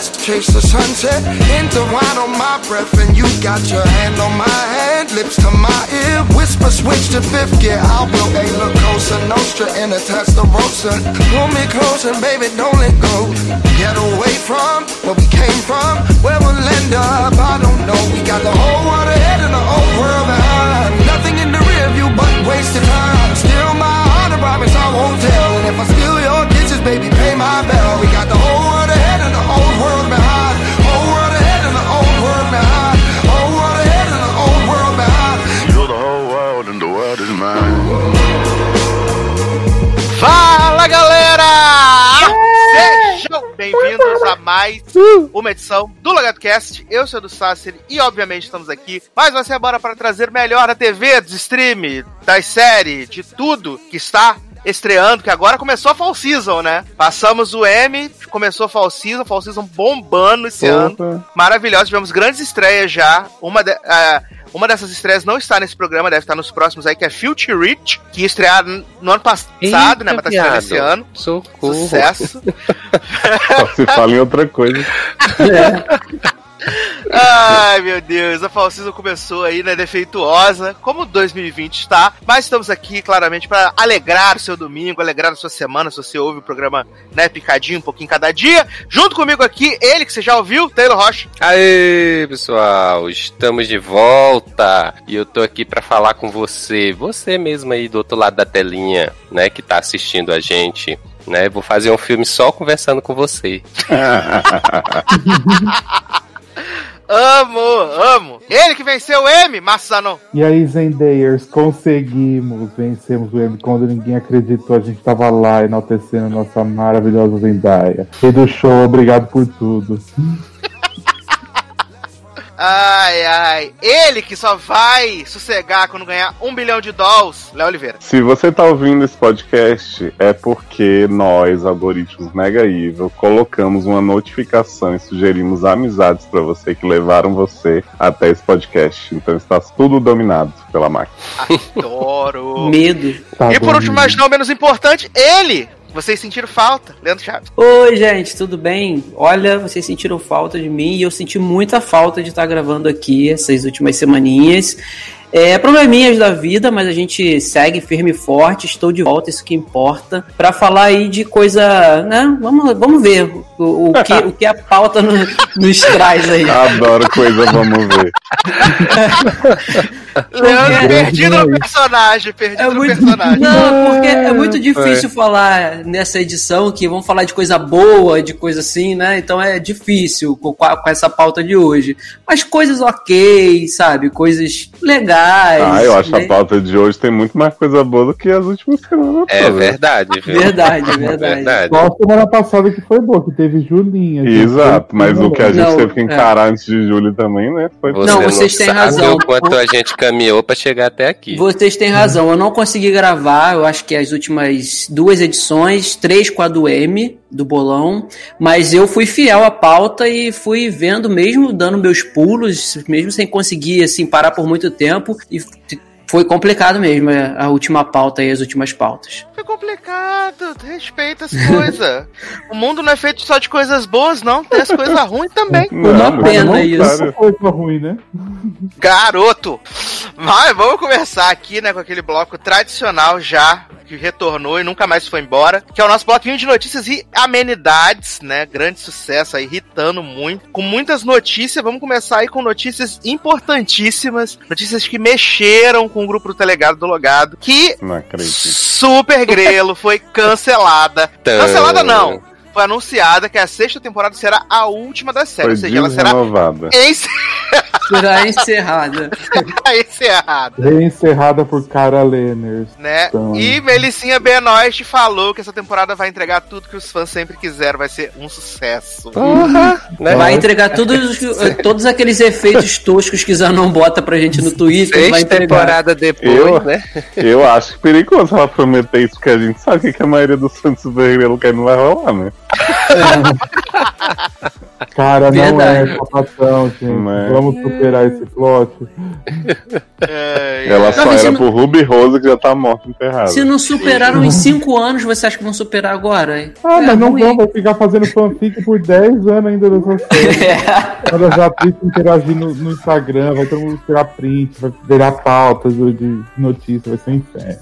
let's chase the sunset. Into wine on my breath, and you got your hand on my hand, lips to my ear. Whisper, switch to fifth gear. I will a look closer, Nostra in a Testarossa. Pull me closer, baby, don't let go. Get away from where we came from, where we'll end up. I don't know. We got the whole world ahead and the whole world behind. Nothing in the rear view but wasted time. Still my promise I won't tell. And if I steal your kisses, baby, pay my bell. We got the whole world ahead and the old world behind. Mais uma edição do LogadoCast. Eu sou o do Sasser e, obviamente, estamos aqui mais uma semana para trazer melhor da TV, dos stream, das séries, de tudo que está estreando, que agora começou a Fall Season, né? Passamos o M, começou a Fall Season, Fall Season bombando esse ano. Maravilhoso, tivemos grandes estreias já. Uma de, uh, uma dessas estreias não está nesse programa, deve estar nos próximos aí, que é Future Rich, que estrearam no ano passado, Eita, né? Mas tá estreando esse ano. Socorro. Sucesso. Só se fala em outra coisa. Ai, meu Deus, a Season começou aí, né, defeituosa, como 2020 está, mas estamos aqui claramente para alegrar o seu domingo, alegrar a sua semana, se você ouve o programa, né, picadinho, um pouquinho cada dia. Junto comigo aqui, ele que você já ouviu, Taylor Rocha. Aê, pessoal, estamos de volta e eu tô aqui pra falar com você, você mesmo aí do outro lado da telinha, né, que tá assistindo a gente. Né, vou fazer um filme só conversando com você. Amo, amo. Ele que venceu o M, Massano. E aí, Zendayers, conseguimos, vencemos o M quando ninguém acreditou, a gente tava lá enaltecendo a nossa maravilhosa Zendaya. E do show, obrigado por tudo. Ai, ai. Ele que só vai sossegar quando ganhar um bilhão de dólares, Léo Oliveira. Se você tá ouvindo esse podcast, é porque nós, algoritmos Mega Evil, colocamos uma notificação e sugerimos amizades pra você que levaram você até esse podcast. Então está tudo dominado pela máquina. Adoro. Medo. Tá e por último, bom. mas não menos importante, ele. Vocês sentiram falta, Leandro Chaves. Oi, gente, tudo bem? Olha, vocês sentiram falta de mim e eu senti muita falta de estar gravando aqui essas últimas semaninhas. É, probleminhas da vida, mas a gente segue firme e forte. Estou de volta, isso que importa. Pra falar aí de coisa, né? Vamos, vamos ver o, o que, o que a pauta no- nos traz aí. Adoro coisa, vamos ver. Leandro perdido no personagem, perdido É no muito, personagem. não, porque é muito difícil falar nessa edição que vamos falar de coisa boa, de coisa assim, né? Então é difícil com, com essa pauta de hoje. Mas coisas ok, sabe? Coisas legais. Ah, eu acho né? a pauta de hoje tem muito mais coisa boa do que as últimas semanas. É todas. verdade, viu? Verdade, verdade. Só a semana passada que foi boa, que teve Julinha. Exato, mas o que a gente Não, teve que encarar antes de julho também, né? Foi Você Não, não, vocês têm razão. o quanto a gente caminhou pra chegar até aqui. Vocês têm razão, eu não consegui gravar, eu acho que as últimas duas edições, três com a do M, do bolão, mas eu fui fiel à pauta e fui vendo, mesmo dando meus pulos, mesmo sem conseguir assim parar por muito tempo, e foi complicado mesmo é, a última pauta e as últimas pautas. Foi complicado, respeita as coisas. o mundo não é feito só de coisas boas, não. Tem as coisas ruins também. Muito pena bom, isso. cara. Coisa ruim, né? Garoto! Mas vamos começar aqui, né, com aquele bloco tradicional já, que retornou e nunca mais foi embora, que é o nosso bloquinho de notícias e amenidades, né? Grande sucesso aí, irritando muito. Com muitas notícias, vamos começar aí com notícias importantíssimas, notícias que mexeram com o grupo do Telegado do Logado, que. Super Grelo foi cancelada. Cancelada não. Foi anunciada que a sexta temporada será a última da série, Foi ou seja, ela será desrenovada. Será encerrada. encerrada. Reencerrada por Cara Lenners. né? Então, E Melicinha Benoist falou que essa temporada vai entregar tudo que os fãs sempre quiseram, vai ser um sucesso. Né? Vai entregar todos, os- todos aqueles efeitos toscos que Zanon bota pra gente no Twitter. vai Seis entregar. temporadas depois, Eu- né? Eu acho perigoso ela prometer isso, porque a gente sabe o que a maioria dos fãs do Supergrelo quer não vai rolar, né? Cara, não Verdade. é sapatão, gente. Não é. Vamos superar esse plot. É, Ela é. só Não, mas era se pro Ruby Rose que já tá morta enterrada. Se não superaram em 5 anos, você acha que vão superar agora? hein? Ah, É mas não vão, vai ficar fazendo fanfic por 10 anos ainda dessa série. Quando as atrizes interagindo no, no Instagram, vai todo mundo tirar print, vai virar pautas de de notícia, vai ser um inferno.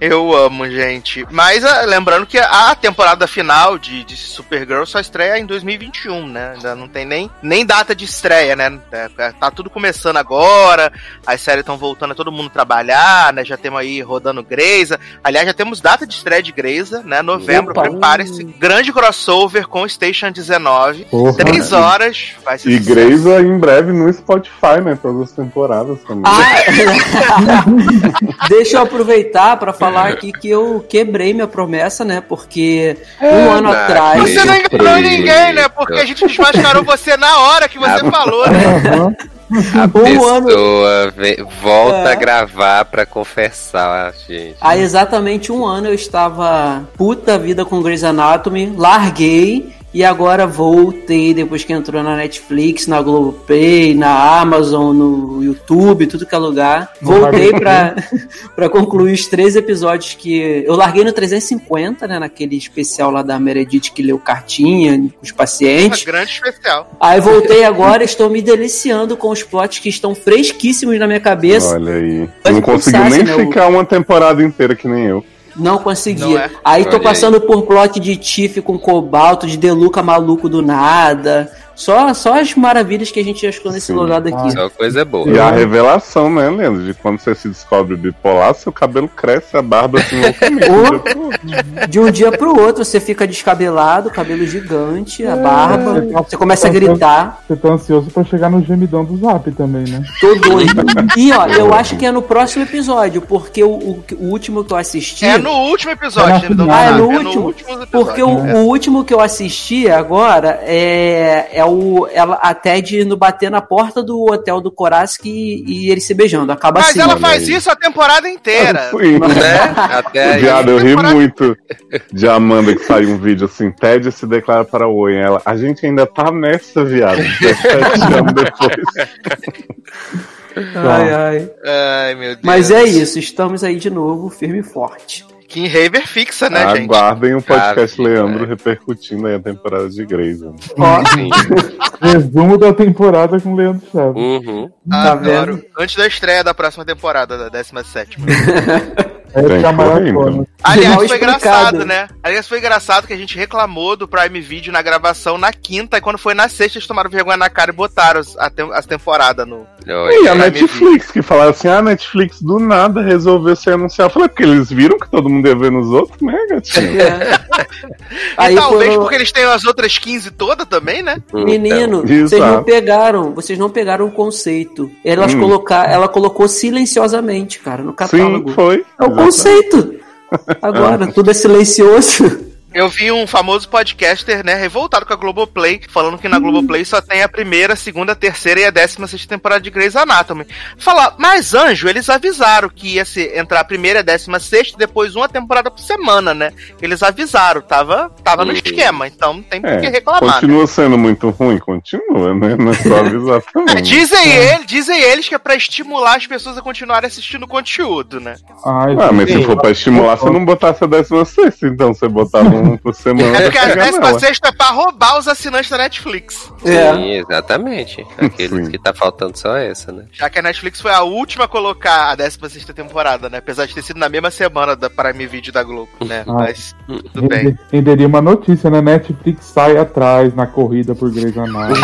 Eu amo, gente. Mas ah, lembrando que a temporada final de, de Supergirl só estreia em 2021, né? Ainda não tem nem, nem data de estreia, né? É, Tá tudo começando agora, as séries estão voltando a todo mundo trabalhar, né? Já temos aí rodando Greysa. Aliás, já temos data de estreia de Greysa, né? Novembro, prepare-se. Grande crossover com Station 19. Porra. Três horas. Vai ser E sucesso. Grey's em breve no Spotify, né? Todas as temporadas também. Ah, deixa eu aproveitar pra falar aqui que eu quebrei minha promessa, né? Porque um ano Ah, atrás. Você não enganou ninguém, né? Porque a gente desmascarou você na hora que você Ah, falou, né? A Um ano- pessoa volta É. a gravar pra confessar, gente. Há exatamente um ano eu estava puta vida com Grey's Anatomy, larguei e agora voltei depois que entrou na Netflix, na Globoplay, na Amazon, no YouTube, tudo que é lugar. Voltei pra, pra concluir os três episódios que. Eu larguei no 350, né? Naquele especial lá da Meredith que leu cartinha com os Uma pacientes. grande especial. Aí voltei agora, estou me deliciando com os plots que estão fresquíssimos na minha cabeça. Olha aí. Mas não conseguiu nem né, o- ficar uma temporada inteira que nem eu. Não conseguia. Não é? Aí tô Olha aí. passando por plot de Tiff com cobalto, de Deluca maluco do nada. Só, só as maravilhas que a gente achou nesse Sim. lugar daqui. Só coisa boa. E a revelação, né, Leandro? De quando você se descobre bipolar, seu cabelo cresce, a barba assim. Ô, De um dia pro outro você fica descabelado, cabelo gigante, a barba. Você começa a gritar. Você tá ansioso pra chegar no gemidão do Zap também, né? Tô doido. E ó, eu acho que é no próximo episódio, porque o, o, o último que eu assisti. É no último episódio, É né? Ah, é no é último? último Porque o, o último que eu assisti agora é, é o ela, a Ted indo bater na porta do hotel do Koraski e, e eles se beijando. Acaba Mas assim. ela olha faz aí. isso a temporada inteira. Sim. Né? Até aí. Viado, eu ri temporada- muito de Amanda que saiu um vídeo assim, Ted se declara para o Oi. Ela, a gente ainda tá nessa, viado. 17 anos depois. Ai, ai. Ai, meu Deus. Mas é isso, estamos aí de novo, firme e forte. Kim Raver fixa, né, gente? Aguardem o podcast Ah, Leandro é. repercutindo aí a temporada de Grey's. né? Resumo da temporada com o Leandro Chaves. Uhum. Tá Adoro. vendo? Antes da estreia da próxima temporada, da 17. Essa Tem é a que correr, então. Aliás, foi engraçado, né? Aliás, foi engraçado que a gente reclamou do Prime Video na gravação na quinta, e quando foi na sexta, eles tomaram vergonha na cara e botaram as, a tem- as temporadas no. E a Netflix, que falaram assim, ah, a Netflix do nada resolveu se anunciar. Eu falei, porque eles viram que todo mundo ia ver nos outros, né, gatinho? é. E Aí talvez foram- porque eles têm as outras 15 todas também, né? Menino, Então, vocês não pegaram, vocês não pegaram o conceito. Elas Hum. colocar, ela colocou silenciosamente, cara, no catálogo. Sim, foi. É o conceito. Agora, tudo é silencioso. Eu vi um famoso podcaster, né, revoltado com a Globoplay, falando que na Globoplay só tem a primeira, segunda, terceira e a décima sexta temporada de Grey's Anatomy. Falar, mas Anjo, eles avisaram que ia se entrar a primeira, a décima sexta e depois uma temporada por semana, né? Eles avisaram, tava, tava no Uhum. esquema, então não tem por que É, reclamar. né? continua sendo muito ruim, continua, né? Não é só avisar também. É, dizem, ele, dizem eles que é pra estimular as pessoas a continuarem assistindo o conteúdo, né? Ai, Ah, mas se for pra estimular, você não botasse a 16, então você botava um por semana. É porque a pra pegar décima sexta é pra roubar os assinantes da Netflix. É. Sim, exatamente. Aqueles Sim. que tá faltando só essa, né? Já que a Netflix foi a última a colocar a 16 temporada, né? Apesar de ter sido na mesma semana da Prime Video da Globo, né? Ah. Mas tudo bem. renderia uma notícia, né? Netflix sai atrás na corrida por Grey's Anatomy.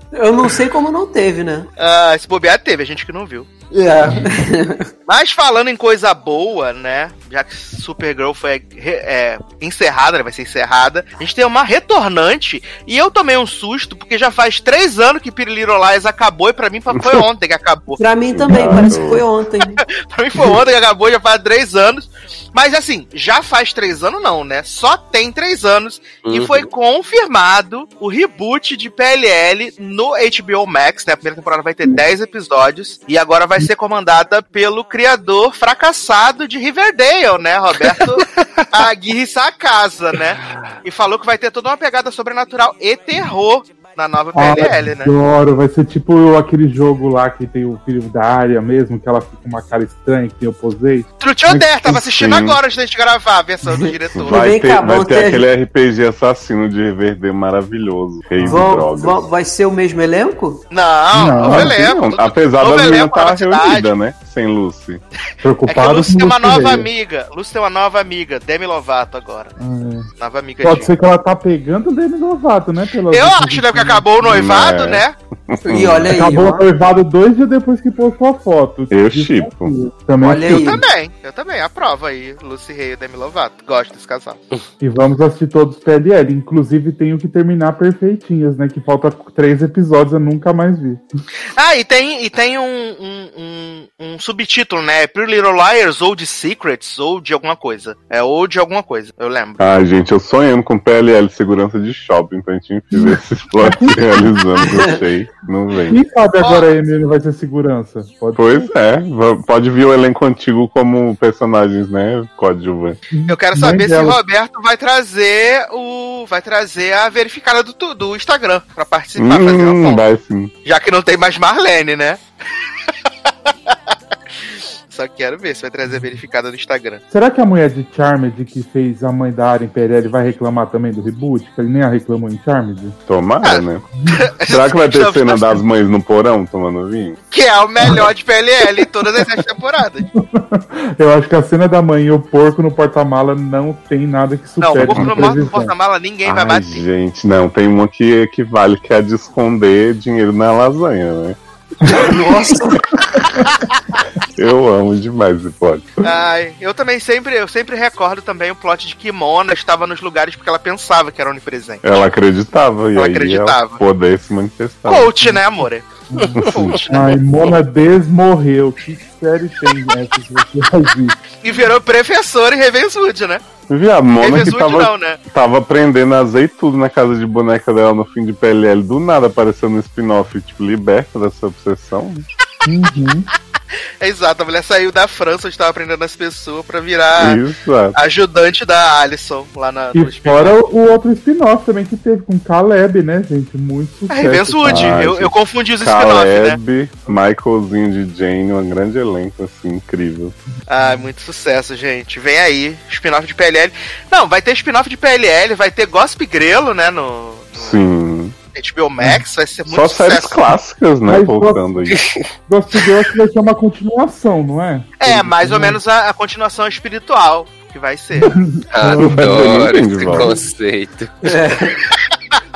Eu não sei como não teve, né? Ah, esse bobear teve, a gente que não viu. É. Mas falando em coisa boa, né? Já que Supergirl foi é, encerrada, né, vai ser encerrada, a gente tem uma retornante. E eu tomei um susto, porque já faz três anos que Pretty Little Lies acabou e pra mim foi ontem que acabou. Pra mim também, parece que foi ontem. Pra mim foi ontem que acabou, já faz três anos. Mas assim, já faz três anos não, né? Só tem três anos. E Uhum. foi confirmado o reboot de PLL no HBO Max, né? A primeira temporada vai ter 10 episódios. E agora vai ser comandada pelo criador fracassado de Riverdale, né? Roberto Aguirre Sacasa, né? E falou que vai ter toda uma pegada sobrenatural e terror. Na nova PLL, né? Adoro, vai ser tipo aquele jogo lá que tem o filho da área mesmo, que ela fica com uma cara estranha, que tem o posei. Dare, tava assistindo Sim. agora antes da gente gravar a versão do diretor. Vai Vem ter, cá, vai ter ter- aquele RPG assassino de reverter maravilhoso. Rei de Vão- drogas. vão- vai ser o mesmo elenco? Não, Não, novo que elenco. Apesar da menina elenco, estar cidade. reunida, né? Sem Lucy. É que Preocupado o Lúcio com tem uma Lucy nova amiga. Lúcio tem uma nova amiga, Demi Lovato agora. Ah, Nova amiga é. Pode de. ser que ela tá pegando o Demi Lovato, né? Pela Eu acho, né? Porque acabou o noivado, É. né? E olha aí, Acabou ó. o noivado dois dias depois que postou a foto. Eu chipo. Também Olha aí. Eu também, eu também. Aprova aí, Lucy Rey e Demi Lovato. Gosto desse casal. E vamos assistir todos os PLL. Inclusive, tenho que terminar perfeitinhas, né? Que falta três episódios, eu nunca mais vi. Ah, e tem, e tem um, um, um, um subtítulo, né? Pretty Little Liars, ou de Secrets, ou de alguma coisa. É, ou de alguma coisa, eu lembro. Ai, gente, eu sonhando com PLL segurança de shopping, pra gente ver esses plots se realizando, não sei, não vem. Quem sabe agora a Emily vai ser segurança? Pode Pois é, va- pode vir o elenco antigo como personagens, né, coadjuvantes. Eu quero saber se dela. o Roberto vai trazer o. Vai trazer a verificada do, do Instagram pra participar, fazer uma Hum, foto. vai sim. Já que não tem mais Marlene, né? Só quero ver se vai trazer a verificada do Instagram. Será que a mulher de Charmed que fez a mãe da Arya PLL vai reclamar também do reboot? Que ele nem a reclamou em Charmed? Tomara, Ah. né? Será que vai ter cena das mães no porão tomando vinho? Que é o melhor de PLL em todas as temporadas. Eu acho que a cena da mãe e o porco no porta-mala não tem nada que Não, supere o porco no no porta-mala ninguém vai Ai, bater. gente, não, tem uma que equivale que é a de esconder dinheiro na lasanha, né? Nossa, Eu amo demais esse plot. Ai, eu também sempre, eu sempre recordo também o plot de que Mona estava nos lugares porque ela pensava que era onipresente. Ela acreditava, e Ela aí acreditava. o poder se manifestava. Coach, né, amor? Né? Ai, Mona desmorreu. Que série tem essa que você vai ver? E virou professor em Ravenswood, né? Viu a Mona que tava, não, né? tava aprendendo a azeite tudo na casa de boneca dela no fim de PLL, do nada aparecendo um spin-off, tipo, liberta dessa obsessão. Uhum. É exato, a mulher saiu da França onde estava aprendendo as pessoas pra virar Exato. ajudante da Alison lá na, no E fora o, outro spin-off também que teve com Caleb, né, gente? Muito É sucesso. Ravenswood, Ah, eu, eu confundi os spin-off, né? Caleb, Michaelzinho de Jane, um grande elenco, assim, incrível. Ah, muito sucesso, gente. Vem aí, spin-off de PLL. Não, vai ter spin-off de PLL, vai ter Gossip Grelo, né, no, Sim. HBO Max, vai ser muito Só séries sucesso. clássicas, né? Mas voltando aí. Gosto de Deus que vai ser uma continuação, não é? É, mais ou menos a, a continuação espiritual que vai ser. Adoro esse conceito.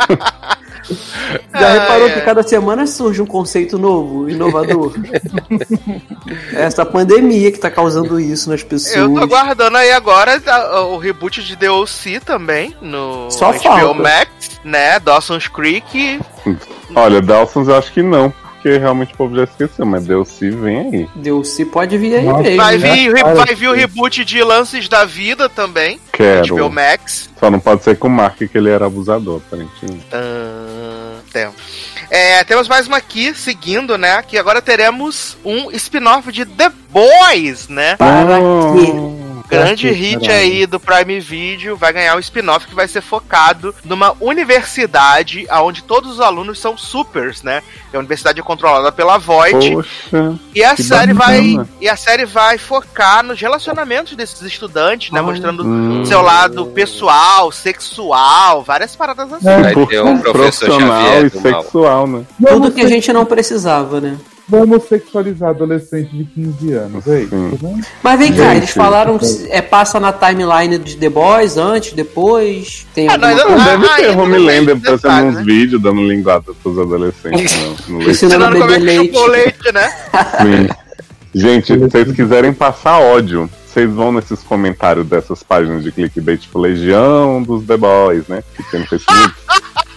já Ai, reparou ai. que cada semana surge um conceito novo, inovador? Essa pandemia que tá causando isso nas pessoas. Eu tô aguardando aí agora o reboot de The O.C. também no Só HBO falta. Max, né? Dawson's Creek. Olha, Dawson's eu acho que não, porque realmente o povo já esqueceu, mas Deus se vem aí. Deus se pode vir aí Nossa, mesmo. Vai né? vir, vai vir o reboot de Lances da Vida também, Quero. HBO Max. Só não pode ser com o Mark que ele era abusador, aparentemente. Ah, temos. É, temos mais uma aqui, seguindo, né? Que agora teremos um spin-off de The Boys, né? Para Oh. quê? Grande hit caralho. aí do Prime Video, vai ganhar um spin-off que vai ser focado numa universidade onde todos os alunos são supers, né? A universidade é controlada pela Void Poxa. e a série vai bacana. e a série vai focar nos relacionamentos desses estudantes, né? Ai. Mostrando Hum. seu lado pessoal, sexual, várias paradas assim. É, Vai ter um professor profissional Xavier e sexual, né? Tudo que a gente não precisava, né? Vamos sexualizar adolescente de 15 anos, é isso, né? Mas vem cá, eles falaram que é, passa na timeline de The Boys antes, depois. Tem Ah, não, alguma ainda Não, Ah, deve ah, ter não Homelander fazendo uns né? vídeos dando linguada pros adolescentes no, no leite. Ensinando a é beber leite. chupou leite, né? Sim. Gente, se vocês quiserem passar ódio, vocês vão nesses comentários dessas páginas de clickbait, tipo Legião dos The Boys, né? Que tem no Facebook.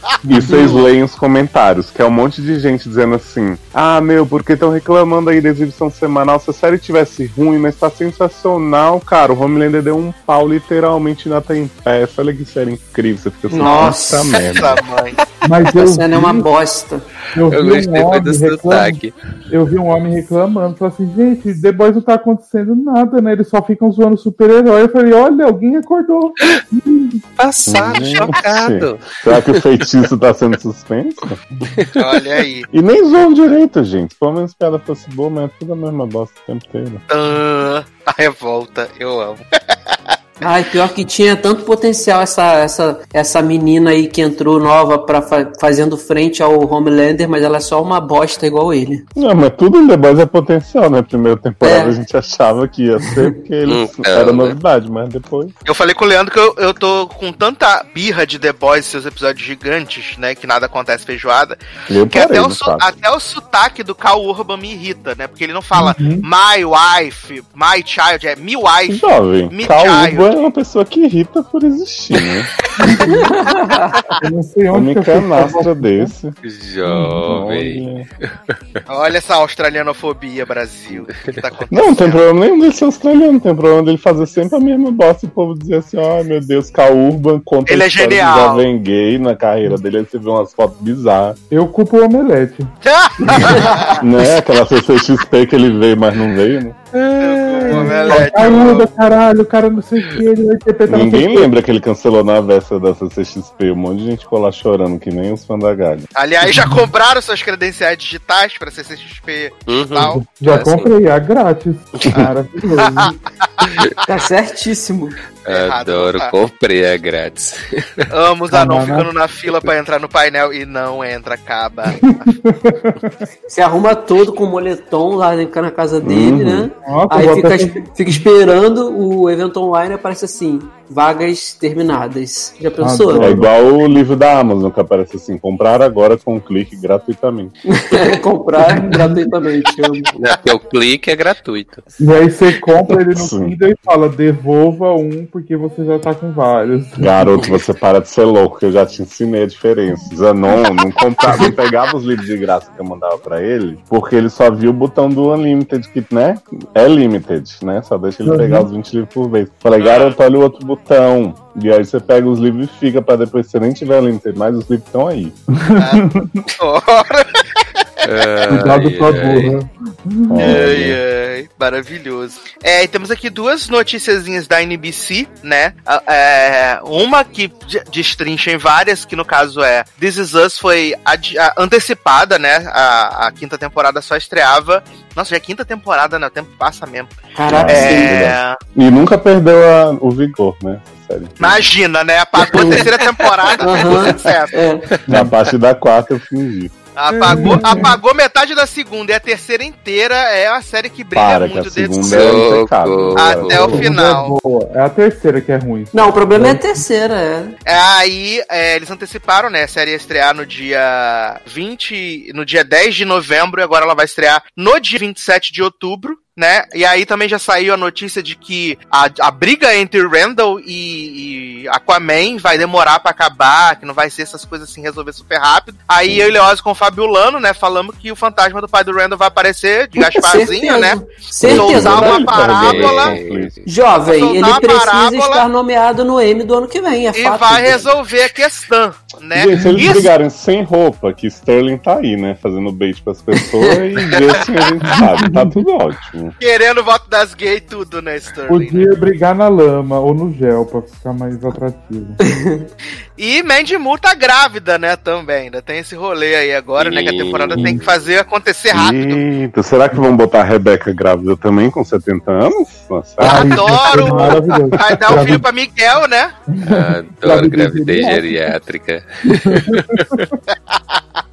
E vocês leem os comentários, que é um monte de gente dizendo assim: Ah, meu, porque estão reclamando aí da exibição semanal? Se a série tivesse ruim, mas tá sensacional, cara. O Homelander deu um pau literalmente na tempesta. Olha que série incrível. Você fica assim, Nossa. "Puta merda. Essa mãe. Mas eu A cena é uma bosta. eu Eu vi gostei um reclamando. sotaque. Eu vi um homem reclamando, falou assim, gente, The Boys não tá acontecendo nada, né? Eles só ficam zoando super-herói. Eu falei, olha, alguém acordou. Passado, chocado. Será que o feitiço tá sendo suspenso? Olha aí. E nem zoam direito, gente. Pelo menos se a piada fosse boa, mas é tudo a mesma bosta o tempo inteiro. Ah, a revolta, eu amo. Ai, pior que tinha tanto potencial essa, essa, essa menina aí que entrou nova pra, fa- fazendo frente ao Homelander, mas ela é só uma bosta igual ele. Não, mas tudo em The Boys é potencial, né? Primeira temporada É. a gente achava que ia ser, porque eles Então, era né? novidade, mas depois. Eu falei com o Leandro que eu, eu tô com tanta birra de The Boys, seus episódios gigantes, né? Que nada acontece feijoada. Eu Que parei até o, até o sotaque do Cal Urban me irrita, né? Porque ele não fala Uhum. my wife, my child, é me wife. Jovem, Me Cal child. Urban é uma pessoa que irrita por existir, né? Eu não sei onde que canastra desse. Jovem. Olha. Olha essa australianofobia, Brasil. O que tá acontecendo? Não, não tem problema nenhum dele ser australiano, não tem problema dele fazer sempre a mesma bosta e o povo dizer assim, ai meu Deus, Cal Urban conta Ele é genial. jovem gay na carreira dele, aí você vê umas fotos bizarras, Eu culpo o Omelete. né? Aquela CCXP que ele veio, mas não veio, né? Omelete, eu Ajuda, caralho, o cara não sei o que, ele vai interpretar Ninguém lembra que ele cancelou na véspera da CCXP, um monte de gente ficou lá chorando, que nem os fãs da Gaga. Aliás, já compraram suas credenciais digitais pra CCXP Uhum. digital? Já É, sim. comprei, é grátis. Maravilhoso. Tá certíssimo. Errado, Adoro, não tá. comprei, é grátis. Amo os Ah, não. ficando na fila pra entrar no painel e não entra, acaba. Você arruma todo com moletom lá fica na casa dele, Uhum. né? Aí fica, esp- fica esperando o evento online e aparece assim: vagas terminadas. Já pensou? Adoro. É igual o livro da Amazon, que aparece assim, comprar agora com um clique gratuitamente. Comprar gratuitamente. Né, Porque o clique é gratuito. E aí você compra ele no. Kindle e fala, devolva um porque você já tá com vários. Garoto, você para de ser louco, que eu já te ensinei a diferença. Zanon não comprava, não pegava os livros de graça que eu mandava pra ele, porque ele só viu o botão do Unlimited, que, né? É limited, né? Só deixa ele Uhum. pegar os 20 livros por vez. Falei, garoto, olha o outro botão. E aí você pega os livros e fica pra depois, se você nem tiver Unlimited, mas os livros estão aí. Ora, Cuidado com a burra. ai, ai, maravilhoso. É, e temos aqui duas noticiazinhas da NBC, né? É, uma que de- destrincha em várias, que no caso é This Is Us foi antecipada, né? A, a quinta temporada só estreava. Nossa, já é quinta temporada, né? O tempo passa mesmo. Caraca, sim. É, E nunca perdeu a- o vigor, né? Sério. imagina, né? Apagou a terceira temporada, Aham. sucesso. É. Na parte da quarta eu fingi. Apagou, apagou metade da segunda e a terceira inteira é a série que brilha Para, que a muito segunda é impecável. Até o Eu- final. É boa. É a terceira que é ruim. Não, o problema é a terceira, é. É, Aí é, eles anteciparam, né? A série ia estrear no dia 20, no dia 10 de novembro, e agora ela vai estrear no dia 27 de outubro. Né? E aí também já saiu a notícia de que a, a briga entre Randall e, e Aquaman vai demorar pra acabar, que não vai ser essas coisas assim resolver super rápido. Aí eu e Leoz com o Fabiolano, né, falamos que o fantasma do pai do Randall vai aparecer de Gasparzinho, né? Certeza. Soltar uma né? parábola. Jovem, ele precisa parábola. estar nomeado no M do ano que vem, é E fato. vai resolver a questão, né? Gente, se eles Isso- brigarem sem roupa, que Sterling tá aí, né? Fazendo bait pras pessoas e ver assim a gente sabe. Tá tudo ótimo. Querendo o voto das gays e tudo, né, Sterling? né? Podia brigar na lama ou no gel pra ficar mais atrativo. E Mandy Moore tá grávida, né, também. Ainda tem esse rolê aí agora, né, que a temporada tem que fazer acontecer rápido. Eita, será que vão botar a Rebeca grávida também com 70 anos? Nossa, Ai, Adoro! é. Vai dar um filho pra Miguel, né? Adoro gravidez geriátrica.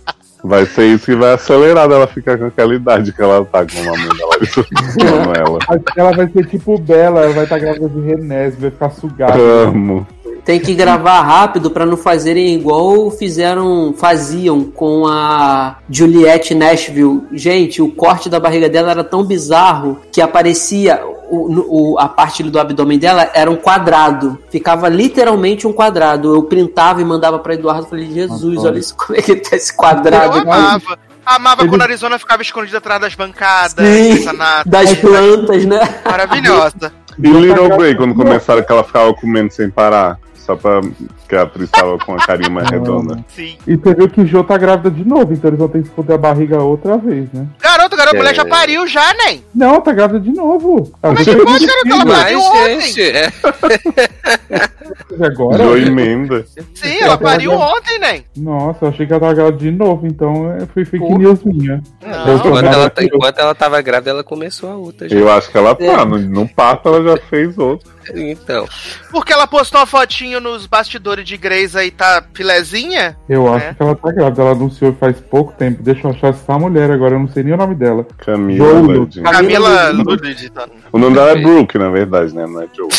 vai ser isso que vai acelerar dela ficar com aquela idade que ela tá com a mãe dela com ela. Acho que ela vai ser tipo Bela, ela vai estar grávida de Renés, vai ficar sugada. Amo. Tem que gravar rápido pra não fazerem igual fizeram, faziam com a Juliette Nashville. Gente, o corte da barriga dela era tão bizarro que aparecia o, o- a parte do abdômen dela era um quadrado. Ficava literalmente um quadrado. Eu printava e mandava pra Eduardo. Falei, Jesus, Nossa. olha isso, como é que tá esse Eu quadrado. amava. Amava Ele- quando a Arizona ficava escondida atrás das bancadas, Sim. Das plantas, né? Maravilhosa. E Little Grey, quando começaram que ela ficava comendo sem parar? Só pra que a atriz tava com a carinha mais redonda. Sim. E você viu que o Jo tá grávida de novo, então eles vão ter que foder a barriga outra vez, né? Garoto, garoto, a mulher É. já pariu já, nem. Não, tá grávida de novo. Como é que pode, garoto? Ela pariu ontem. gente, é. agora. Jo emenda. Sim, ela pariu ontem, nem. Nossa, eu achei que ela tava grávida de novo, então é, foi fake news minha. Enquanto ela, tá- enquanto ela tava grávida, ela começou a outra. já. Eu acho que ela É. tá. No, no parto ela já fez outro. Então. Porque ela postou uma fotinho nos bastidores de Grace aí, tá filezinha? Eu acho É. que ela tá grávida, ela anunciou faz pouco tempo. Deixa eu achar essa mulher agora, eu não sei nem o nome dela. Camila. Jolo. Ludin. Camila Ludwig. O nome dela é Brooke, na verdade, né? Não é Joe.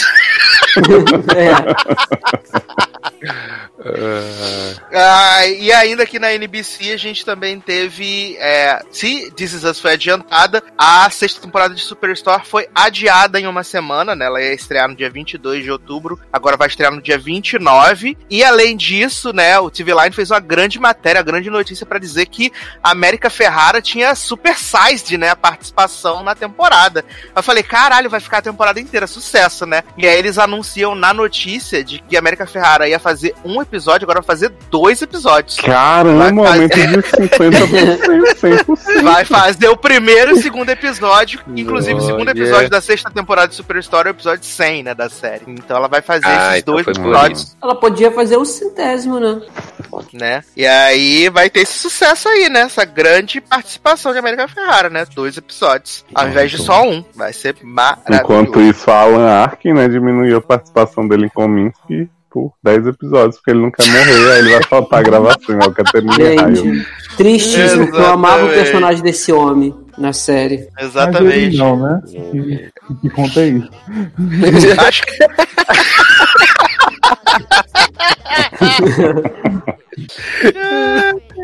É. Ah, e ainda aqui na NBC a gente também teve. É, se This Is Us foi adiantada, a sexta temporada de Superstore foi adiada em uma semana, né? Ela ia estrear no dia 22 de outubro, agora vai estrear no dia 29. E além disso, né, o TV Line fez uma grande matéria, uma grande notícia pra dizer que a América Ferrara tinha supersized, né, a participação na temporada. Eu falei, caralho, vai ficar a temporada inteira, sucesso, né? E aí eles anunciam na notícia de que a América Ferrara ia fazer um episódio, agora vai fazer dois episódios. Caramba, Vai aumento de 50%, 100%. Vai fazer o primeiro e o segundo episódio. Inclusive, o segundo episódio da sexta temporada de Superstore é o episódio 100, né, da série. Então ela vai fazer Ah, esses então dois episódios, Ela podia fazer o centésimo, né? né? E aí vai ter esse sucesso aí, né? Essa grande participação de América Ferrara, né? Dois episódios. Ao invés de só um. Vai ser maravilhoso. Enquanto isso, Alan Arkin, né, diminuiu a participação dele em Cominsky por 10 episódios, porque ele não quer morrer, aí ele vai faltar a gravação, é o Caterina Raio. Tristíssimo, porque eu amava o personagem desse homem na série. Exatamente. não, né? Que, que conta é isso. Acho que.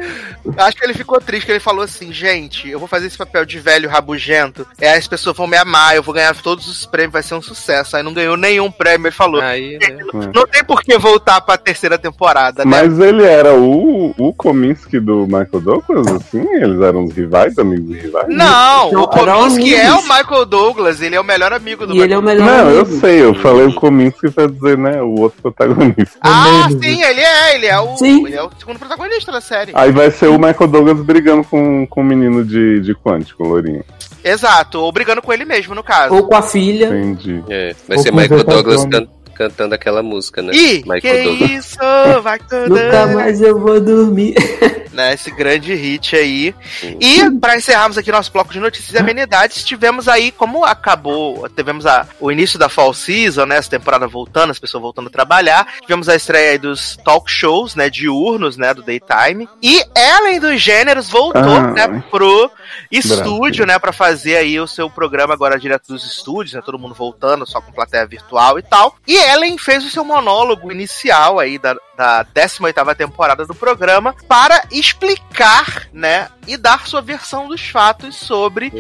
Acho que ele ficou triste, que ele falou assim, gente, eu vou fazer esse papel de velho rabugento, e aí as pessoas vão me amar, eu vou ganhar todos os prêmios, vai ser um sucesso. Aí não ganhou nenhum prêmio, ele falou, Aí, né? não tem por que voltar pra terceira temporada, né? Mas ele era o, o Kominsky do Michael Douglas, assim? Eles eram os rivais, amigos rivais? Não, Não, o Kominsky é o. Michael Douglas, ele é o melhor amigo do E ele é Michael o melhor Não, eu amigo. sei, eu falei o Kominsky pra dizer, né, o outro protagonista. Ah, sim, ele é, ele é o, Sim. ele é o segundo protagonista da série. Aí vai ser o Michael Douglas brigando com, com o menino de, de Quântico, Lourinho. Exato, ou brigando com ele mesmo, no caso. Ou com a filha. Entendi. É, vai Ou ser Michael Douglas Tadone. Can- cantando aquela música, né? Ih, Michael que Douglas. isso, vai Nunca mais eu vou dormir. né, esse grande hit aí. E para encerrarmos aqui nosso bloco de notícias e amenidades, tivemos aí, como acabou, tivemos a, o início da fall season, né, essa temporada voltando, as pessoas voltando a trabalhar, tivemos a estreia aí dos talk shows, né, diurnos, né, do daytime, e Ellen dos Gêneros voltou, Ah. né, pro estúdio, né, para fazer aí o seu programa agora direto dos estúdios, né, todo mundo voltando, só com plateia virtual e tal. E Ellen fez o seu monólogo inicial aí da, da 18ª temporada do programa para explicar, né, e dar sua versão dos fatos sobre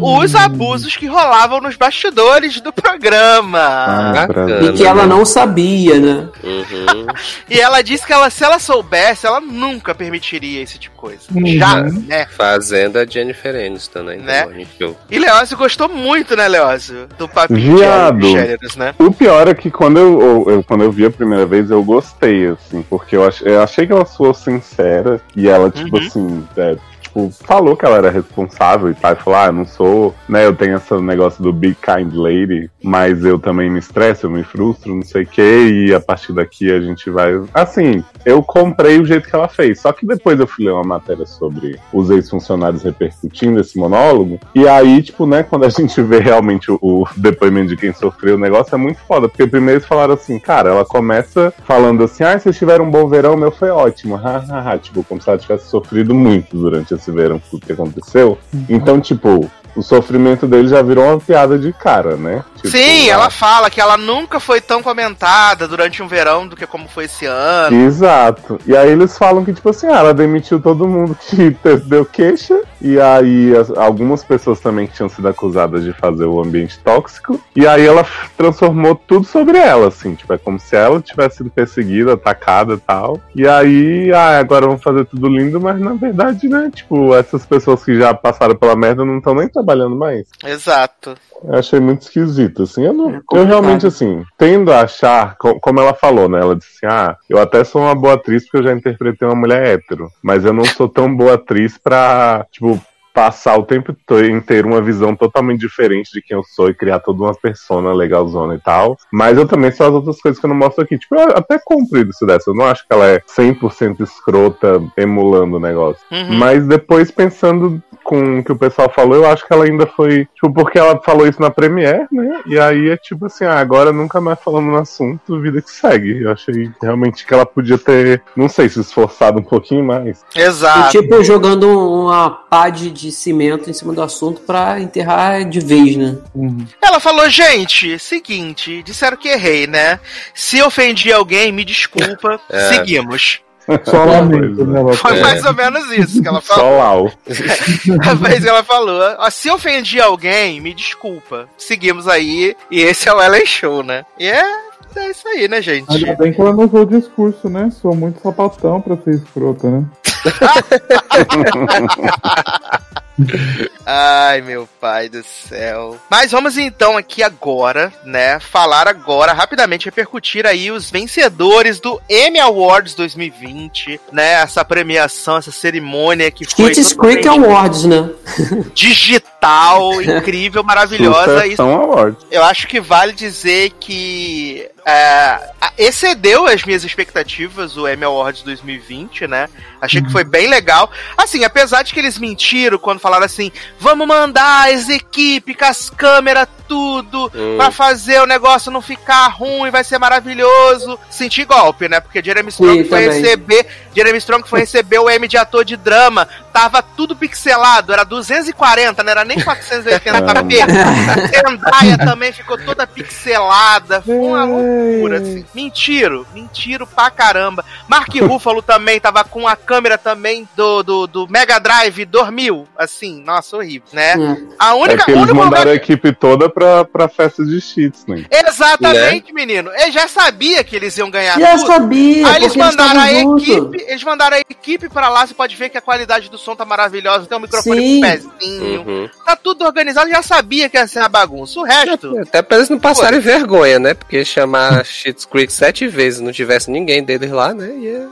os abusos que rolavam nos bastidores do programa. Ah. E que ela não sabia, né? Uhum. E ela disse que ela, se ela soubesse, ela nunca permitiria esse tipo de coisa. Uhum. Já, né? Fazendo a Jennifer Aniston, né? Né? Então. E Leózio gostou muito, né, Leózio? Do papinho Viado. de gêneros, né? O pior é que quando eu, eu- eu- quando eu vi a primeira vez, eu gostei, assim, porque eu, ach, eu achei que ela soou sincera e ela, tipo Uhum. assim, é, tipo, falou que ela era responsável e tal, e falou, ah, não sou, né, eu tenho esse negócio do Big Kind Lady, mas eu também me estresso, eu me frustro, não sei o que, e a partir daqui a gente vai. Assim, eu comprei o jeito que ela fez, só que depois eu fui ler uma matéria sobre os ex-funcionários repercutindo esse monólogo, e aí, tipo, né, quando a gente vê realmente o, o depoimento de quem sofreu, o negócio é muito foda, porque primeiro eles falaram assim, cara, ela começa falando assim, ah, vocês tiveram um bom verão, meu foi ótimo, tipo, como se ela tivesse sofrido muito durante esse verão, tudo que aconteceu. Então, tipo, o sofrimento dele já virou uma piada de cara, né? Tipo, Sim, ah, ela fala que ela nunca foi tão comentada durante um verão do que como foi esse ano. Exato. E aí eles falam que, tipo assim, ah, ela demitiu todo mundo que deu queixa E aí as- algumas pessoas também que tinham sido acusadas de fazer o ambiente tóxico. E aí ela transformou tudo sobre ela, assim. Tipo, é como se ela tivesse sido perseguida, atacada e tal. E aí, ah, agora vamos fazer tudo lindo, mas na verdade, né? Tipo, essas pessoas que já passaram pela merda não estão nem trabalhando mais. Exato. Eu achei muito esquisito, assim. Eu, não, É eu realmente, assim, tendo a achar, co- como ela falou, né? Ela disse assim: ah, eu até sou uma boa atriz porque eu já interpretei uma mulher hétero, mas eu não sou tão boa atriz pra, tipo, passar o tempo inteiro uma visão totalmente diferente de quem eu sou e criar toda uma persona legalzona e tal. Mas eu também sou as outras coisas que eu não mostro aqui. Tipo, eu até compro isso dessa. Eu não acho que ela é 100% escrota emulando o negócio. Uhum. Mas depois, pensando com o que o pessoal falou, eu acho que ela ainda foi. Tipo, porque ela falou isso na Premiere, né? E aí é tipo assim, ah, agora nunca mais falando no assunto, vida que segue. Eu achei realmente que ela podia ter, não sei, se esforçado um pouquinho mais. E, Exato. tipo, jogando uma pá de, de cimento em cima do assunto pra enterrar de vez, né? Ela falou, gente, seguinte, disseram que errei, né? Se ofendi alguém, me desculpa, É. seguimos. Só lamento, né? ela Foi fala. mais ou menos isso que ela Só falou. Lau. Foi isso que ela falou. Ó, se ofendi alguém, me desculpa. Seguimos aí, e esse é o Ellen Show, né? E é, é isso aí, né, gente? Ainda bem que ela não usou o discurso, né? Sou muito sapatão pra ser escrota, né? Ai, meu pai do céu. Mas vamos então aqui agora, né, falar agora, rapidamente, repercutir aí os vencedores do Emmy Awards 2020, né, essa premiação, essa cerimônia que foi Kids Creek totalmente Awards, né? digital, incrível, maravilhosa. Isso, Sucessão Award. eu acho que vale dizer que é, excedeu as minhas expectativas o Emmy Awards 2020, né? Achei que foi bem legal. Assim, apesar de que eles mentiram quando falaram assim, vamos mandar as equipes com as câmeras, tudo, Hum. pra fazer o negócio não ficar ruim, vai ser maravilhoso. Senti golpe, né? Porque Jeremy Strong Sim, foi também. receber, Jeremy Strong foi receber o Emmy de ator de drama, tava tudo pixelado, era 240, não era nem 480p. Zendaya também ficou toda pixelada, foi uma loucura, assim. Mentiro, mentiro pra caramba. Mark Ruffalo também tava com a câmera também do, do, do Mega Drive, dormiu, assim, nossa, horrível, né? Hum. A É única, que o eles mandaram a equipe toda pra, pra festa de cheats, né? Exatamente, menino. Eu já sabia que eles iam ganhar Já tudo. sabia, Aí eles mandaram a juntos. equipe, eles mandaram a equipe pra lá, você pode ver que a qualidade do som tá maravilhosa, tem um microfone Sim. com pezinho, Uhum. tá tudo organizado, já sabia que ia ser a bagunça. O resto, Até pra eles não passarem vergonha, né? Porque chamar Shit's Creek sete vezes não tivesse ninguém deles lá, né? Ia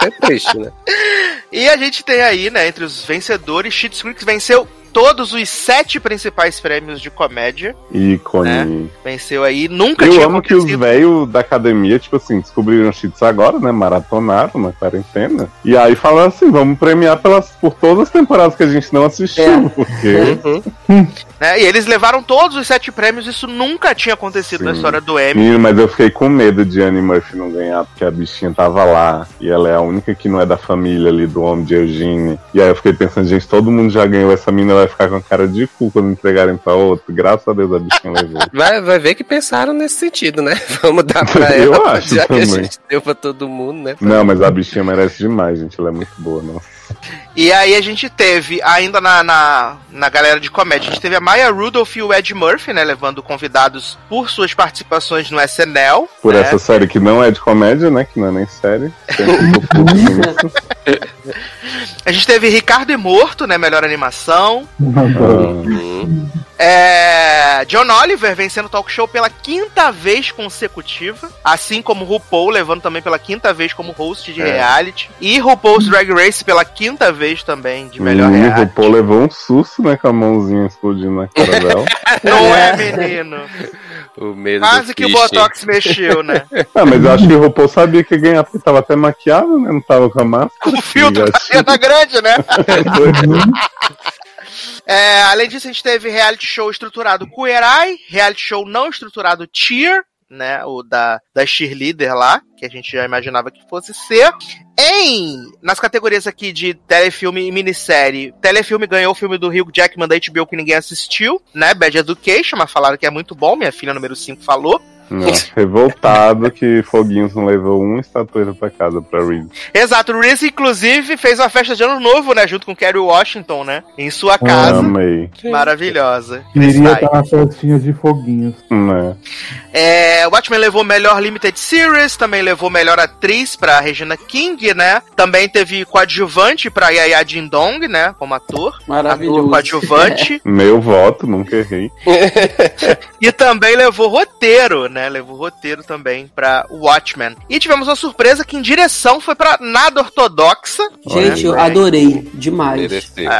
ser triste, né? e a gente tem aí, né, entre os vencedores, Schitt's Creek venceu todos os sete principais prêmios de comédia, Ícone. venceu aí, nunca Eu amo que os velhos da academia, tipo assim, descobriram cheats agora, né? Maratonaram na quarentena. E aí falaram assim: vamos premiar pelas, por todas as temporadas que a gente não assistiu. É. Porque. Uhum. né, e eles levaram todos os sete prêmios, isso nunca tinha acontecido na Sim. história do Emmy. Menino, mas eu fiquei com medo de Annie Murphy não ganhar, porque a bichinha tava lá. E ela é a única que não é da família ali, do homem de Eugene. E aí eu fiquei pensando, gente, todo mundo já ganhou, essa mina vai ficar com a cara de cu quando entregarem pra outro. Graças a Deus a bichinha levou. Vai, vai ver que pensaram nesse sentido, né? Vamos dar pra Eu ela, acho já que a também. gente deu pra todo mundo, né? Não, mas a bichinha merece demais, gente. Ela é muito boa, não. E aí a gente teve, ainda na, na, na galera de comédia, a gente teve a Maya Rudolph e o Ed Murphy, né? Levando convidados por suas participações no SNL. Por né? essa série que não é de comédia, né? Que não é nem série. A gente teve Ricardo e Morto, né? Melhor animação. É... John Oliver vencendo o talk show pela quinta vez consecutiva. Assim como RuPaul, levando também pela quinta vez como host de É. reality. E RuPaul's Drag Race pela quinta vez também de melhor Menino, o reality. RuPaul levou um susto, né? Com a mãozinha explodindo na cara dela. Não é, menino? O medo Quase que o. Botox mexeu, né? ah, mas eu acho que o RuPaul sabia que ia ganhar, porque tava até maquiado, né? Não tava com a máscara. Com o filtro da Grande, né? É, além disso, a gente teve reality show estruturado Eye, reality show não estruturado Cheer, né? O da, da cheerleader lá, que a gente já imaginava que fosse ser. Em, nas categorias aqui de telefilme e minissérie, telefilme ganhou o filme do Hugh Jackman da HBO que ninguém assistiu, né? Bad Education, mas falaram que é muito bom, minha filha número 5 falou. Nossa, revoltado que Foguinhos não levou uma estatueta pra casa pra Reese. Exato, o Reese, inclusive, fez uma festa de ano novo, né? Junto com Kerry Washington, né? Em sua casa. Amei. Maravilhosa. Queria Vai. estar nas festinhas de foguinhos. Né? É, o Watchmen levou melhor Limited Series, também levou melhor atriz pra Regina King, né? Também teve coadjuvante pra Yaya Dindong, né? Como ator. Maravilhoso. Ator coadjuvante. Meu voto, nunca errei. e também levou roteiro, né? Levou roteiro também pra Watchmen. E tivemos uma surpresa que em direção foi pra Nada Ortodoxa. Gente, eu né? adorei demais. Mereceu.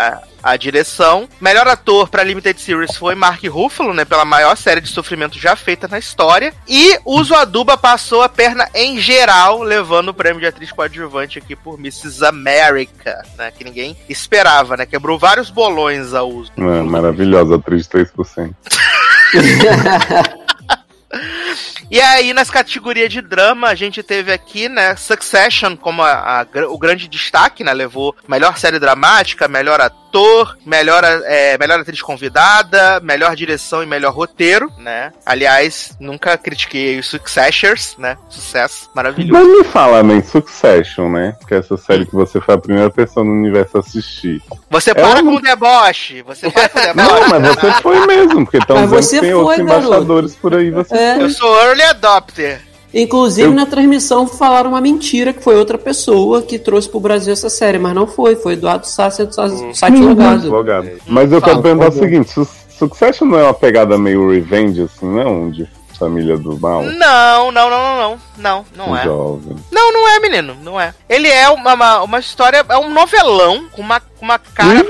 a, direção. Melhor ator pra Limited Series foi Mark Ruffalo, né? Pela maior série de sofrimento já feita na história. E Uso Aduba passou a perna em geral, levando o prêmio de atriz coadjuvante aqui por Mrs. America, né? Que ninguém esperava, né? Quebrou vários bolões a Uso. É, maravilhosa, atriz de 3%. E aí, nas categorias de drama, a gente teve aqui, né, Succession como a- a o grande destaque, né? Levou melhor série dramática, melhor ator, melhor, é, melhor atriz convidada, melhor direção e melhor roteiro, né? Aliás, nunca critiquei os Successors, né? Sucesso, maravilhoso. Mas me fala nem Succession, né? Que é essa série que você foi a primeira pessoa no universo a assistir. Você É para um- com o deboche, você para com o deboche. Não, mas você foi mesmo, porque estão Mas dizendo que tem foi, outros garoto. embaixadores por aí. Você É. Eu sou early adopter. Inclusive, Eu- na transmissão falaram uma mentira que foi outra pessoa que trouxe pro Brasil essa série, mas não foi, foi Eduardo Sassi do do site logado. advogado. Mas eu Fala, quero perguntar o seguinte: Su- Succession não é uma pegada meio revenge, assim, não? De família do mal? Não, não, não, não, não. Não, não é. Jovem. Não, não é, menino. Não é. Ele é uma, uma, uma história, é um novelão com uma, com uma cara.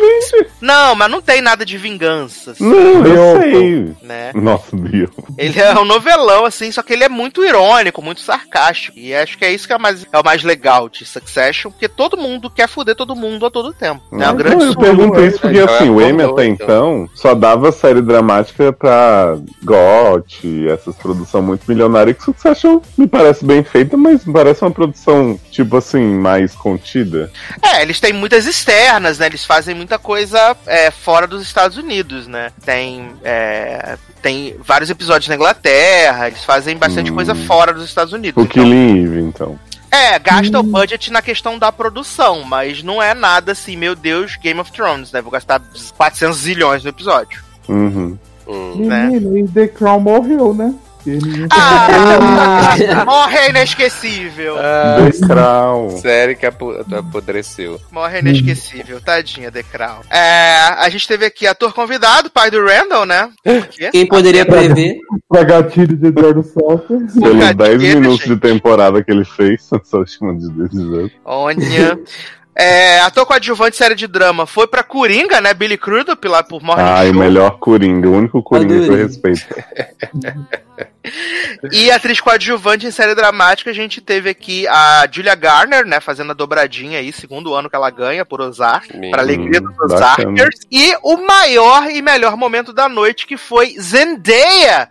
Não, mas não tem nada de vingança, assim, Não, eu sei. né? Nossa, Deus. Ele é um novelão, assim, só que ele é muito irônico, muito sarcástico. E acho que é isso que é, mais, é o mais legal de Succession, porque todo mundo quer foder todo mundo a todo tempo. É uma Não, grande eu pergunto isso porque, Então é assim, o Emmy até então. então só dava série dramática pra GOT, essas produções muito milionárias, que Succession me parece bem feita, mas me parece uma produção, tipo assim, mais contida. É, eles têm muitas externas, né? Eles fazem muita coisa é, fora dos Estados Unidos, né? Tem, é, tem vários episódios na Inglaterra, eles fazem bastante Hum. coisa fora dos Estados Unidos. O Então, Killing Eve, então. é, gasta o budget na questão da produção, mas não é nada assim, meu Deus, Game of Thrones, né? Vou gastar 400 zilhões no episódio. Uhum. Hum. né? Menino, e The Crown morreu, né? Ninguém Ah, morre inesquecível. Ah, The Crown. série que apo- apodreceu. Morre inesquecível, tadinha, The Crown. É, a gente teve aqui ator convidado, pai do Randall, né? Quem poderia prever? pra gatilho de Eduardo Salter. Pelos Bocadinho, 10 minutos gente. de temporada que ele fez, essa última de dois anos. Olha. É, ator coadjuvante série de drama foi pra Coringa, né? Billy Crudup lá por Morning Ai, o melhor Coringa, o único Coringa que eu Adorei. respeito. E atriz coadjuvante em série dramática, a gente teve aqui a Julia Garner, né? Fazendo a dobradinha aí, segundo ano que ela ganha por Ozark, Hum, pra alegria dos. Ozarkers. E o maior e melhor momento da noite, que foi Zendaya,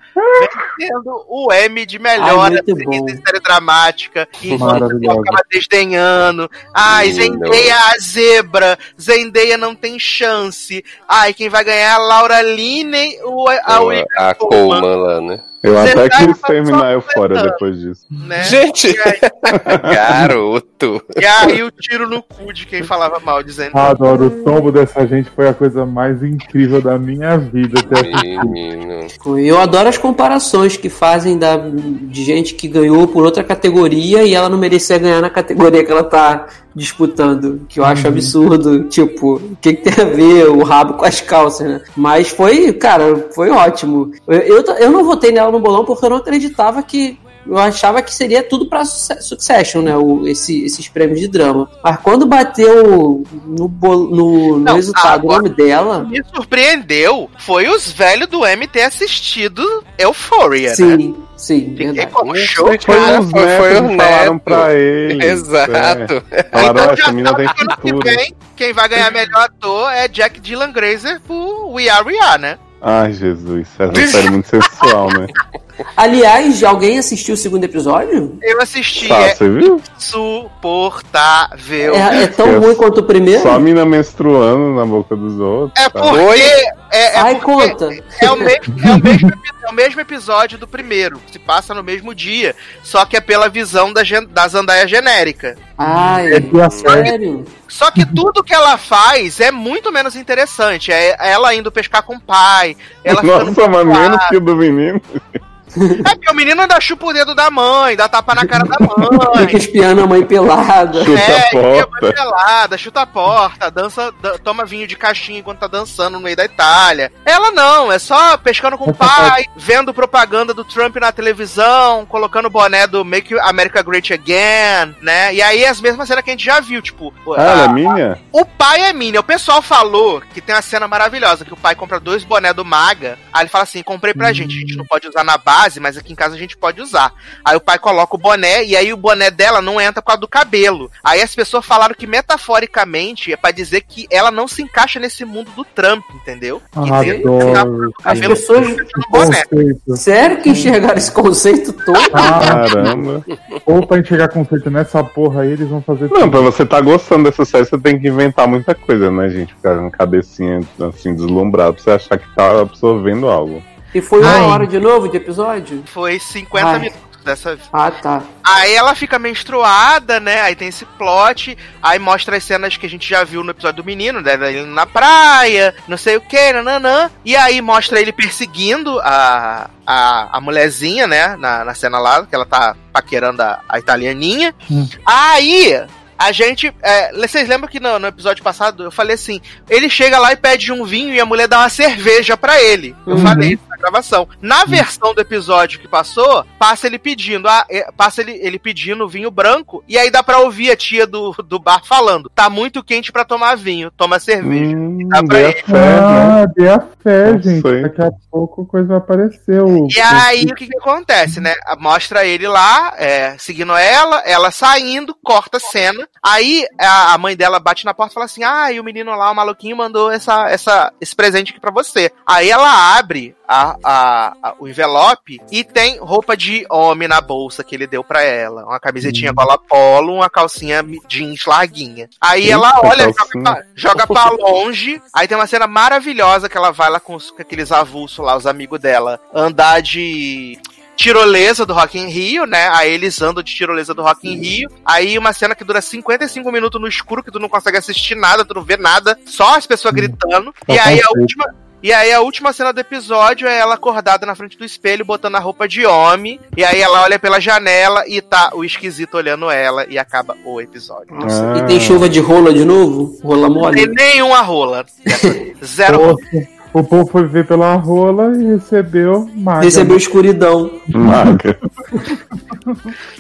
vencendo o M de melhor Ai, atriz bom. em série dramática. E ficava desdenhando. Ai, Sim, Zendaya a zebra. Zendaya não tem chance. Ai, quem vai ganhar é a Laura Linney ou a, a A, Coleman lá, né? Eu até Zendaya quis tá terminar Eufória completando. depois disso. né? Gente! E aí, Garoto! e aí o tiro no cu de quem falava mal de Zendaya. Adoro, o tombo dessa gente foi a coisa mais incrível da minha vida até. Menino. Eu adoro as comparações que fazem da, de gente que ganhou por outra categoria e ela não merecia ganhar na categoria que ela tá disputando, que eu acho absurdo. Tipo, o que, que tem a ver o rabo com as calças, né? Mas foi, cara, foi ótimo. Eu, eu, eu não votei nela no bolão porque eu não acreditava que. Eu achava que seria tudo pra Suce- Succession, né? O, esse- esses prêmios de drama. Mas quando bateu no, no, no Não, resultado o nome dela. Me surpreendeu foi os velhos do M ter assistido Euphoria, né? Sim, sim, Fiquei verdade. como Foi show, Foi- cara. os foi- falaram pra ele. Exato. É. Falaram, Então "Ah, já essa mina tem sabe que ano que futuro. vem, quem vai ganhar melhor ator é Jack Dylan Grazer por We Are We Are, né? Ai, Jesus, essa série é muito sensual, né? Aliás, alguém assistiu o segundo episódio? Eu assisti, Tá, é você viu? insuportável. É, é tão Eu- ruim quanto o primeiro? Só a mina menstruando na boca dos outros. É tá? porque. É, é Ai, porque conta. É o mesmo, é o mesmo episódio. o mesmo episódio do primeiro, se passa no mesmo dia, só que é pela visão da, da Zandaia genérica. Ai, É sério? Só que tudo que ela faz é muito menos interessante. É ela indo pescar com o pai, ela Nossa, mas menos que o do menino. É porque o menino ainda chupa o dedo da mãe, dá tapa na cara da Fica mãe. espiando a mãe pelada. Chuta É, a enfia a mãe porta. pelada, chuta a porta, dança, da- toma vinho de caixinha enquanto tá dançando no meio da Itália. Ela não, é só pescando com o pai, vendo propaganda do Trump na televisão, colocando o boné do Make America Great Again, né? E aí as mesmas cenas que a gente já viu, tipo, Ah, ela é a- minha? o pai é Minnie. O pessoal falou que tem uma cena maravilhosa, que o pai compra dois boné do Maga. Aí ele fala assim, comprei pra gente, a gente não pode usar na base, mas aqui em casa a gente pode usar. Aí o pai coloca o boné, e aí o boné dela não entra por causa do cabelo. Aí as pessoas falaram que metaforicamente é pra dizer que ela não se encaixa nesse mundo do Trump, entendeu? Adoro. As pessoas. Conceito. Sério que enxergaram esse conceito todo? Ah, Caramba. ou pra enxergar conceito nessa porra aí, eles vão fazer Não, pra você tá gostando dessa série, você tem que inventar muita coisa, né, gente? Ficar com a cabecinha assim, deslumbrado pra você achar que tá absorvendo algo. E foi uma Ai. hora de novo de episódio? Foi 50 Ai. minutos dessa vez. Ah, tá. Aí ela fica menstruada, né? Aí tem esse plot. Aí mostra as cenas que a gente já viu no episódio do menino, né? Ele na praia, não sei o que, nananã. E aí mostra ele perseguindo a, a, a mulherzinha, né? Na, na cena lá, que ela tá paquerando a, a italianinha. Hum. Aí. A gente. é, vocês lembram que no, no episódio passado eu falei assim: ele chega lá e pede um vinho e a mulher dá uma cerveja pra ele. Eu Uhum. falei isso na gravação. Na versão do episódio que passou, passa ele pedindo, ah, é, passa ele, ele pedindo vinho branco, e aí dá pra ouvir a tia do, do bar falando: tá muito quente pra tomar vinho, toma cerveja. Hum, Dá pra dê a ele. fé, né? Ah, dê a fé, gente. Daqui a pouco a coisa. O, E aí, o que que acontece, né? Mostra ele lá, é, seguindo ela, ela saindo, corta a cena. Aí a, mãe dela bate na porta e fala assim: Ah, e o menino lá, o maluquinho, mandou essa, essa, esse presente aqui pra você. Aí ela abre a, a- a- o envelope e tem roupa de homem na bolsa que ele deu pra ela. Uma camisetinha gola polo, uma calcinha jeans larguinha. Aí Eita, ela olha, joga calcinha. pra, joga pra longe. Aí tem uma cena maravilhosa que ela vai lá com, os- com aqueles avulsos lá, os amigos dela, andar de tirolesa do Rock in Rio, né? Aí eles andam de tirolesa do Rock in Rio. Aí uma cena que dura 55 minutos no escuro, que tu não consegue assistir nada, tu não vê nada, só as pessoas gritando. E Só aí a última. E aí a última cena do episódio é ela acordada na frente do espelho, botando a roupa de homem. E aí ela olha pela janela e tá o esquisito olhando ela e acaba o episódio. Ah. E tem chuva de rola de novo? Rola Não tem mole? nenhuma rola. Zero o povo foi ver pela rola e recebeu maga. Recebeu escuridão. Maga.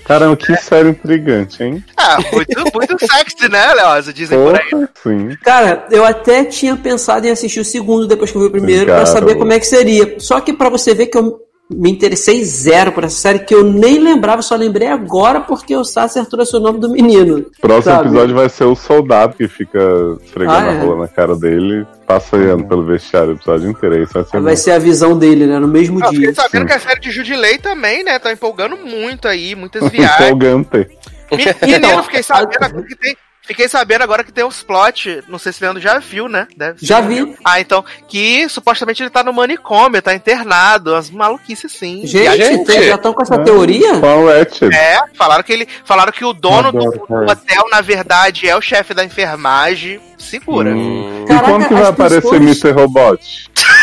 Caramba, que série intrigante, hein? Ah, muito, muito sexy, né, Leosa? Dizem por aí. Sim. Cara, eu até tinha pensado em assistir o segundo depois que eu vi o primeiro pra Cara, saber como é que seria. Só que pra você ver que eu me interessei zero por essa série, que eu nem lembrava, só lembrei agora porque o Sasser trouxe o nome do menino. Próximo Sabe? episódio vai ser o soldado que fica esfregando Ah, é? a rola na cara dele, passeando pelo vestiário o episódio inteiro. Isso vai ser Vai ser a visão dele, né? No mesmo Ah, dia. fiquei sabendo Sim. que a série de Judilei também, né? Tá empolgando muito aí, muitas viagens. Empolgante. Menino, fiquei sabendo que tem. Fiquei sabendo agora que tem uns plot, não sei se o Leandro já viu, né? Deve ser. Já vi. Ah, então, que supostamente ele tá no manicômio, tá internado, umas maluquices sim. Gente, gente. vocês já estão com essa teoria? Qual Ratchet? É, falaram que ele. Falaram que o dono do, Adoro, do cara. hotel, na verdade, é o chefe da enfermagem. Segura. Hum, E Caraca, quando que vai as aparecer pessoas- Mr. Robot?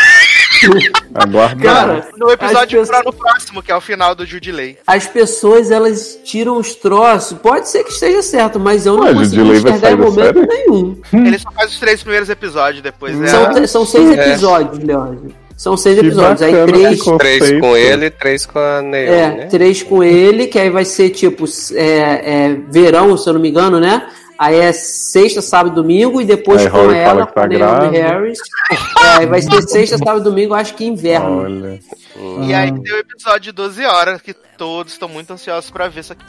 Aguarda. Cara, No episódio pessoas- no próximo, que é o final do Judilei. As pessoas, elas tiram os troços. Pode ser que esteja certo, mas eu não Ué, consegui Judilei vai enxergar em momento série? nenhum. Ele só faz os três primeiros episódios, depois é. São, são seis É. episódios, Leandro. São seis Que episódios. Aí três, três com ele e três com a Neon, é, né? três com ele, que aí vai ser tipo é, é, verão, se eu não me engano, né? Aí é sexta, sábado, domingo, e depois Aí com Holly ela, que com tá Naomi. Harris. É, aí vai ser sexta, sábado, domingo, acho que inverno. Olha. E aí tem o episódio de 12 horas, que todos estão muito ansiosos pra ver isso aqui.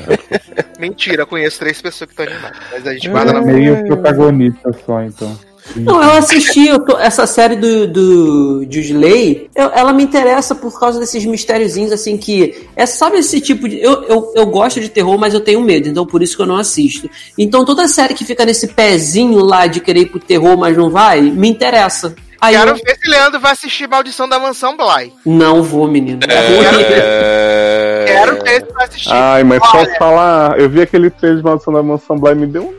Mentira, eu conheço três pessoas que estão animadas. Mas a gente guarda na Meio protagonista só, então. Não, eu assisti eu tô- essa série do, do Jusley, eu- ela me interessa por causa desses mistériozinhos, assim, que. É, sabe esse tipo de. Eu, eu, eu gosto de terror, mas eu tenho medo, então por isso que eu não assisto. Então toda série que fica nesse pezinho lá de querer ir pro terror, mas não vai, me interessa. Aí Quero eu ver se Leandro vai assistir Maldição da Mansão Bly. não vou, menino. É... Quero ver se vai assistir. Ai, mas Olha, posso falar? Eu vi aquele trailer de Maldição da Mansão Bly e me deu um.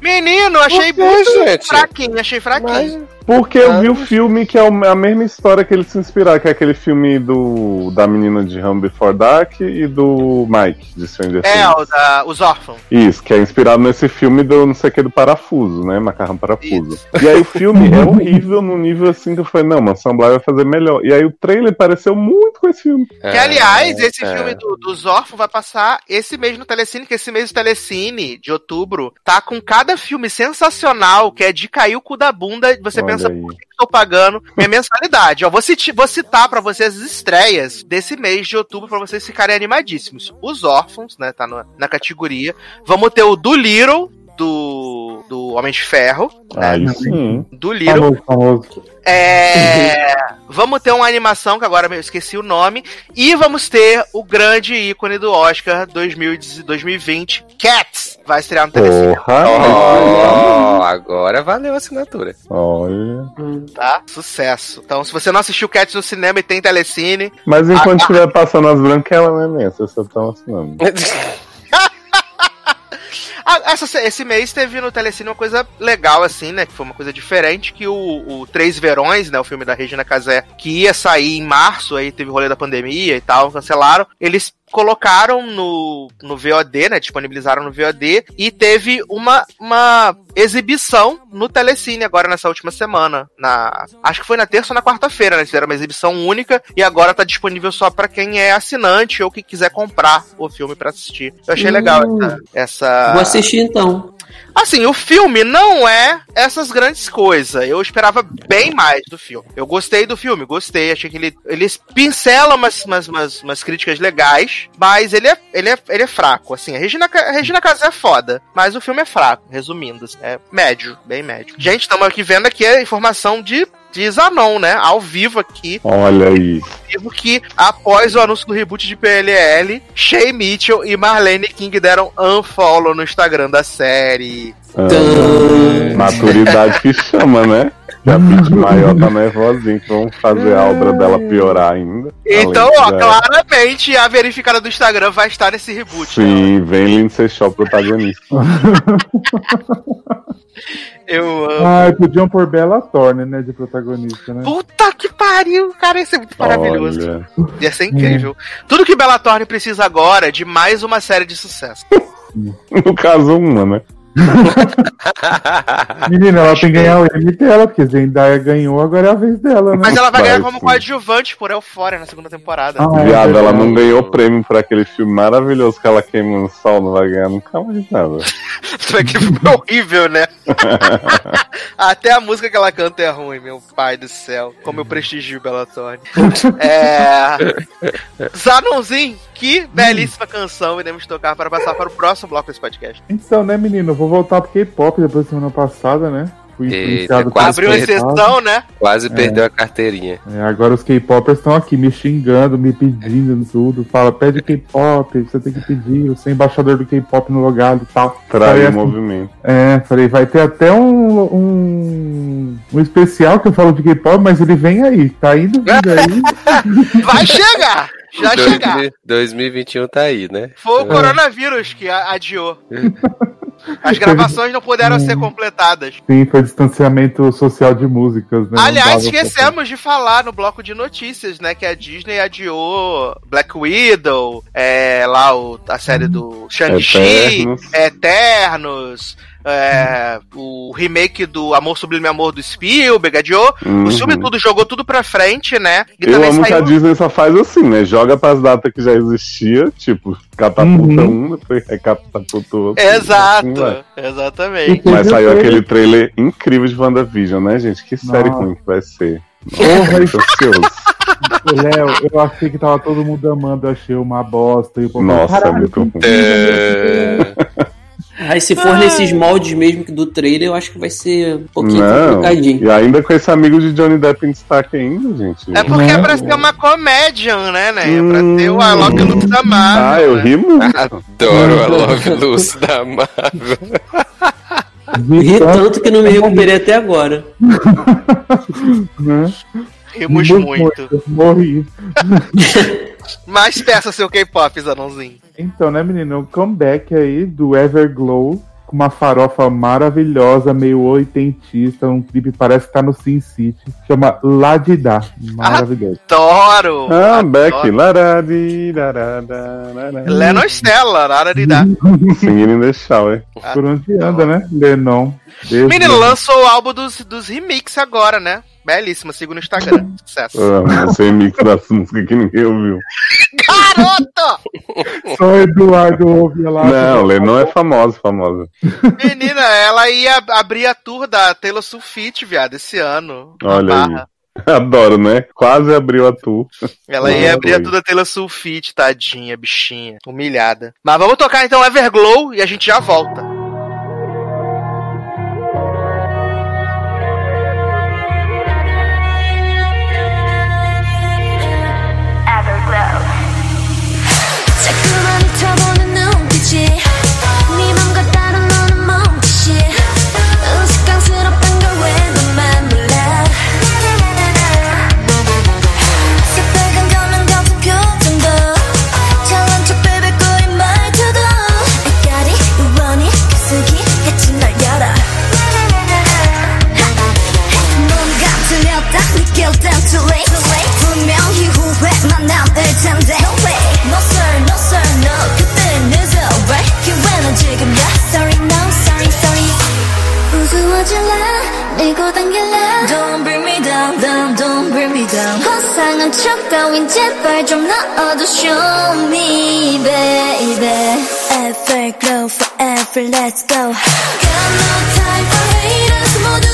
Menino, achei muito gente? fraquinho, achei fraquinho. Porque eu vi o filme que é o- a mesma história que ele se inspirar, que é aquele filme do da menina de Home Before Dark e do Mike, de Stranger É, Things. o da, os órfãos. Isso, que é inspirado nesse filme do não sei o que do parafuso, né? Macarrão parafuso. E aí o filme é horrível no nível assim que eu falei, não, Mansão Bly vai fazer melhor. E aí o trailer pareceu muito com esse filme. Que, aliás, esse é. filme do- dos órfãos vai passar esse mês no Telecine, que esse mês o Telecine, de outubro, tá com cada filme sensacional, que é de cair o cu da bunda, você Olha pensa, por que eu tô pagando minha mensalidade? Ó, vou, citi- vou citar pra vocês as estreias desse mês de outubro, pra vocês ficarem animadíssimos. Os órfãos, né, tá no- na categoria. Vamos ter o do Little, do, do Homem de Ferro, né, sim. do Little. Famoso, famoso. É, vamos ter uma animação que agora eu esqueci o nome. E vamos ter o grande ícone do Oscar 2010 2020, Cats. Vai estrear no Telecine, Porra! Ó, agora valeu a assinatura. Olha. tá? Sucesso. Então, se você não assistiu Cats no cinema e tem Telecine, Mas enquanto estiver passando as branquelas, né, Nenê? Vocês só estão assinando. Ah, essa- esse mês teve no Telecine uma coisa legal, assim, né? Que foi uma coisa diferente, que o, o Três Verões, né? O filme da Regina Casé, que ia sair em março, aí teve o rolê da pandemia e tal, cancelaram. Eles colocaram no, no VOD, né? Disponibilizaram no VOD e teve uma, uma exibição no Telecine agora nessa última semana. Na, acho que foi na terça ou na quarta-feira, né? Eles fizeram uma exibição única e agora tá disponível só pra quem é assinante ou que quiser comprar o filme pra assistir. Eu achei legal essa, essa Vou assistir então. Assim, o filme não é essas grandes coisas. Eu esperava bem mais do filme. Eu gostei do filme, gostei. Achei que ele, ele pincela umas, umas, umas, umas críticas legais, mas ele é, ele, é, ele é fraco. Assim, a Regina, a Regina Casé é foda, mas o filme é fraco, resumindo. assim, É médio, bem médio. Gente, estamos aqui vendo aqui a informação de. De Zanon, né? Ao vivo aqui, Olha aí. Vivo que após o anúncio do reboot de PLL, Shay Mitchell e Marlene King deram unfollow no Instagram da série. Ah, maturidade que chama, né? Que a Pete maior tá nervosinha, que vão fazer a obra dela piorar ainda. Então, ó, de- claramente a verificada do Instagram vai estar nesse reboot. né? Sim, vem Lindsay Shaw protagonista. Eu amo. Ai, podiam pôr Bella Thorne, né, de protagonista, né? Puta que pariu, cara, isso é muito maravilhoso. Olha. Ia ser incrível. Tudo que Bella Thorne precisa agora é de mais uma série de sucesso. No caso, uma, né? Menina, ela tem que ganhar o M dela, porque Zendaya ganhou, agora é a vez dela, né? Mas ela vai Vai, ganhar como sim. coadjuvante por Euphoria na segunda temporada. Ah, é Viado, ela não ganhou prêmio por aquele filme maravilhoso que ela queima no sol, não vai ganhar nunca mais nada. Isso aqui foi horrível, né? Até a música que ela canta é ruim, meu pai do céu. Como eu prestigio Bella Thorne. É... Zanonzinho, que belíssima canção iremos tocar para passar para o próximo bloco desse podcast. Então, né, menino? Vou voltar pro K-pop depois da semana passada, né? Fui Eita, influenciado quase Abriu exceção, né? Quase perdeu a carteirinha. É, agora os K-popers estão aqui me xingando, me pedindo tudo. Fala, pede K-pop, você tem que pedir, você é embaixador do K-pop no lugar e tal. Falei o assim, movimento. É, falei, vai ter até um, um, um especial que eu falo de K-pop, mas ele vem aí, tá indo vindo aí. Vai chegar! Já chegar. 2000 2021 tá aí, né? Foi o coronavírus que a- adiou. As gravações não puderam ser completadas. Sim, foi distanciamento social de músicas, né? Aliás, esquecemos de falar no bloco de notícias, né? Que a Disney adiou Black Widow, é, lá o, a série do Shang-Chi, Eternos. Eternos, é, o remake do Amor Sublime Amor do Spielberg, adiou. Uhum. O filme tudo jogou tudo pra frente, né? E Eu amo que a saiu. Disney só faz assim, né? Joga pras datas que já existia, tipo, catapulta Uhum. um, depois recatapulta o outro. Exato, assim exatamente. Mas saiu aquele trailer incrível de WandaVision, né, gente? Que série Nossa. ruim que vai ser. Porra, ansioso. Léo, eu achei que tava todo mundo amando, eu achei uma bosta. E o povo, Nossa, é "Caralho, muito ruim. É... Aí se for nesses moldes mesmo que do trailer, eu acho que vai ser um pouquinho Não, complicadinho. e ainda com esse amigo de Johnny Depp em destaque ainda, gente. É porque é pra Né? ser uma comédia, né, né? É pra Hum. ter o Alok Lux da Marvel. Ah, eu né? ri muito. Adoro a Love Lucy da Marvel. Ri tanto que não me recuperei até agora. Rimos Muito, muito. Morri. Mas peça seu K-pop, Zanãozinho. Então, né, menino? O comeback aí do Everglow com uma farofa maravilhosa, meio oitentista. Um clipe parece que tá no Sin City. Chama Ladidá. Maravilhoso. Adoro! Ah, Adoro. Beck. Laradi. Lennon Stella, dar. Singing in the shower. Por onde anda, né? Lenon. Beijo, Menino, lançou o álbum dos, dos remix agora, né? Belíssima, siga no Instagram. Sucesso. Ah, Esse remix das músicas que ninguém ouviu. Garoto! Só Eduardo ouvia lá. Não, Lennon é famosa, famosa. Menina, ela ia abrir a tour da Taylor Swift, viado, esse ano. Olha aí. Adoro, né? Quase abriu a tour. Ela ia Ah, abrir a tour da Taylor Swift, tadinha, bichinha. Humilhada. Mas vamos tocar então Everglow e a gente já volta. 허상한 척 따윈 제발 좀 넣어도 Show me, baby Everglow forever, let's go Got no time for haters 모두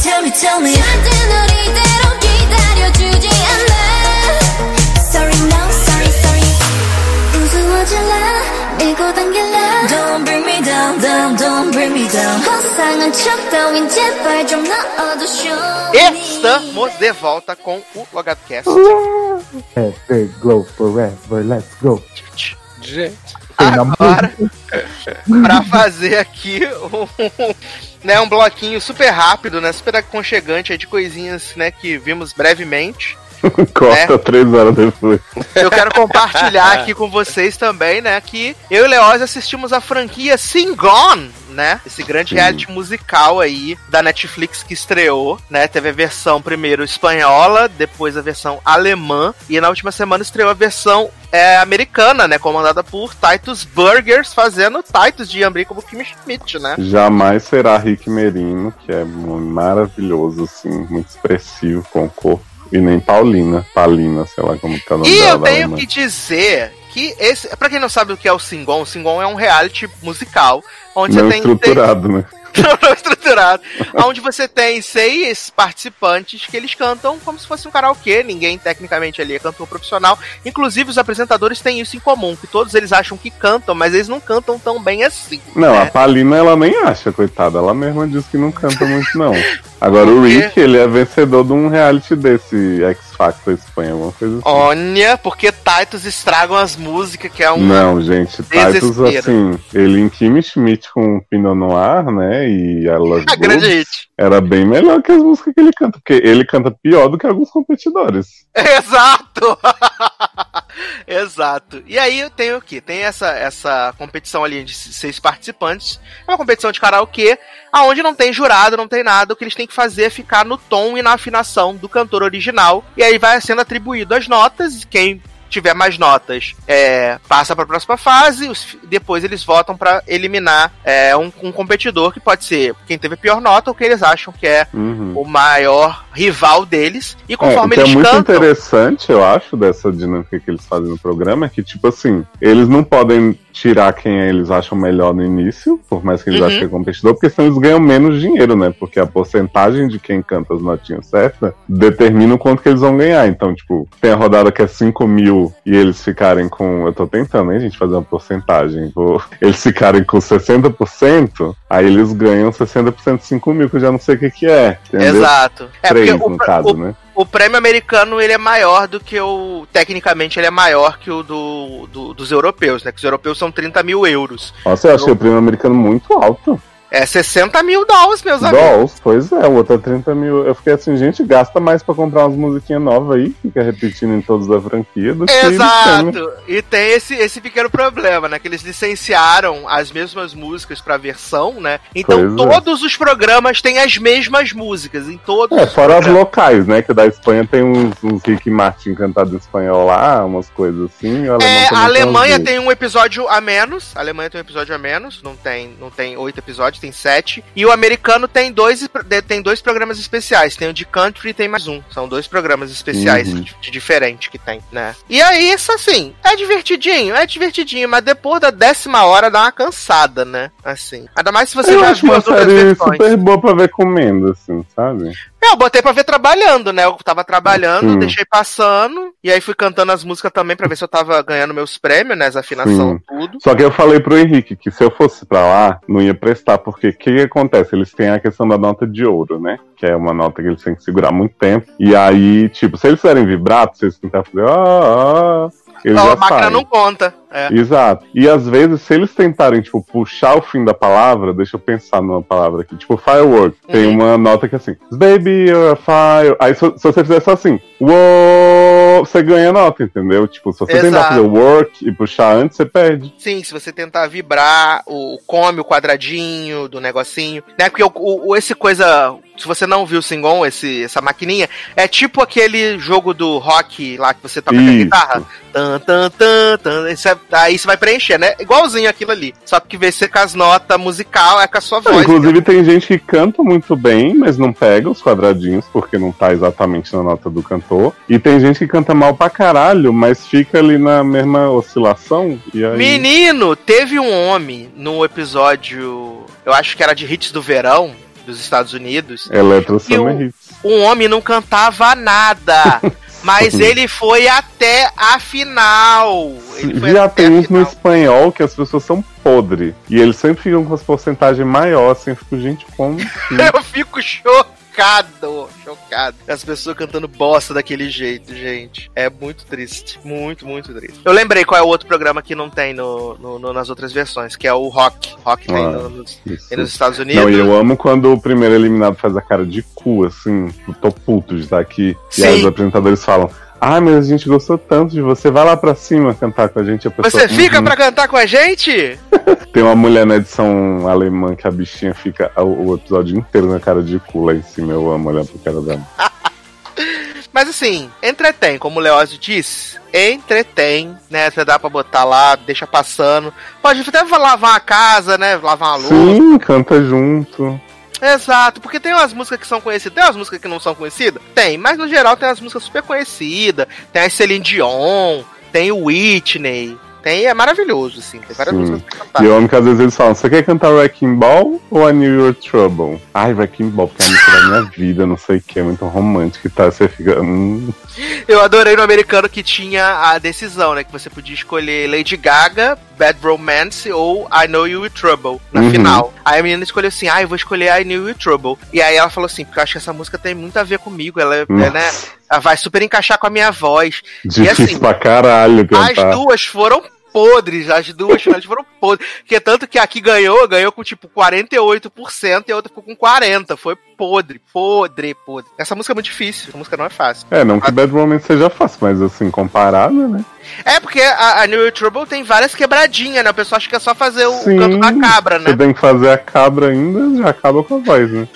tell me tell me 절대 널 이대로 기다려주지 않아 Sorry no sorry sorry 우스워질래 밀고 당길래 Don't bring me down down don't bring me down 허상한 척 따윈 제발 좀 넣어도 show me Estamos de volta com o LogadoCast. Everglow forever, let's go. Gente. Tem na Agora, pra fazer aqui um, né, um bloquinho super rápido, né, super aconchegante de coisinhas né, que vimos brevemente. Corta três horas depois. Eu quero compartilhar aqui com vocês também, né, que eu e Leoz assistimos a franquia Sing Gone, né? Esse grande reality musical aí da Netflix que estreou, né? Teve a versão primeiro espanhola, depois a versão alemã e na última semana estreou a versão é, americana, né? Comandada por Titus Burgers, fazendo Titus de Ambri como Kim Schmidt, né? Jamais será Rick Merino, que é maravilhoso, assim, muito expressivo com o corpo. E nem Paulina, Paulina, sei lá como tá o nome E eu tenho alemã. que dizer que esse, para quem não sabe o que é o Singon, o Singon é um reality musical onde Não você tem estruturado, né? não estruturado, onde você tem seis participantes que eles cantam como se fosse um karaokê, ninguém tecnicamente ali é cantor profissional, inclusive os apresentadores têm isso em comum, que todos eles acham que cantam, mas eles não cantam tão bem assim. Não, né? a Palina ela nem acha, coitada. Ela mesma diz que não canta muito, não. Agora o? Rick, ele é vencedor de um reality desse X Factor Espanha, alguma coisa assim. Olha, porque Titus estragam as músicas, que é um Não, gente, Titus, assim, ele em Kim Schmidt com o Pinot Noir, né, e a Love a grande hit. Era bem melhor que as músicas que ele canta, porque ele canta pior do que alguns competidores. Exato! Exato. E aí eu tenho o quê? Tem essa, essa competição ali de seis participantes. É uma competição de karaokê, aonde não tem jurado, não tem nada. O que eles têm que fazer é ficar no tom e na afinação do cantor original. E aí vai sendo atribuído as notas. Quem tiver mais notas é, passa para a próxima fase, os, depois eles votam para eliminar é, um, um, competidor que pode ser quem teve a pior nota ou que eles acham que é uhum. o maior rival deles. E conforme é, eles é muito cantam... interessante, eu acho, dessa dinâmica que eles fazem no programa, é que, tipo assim, eles não podem tirar quem eles acham melhor no início, por mais que eles uhum. achem que é competidor, porque senão eles ganham menos dinheiro, né? Porque a porcentagem de quem canta as notinhas certas determina o quanto que eles vão ganhar. Então, tipo, tem a rodada que é 5 mil e eles ficarem com. Eu tô tentando, hein, gente, fazer uma porcentagem. Vou... Eles ficarem com 60%, aí eles ganham 60% de 5 mil, que eu já não sei o que, que é. Entendeu? Exato. É 3, no o, caso, o, né? o prêmio americano ele é maior do que o. Tecnicamente, ele é maior que o do, do dos europeus, né? Que os europeus são 30 mil euros. Nossa, eu achei o prêmio americano muito alto. É 60 mil dólares, meus amigos. Dólares, pois é, o outro é 30 mil. Eu fiquei assim, gente, gasta mais pra comprar umas musiquinhas novas aí, fica repetindo em todos da franquia do Exato. E tem esse, esse pequeno problema, né? Que eles licenciaram as mesmas músicas pra versão, né? Então pois é. todos é. os programas têm as mesmas músicas, em todos É, fora as locais, né? Que da Espanha tem uns, uns Rick Martin cantado em espanhol lá, umas coisas assim. É, a Alemanha tem um episódio a menos. A Alemanha tem um episódio a menos, não tem, não tem oito episódios tem sete. E o americano tem dois, tem dois programas especiais. Tem o de country e tem mais um. São dois programas especiais uhum. de, de, diferente que tem, né? E aí, isso assim, é divertidinho, é divertidinho, mas depois da décima hora dá uma cansada, né? Assim. Ainda mais se você eu já acho viu uma série super boa pra ver comendo, assim, sabe? Eu botei pra ver trabalhando, né? Eu tava trabalhando, Sim. deixei passando, e aí fui cantando as músicas também pra ver se eu tava ganhando meus prêmios, né? As afinação, Sim. tudo. Só que eu falei pro Henrique que se eu fosse pra lá, não ia prestar, porque o que, que acontece? Eles têm a questão da nota de ouro, né? Que é uma nota que eles têm que segurar muito tempo. E aí, tipo, se eles fizerem vibrato, se eles tentarem fazer. Ah, ah, ele não, a máquina não conta. É. Exato. E às vezes, se eles tentarem, tipo, puxar o fim da palavra, deixa eu pensar numa palavra aqui. Tipo, firework. Uhum. Tem uma nota que é assim, baby, you're a fire. Aí se, se você fizer só assim, uou, você ganha nota, entendeu? Tipo, se você Exato. tentar fazer work e puxar antes, você perde. Sim, se você tentar vibrar, o come o quadradinho do negocinho. Né? Porque o, o, esse coisa. Se você não viu o Singon, esse, essa maquininha, é tipo aquele jogo do rock lá que você toca com a guitarra. Tan, tan, tan, tan. É Aí você vai preencher, né? Igualzinho aquilo ali. Só que vê se com as notas musical é com a sua voz. Inclusive né? tem gente que canta muito bem, mas não pega os quadradinhos, porque não tá exatamente na nota do cantor. E tem gente que canta mal pra caralho, mas fica ali na mesma oscilação. Aí... Menino, teve um homem no episódio. Eu acho que era de hits do verão dos Estados Unidos. Eletro Summer Hits. Um homem não cantava nada. Mas ele foi até a final. Já tem uns no espanhol que as pessoas são podres. E eles sempre ficam com as porcentagens maiores. Assim, eu fico, gente, como. eu fico chocado chocado, chocado. As pessoas cantando bosta daquele jeito, gente. É muito triste. Muito, muito triste. Eu lembrei qual é o outro programa que não tem no, no, no nas outras versões, que é o Rock. Rock ah, tem, no, nos, tem nos Estados Unidos. Não, e eu amo quando o primeiro eliminado faz a cara de cu, assim. Eu tô puto de estar aqui. Sim. E aí os apresentadores falam. Ah, mas a gente gostou tanto de você. Vai lá pra cima cantar com a gente. A pessoa, você fica uhum. pra cantar com a gente? Tem uma mulher na edição alemã que a bichinha fica o, o episódio inteiro na cara de cu lá em cima. Eu amo olhar pro cara dela. Mas assim, entretém, como o Leózio disse, entretém, né? Você dá pra botar lá, deixa passando. Pode até lavar a casa, né? Lavar uma luz. Sim, canta junto. Exato, porque tem umas músicas que são conhecidas, tem umas músicas que não são conhecidas? Tem, mas no geral tem umas músicas super conhecidas, tem a Celine Dion, tem o Whitney, tem, é maravilhoso, assim. Tem várias Sim. músicas pra cantar. E eu amo que às vezes eles falam: você quer cantar Wrecking Ball ou a New York Trouble? Ai, Wrecking Ball, porque é a música da minha vida, não sei o que, é muito romântico e tá. Você fica. Hum. Eu adorei no americano que tinha a decisão, né? Que você podia escolher Lady Gaga, Bad Romance ou I Know You Trouble na uhum. final. Aí a menina escolheu assim: ah, eu vou escolher I Know You Trouble. E aí ela falou assim: porque eu acho que essa música tem muito a ver comigo. Ela é né? Vai super encaixar com a minha voz. Difícil e assim, pra caralho cantar. As duas foram podres, as duas finais foram podres. Que tanto que aqui ganhou, ganhou com tipo 48% e a outra ficou com 40%. Foi podre, podre, podre. Essa música é muito difícil, essa música não é fácil. É, não que Bad Romance seja fácil, mas assim, comparado, né? É, porque a, a New Trouble tem várias quebradinhas, né? O pessoal acha que é só fazer o, Sim, canto da cabra, né? Você tem que fazer a cabra ainda, já acaba com a voz, né?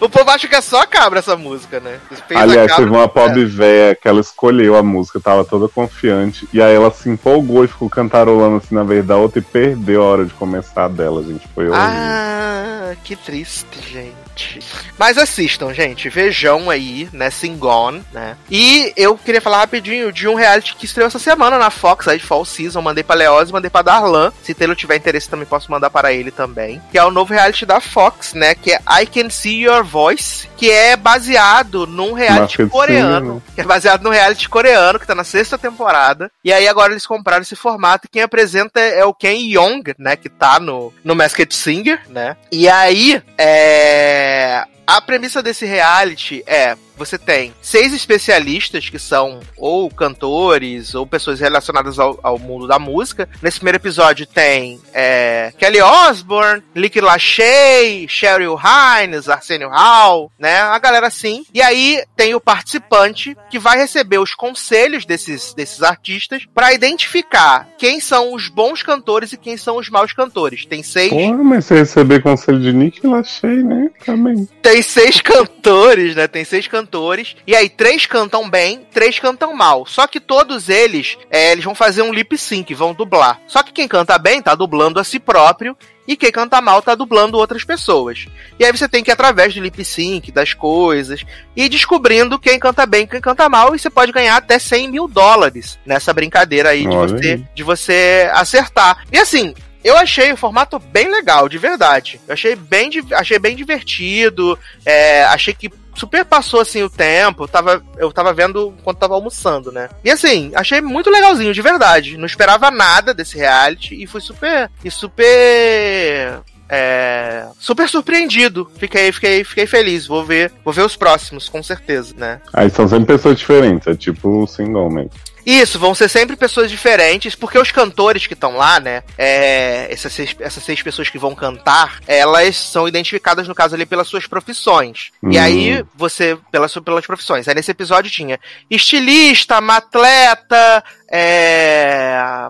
O povo acha que é só cabra essa música, né? Aliás, cabra- teve uma pobre véia que ela escolheu a música, tava toda confiante. E aí ela se empolgou e ficou cantarolando assim na vez da outra e perdeu a hora de começar a dela, gente. Foi horrível. Ah, que triste, gente. Mas assistam, gente. Vejam aí, né? Singone, né? E eu queria falar rapidinho de um reality que estreou essa semana na Fox, aí de Fall Season. Mandei pra Leoz, mandei pra Darlan. Se Taylor tiver interesse, também posso mandar para ele também. Que é o novo reality da Fox, né? Que é I Can See Your Voice. Que é baseado num reality Marca coreano. né? Que é baseado num reality coreano, que tá na sexta temporada. E aí agora eles compraram esse formato. E quem apresenta é o Ken Young, né? Que tá no, no Masked Singer, né? E aí, é. A premissa desse reality é. Você tem seis especialistas que são ou cantores ou pessoas relacionadas ao, ao mundo da música. Nesse primeiro episódio tem é, Kelly Osbourne, Lick Lachey, Cheryl Hines, Arsenio Hall, né? A galera assim. E aí tem o participante que vai receber os conselhos desses, desses artistas para identificar quem são os bons cantores e quem são os maus cantores. Tem seis Porra, mas você receber conselho de Nick, eu achei, né? Também. tem seis cantores, né? Tem seis cantores. E aí, três cantam bem, três cantam mal. Só que todos eles, é, eles vão fazer um lip sync, vão dublar. Só que quem canta bem tá dublando a si próprio. E quem canta mal tá dublando outras pessoas. E aí você tem que ir através do lip sync, das coisas, e descobrindo quem canta bem e quem canta mal. E você pode ganhar até 100 mil dólares nessa brincadeira aí de você, aí. de você acertar. E assim, eu achei o formato bem legal, de verdade. Eu achei bem, achei bem divertido. é, achei que super passou assim o tempo. Tava, eu tava vendo enquanto tava almoçando, né? E assim, achei muito legalzinho, de verdade. Não esperava nada desse reality e fui super. E super. É, super surpreendido. Fiquei, fiquei, fiquei feliz. Vou ver, vou ver os próximos, com certeza, né? Aí são sempre pessoas diferentes, é tipo o single mesmo. Isso, vão ser sempre pessoas diferentes, porque os cantores que estão lá, né? É, essas, seis, essas seis pessoas que vão cantar, elas são identificadas, no caso ali, pelas suas profissões. E Hum. aí, você, pelas, pelas profissões. Aí nesse episódio tinha estilista, atleta, é.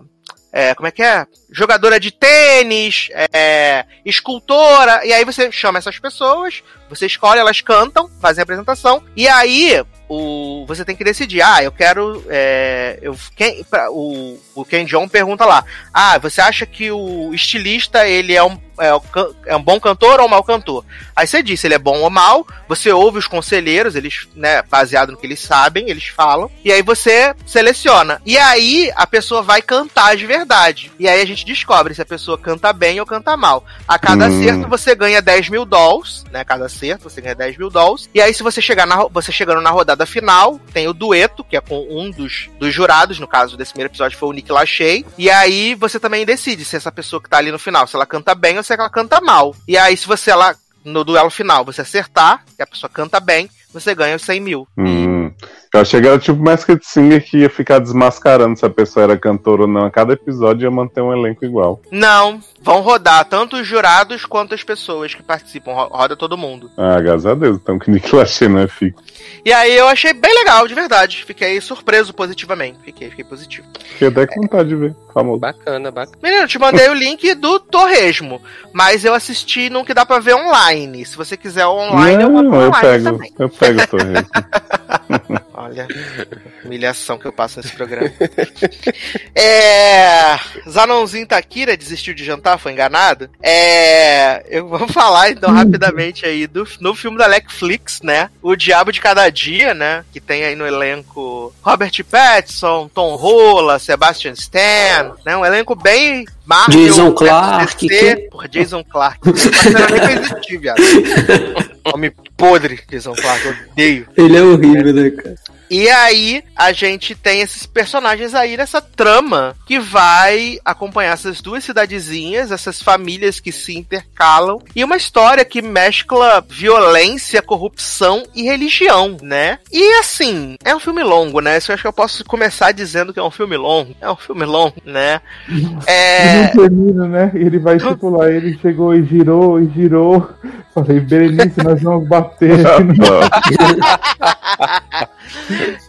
é, como é que é? Jogadora de tênis, é, escultora, e aí você chama essas pessoas, você escolhe, elas cantam, fazem a apresentação, e aí o, você tem que decidir, ah, eu quero. É, eu, quem, pra, o, o Ken John pergunta lá, ah, você acha que o estilista ele é um, é, um é um bom cantor ou um mau cantor? Aí você diz ele é bom ou mau, você ouve os conselheiros, eles, né, baseado no que eles sabem, eles falam, e aí você seleciona. E aí a pessoa vai cantar de verdade. E aí a gente descobre se a pessoa canta bem ou canta mal. A cada Hum. acerto você ganha 10 mil dólares, né? Cada acerto você ganha 10 mil dólares. E aí, se você chegar na, você chegando na rodada final, tem o dueto, que é com um dos, dos jurados, no caso desse primeiro episódio foi o Nick Lachey. E aí você também decide se essa pessoa que tá ali no final, se ela canta bem ou se ela canta mal. E aí, se você ela, no duelo final, você acertar, que a pessoa canta bem, você ganha os 100 mil. Hum. Eu achei que era tipo Masked Singer que ia ficar desmascarando se a pessoa era cantora ou não. A cada episódio ia manter um elenco igual. Não, vão rodar tanto os jurados quanto as pessoas que participam, ro- roda todo mundo. Ah, graças a Deus. Então que Nick Lachey não é fixo. E aí eu achei bem legal, de verdade. Fiquei surpreso positivamente. Fiquei, fiquei positivo. Fiquei até com vontade de ver. Famoso. Bacana, bacana. Menino, eu te mandei o link do Torresmo, mas eu assisti num que dá pra ver online. Se você quiser online, eu mando Não, eu online pego. também. Eu pego o Torres. Olha, humilhação que eu passo nesse programa. é. Zanãozinho Takira desistiu de jantar, foi enganado. É. Eu vou falar então rapidamente aí do no filme da Netflix, né? O Diabo de Cada Dia, né? Que tem aí no elenco Robert Pattinson, Tom Rola, Sebastian Stan, né? Um elenco bem Marvel, Jason Clarke, DC. que- Porra, Jason Clarke. Não nem pra existir, viado. Homem podre, Jason Clarke, eu odeio. Ele é horrível, né, cara? E aí, a gente tem esses personagens aí nessa trama que vai acompanhar essas duas cidadezinhas, essas famílias que se intercalam, e uma história que mescla violência, corrupção e religião, né? E assim, é um filme longo, né? Isso eu acho que eu posso começar dizendo que é um filme longo. É um filme longo, né? E É. não termina, né? E ele vai tipo lá, ele chegou e girou e girou. Falei, Berenice, nós vamos bater.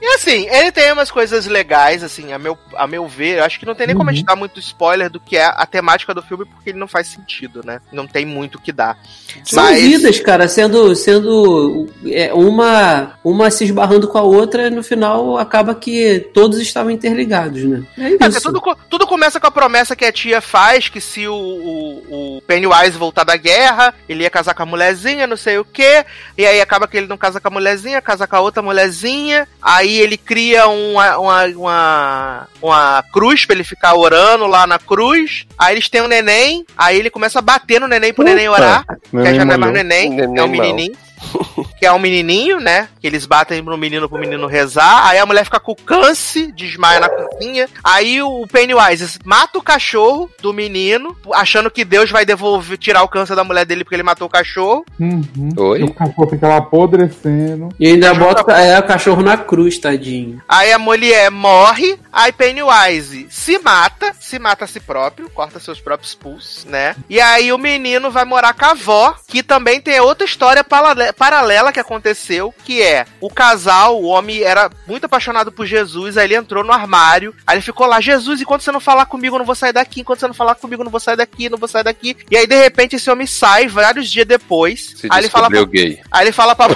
E assim, ele tem umas coisas legais, assim, a meu, a meu ver. Eu acho que não tem nem como a gente dar muito spoiler do que é a temática do filme, porque ele não faz sentido, né? Não tem muito o que dar. São vidas, cara, sendo, sendo é, uma, uma se esbarrando com a outra, no final acaba que todos estavam interligados, né? É isso. tudo, tudo começa com a promessa que a tia faz, que se o, o, o Pennywise voltar da guerra, ele ia casar com a mulherzinha, não sei o quê. E aí acaba que ele não casa com a mulherzinha, casa com a outra mulherzinha. Aí ele cria uma, uma, uma, uma cruz pra ele ficar orando lá na cruz. Aí eles têm um neném, aí ele começa a bater no neném pro neném orar. Que aí já não é mais neném, Neném é um não. menininho. Que é um menininho, né? Que eles batem pro menino pro menino rezar. Aí a mulher fica com câncer, desmaia na cozinha. Aí o Pennywise mata o cachorro do menino, achando que Deus vai devolver, tirar o câncer da mulher dele porque ele matou o cachorro. Uhum. Oi? O cachorro fica lá apodrecendo. E ainda bota é, o cachorro na cruz, tadinho. Aí a mulher morre, aí Pennywise se mata, se mata a si próprio, corta seus próprios pulsos, né? E aí o menino vai morar com a avó, que também tem outra história parale- paralela que aconteceu, que é o casal, o homem era muito apaixonado por Jesus, aí ele entrou no armário, aí ele ficou lá, Jesus, enquanto você não falar comigo, eu não vou sair daqui, enquanto você não falar comigo, eu não vou sair daqui, não vou sair daqui. E aí, de repente, esse homem sai vários dias depois, Se aí ele fala pra, gay. Aí ele fala pra.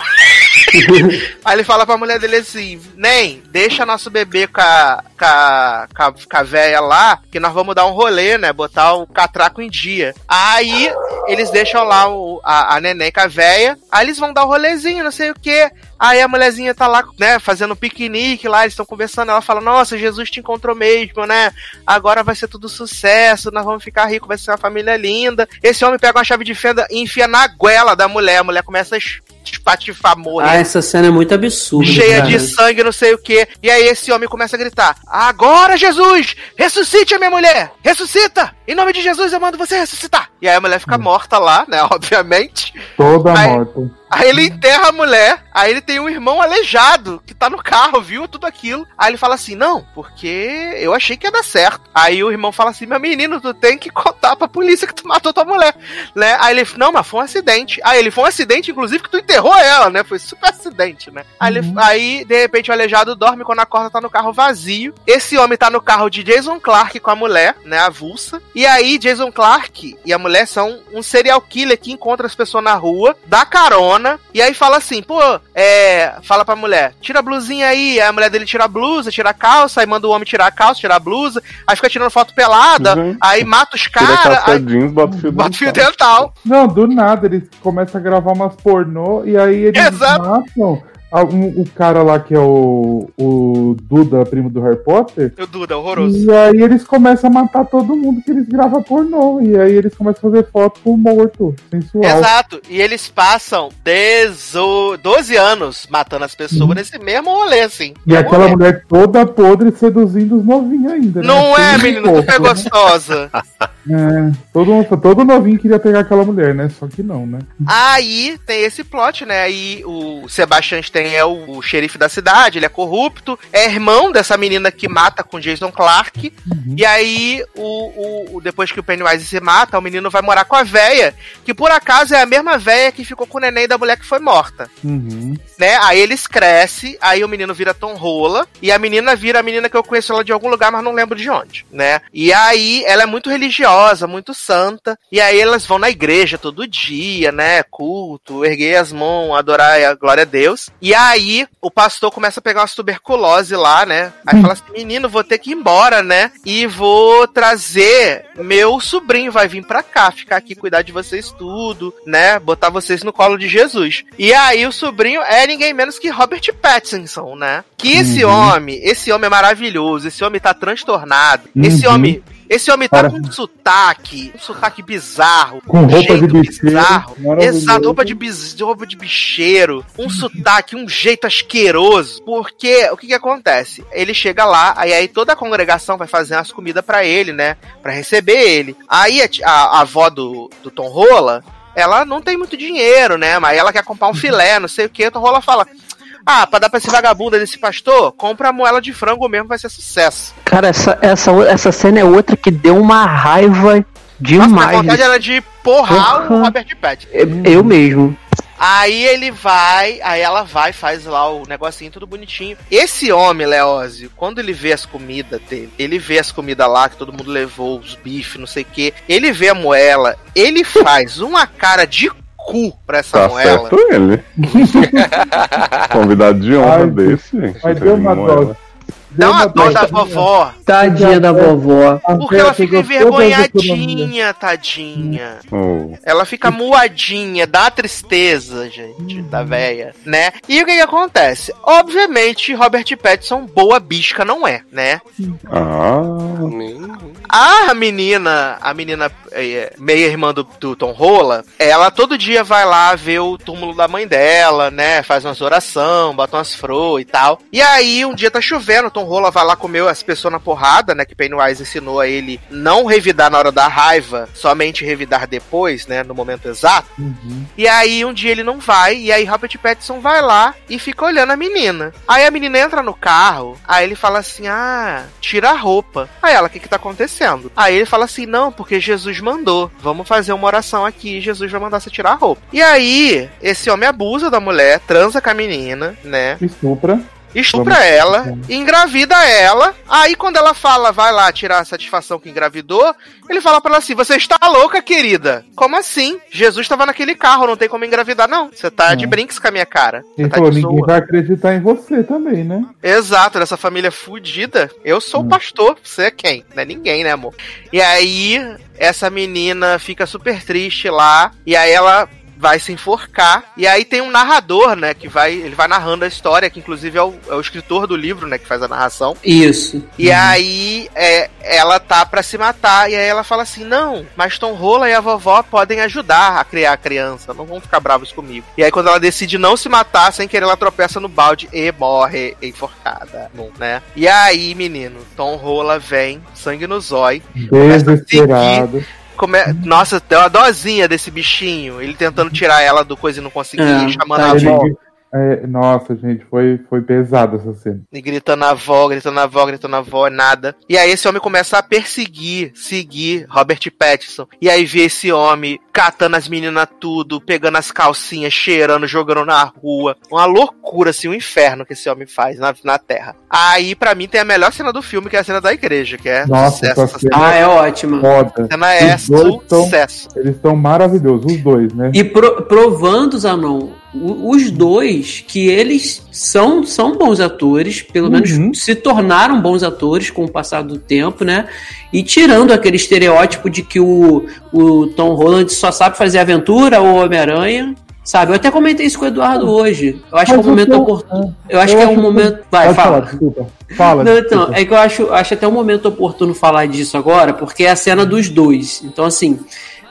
Aí ele fala pra mulher dele assim: Nem, deixa nosso bebê com a, com a, com a, com a véia lá, que nós vamos dar um rolê, né? Botar o catraco em dia. Aí eles deixam lá o, a, a neném com a véia. Aí eles vão dar um rolezinho, não sei o que. Aí a mulherzinha tá lá, né, fazendo piquenique lá, eles estão conversando. Ela fala: Nossa, Jesus te encontrou mesmo, né? Agora vai ser tudo sucesso, nós vamos ficar ricos, vai ser uma família linda. Esse homem pega uma chave de fenda e enfia na goela da mulher. A mulher começa a espatifar, morrer Ah, essa cena é muito absurda. cheia cara. de sangue, não sei o que. E aí esse homem começa a gritar: Agora, Jesus! Ressuscite a minha mulher! Ressuscita! Em nome de Jesus eu mando você ressuscitar! E aí a mulher fica morta lá, né? Obviamente. Toda Aí- morta. Aí ele enterra a mulher, aí ele tem um irmão aleijado que tá no carro, viu tudo aquilo. Aí ele fala assim: Não, porque eu achei que ia dar certo. Aí o irmão fala assim: Meu menino, tu tem que contar pra polícia que tu matou tua mulher, né? Aí ele, não, mas foi um acidente. Aí ele, foi um acidente, inclusive, que tu enterrou ela, né? Foi super acidente, né? Aí, ele- aí, de repente, o aleijado dorme quando acorda tá no carro vazio. Esse homem tá no carro de Jason Clark com a mulher, né? Avulsa. E aí, Jason Clark e a mulher são um serial killer que encontra as pessoas na rua, dá carona, e aí fala assim, pô, é. Fala pra mulher, tira a blusinha aí. Aí a mulher dele tira a blusa, tira a calça, aí manda o homem tirar a calça, tirar a blusa, aí fica tirando foto pelada, Uhum. aí mata os caras, aí jeans, bota o fio bota fio dental. dental. Não, do nada, eles começam a gravar umas pornô e aí eles Exato. matam a- o cara lá que é o, o Duda, primo do Harry Potter. Meu Duda, horroroso. E aí eles começam a matar todo mundo que eles gravam pornô. E aí eles começam a fazer foto com o morto, sensual. Exato. E eles passam 10, 12 anos matando as pessoas nesse mesmo rolê, assim. E aquela mulher toda podre seduzindo os novinhos ainda. né? Não é, menino, tu é né? É, todo, todo novinho queria pegar aquela mulher, né? Só que não, né? Aí tem esse plot, né? Aí o Sebastian Stan é o, o xerife da cidade, ele é corrupto, é irmão dessa menina que mata com Jason Clark. E aí, o, o- o- depois que o Pennywise se mata, o menino vai morar com a véia, que por acaso é a mesma véia que ficou com o neném da mulher que foi morta. Uhum. Né? Aí eles crescem, aí o menino vira Tom Rola, e a menina vira a menina que eu conheço ela de algum lugar, mas não lembro de onde, né? E aí ela é muito religiosa, muito santa, e aí elas vão na igreja todo dia, né? Culto, erguer as mãos, adorar a glória a Deus. E aí o pastor começa a pegar umas tuberculose lá, né? Aí fala assim: menino, vou ter que ir embora, né? E vou trazer meu sobrinho, vai vir pra cá, ficar aqui, cuidar de vocês tudo, né? Botar vocês no colo de Jesus. E aí o sobrinho é ninguém menos que Robert Pattinson, né? Que esse homem, esse homem é maravilhoso, esse homem tá transtornado, esse Uhum. homem. Esse homem tá Cara. com um sotaque, um sotaque bizarro, Com um roupa de bicheiro. Exato, roupa de, bis, roupa de bicheiro, um sotaque, um jeito asqueroso. Porque o que que acontece? Ele chega lá, aí, aí toda a congregação vai fazer umas comidas pra ele, né? Pra receber ele. Aí a, a- a avó do, do Tom Rola, ela não tem muito dinheiro, né? Mas ela quer comprar um filé, não sei o que. O Tom Rola fala. Ah, pra dar pra esse vagabundo desse pastor, compra a moela de frango mesmo, vai ser sucesso. Cara, essa, essa, essa cena é outra que deu uma raiva Nossa, minha demais. vontade era de porrar o Porra. Robert Pattinson. Eu, eu mesmo. Aí ele vai, aí ela vai, faz lá o negocinho tudo bonitinho. Esse homem, Leózio, quando ele vê as comidas dele, ele vê as comidas lá que todo mundo levou, os bifes, não sei o que, ele vê a moela, ele faz uma cara de cu pra essa Tá moela. certo ele. Convidado de honra Ai, desse, gente. Mas deu uma Moela. dó. Dá uma dó da vovó. Tadinha da vovó. Porque ela fica envergonhadinha, tadinha. Oh. Ela fica moadinha, dá tristeza, gente, da véia, né? E o que que acontece? Obviamente, Robert Pattinson, boa bisca não é, né? Ah, A menina, a menina é, meia-irmã do, do Tom Rola, ela todo dia vai lá ver o túmulo da mãe dela, né? Faz umas oração, bota umas flores e tal. E aí, um dia tá chovendo, o Tom Rola vai lá comer as pessoas na porrada, né? Que Pennywise ensinou a ele não revidar na hora da raiva, somente revidar depois, né? No momento exato. E aí, um dia ele não vai, e aí Robert Pattinson vai lá e fica olhando a menina. Aí a menina entra no carro, aí ele fala assim: Ah, tira a roupa. Aí ela, o que que tá acontecendo? Aí ele fala assim: Não, porque Jesus mandou. Vamos fazer uma oração aqui, Jesus vai mandar você tirar a roupa. E aí, esse homem abusa da mulher, transa com a menina, né? Estupra. Estupra Vamos- ela, engravida ela. Aí quando ela fala, vai lá tirar a satisfação que engravidou, ele fala pra ela assim: Você está louca, querida? Como assim? Jesus estava naquele carro, não tem como engravidar, não. Você tá de É. brinks com a minha cara. Ele tá falou, de ninguém vai acreditar em você também, né? Exato, dessa família fudida. Eu sou o pastor, você é quem? Não é ninguém, né, amor? E aí, essa menina fica super triste lá, e aí ela vai se enforcar. E aí tem um narrador, né, que vai, ele vai narrando a história, que inclusive é o, é o escritor do livro, né, que faz a narração. Isso. E aí é, ela tá pra se matar, e aí ela fala assim: Não, mas Tom Rola e a vovó podem ajudar a criar a criança, não vão ficar bravos comigo. E aí, quando ela decide não se matar, sem querer, ela tropeça no balde e morre enforcada, né? E aí, menino, Tom Rola vem, sangue no zói. Desesperado. Come... Nossa, deu uma dozinha desse bichinho, ele tentando tirar ela do coisa e não conseguir, É, chamando tá a Ele- avó. É, nossa, gente, foi, foi pesado essa cena. E gritando a avó, gritando a avó, gritando a avó, nada. E aí esse homem começa a perseguir, seguir Robert Pattinson. E aí vê esse homem catando as meninas tudo, pegando as calcinhas, cheirando, jogando na rua. Uma loucura, assim, um inferno que esse homem faz na, na Terra. Aí, pra mim, tem a melhor cena do filme, que é a cena da igreja, que é Nossa, sucesso. cena Ah, é ótima. foda. cena é dois tão- sucesso. Eles estão maravilhosos, os dois, né? E pro- provando, Zanon, o- os dois que eles são, são bons atores, pelo Uhum. menos se tornaram bons atores com o passar do tempo, né? E tirando aquele estereótipo de que o, o Tom Holland só sabe fazer aventura ou Homem-Aranha. Sabe, eu até comentei isso com o Eduardo hoje. Eu acho que é um Mas momento oportuno. Eu acho eu que é um momento. Vai, fala. falar, desculpa. Fala. Não, então, desculpa. é que eu acho, acho até um momento oportuno falar disso agora, porque é a cena dos dois. Então, assim,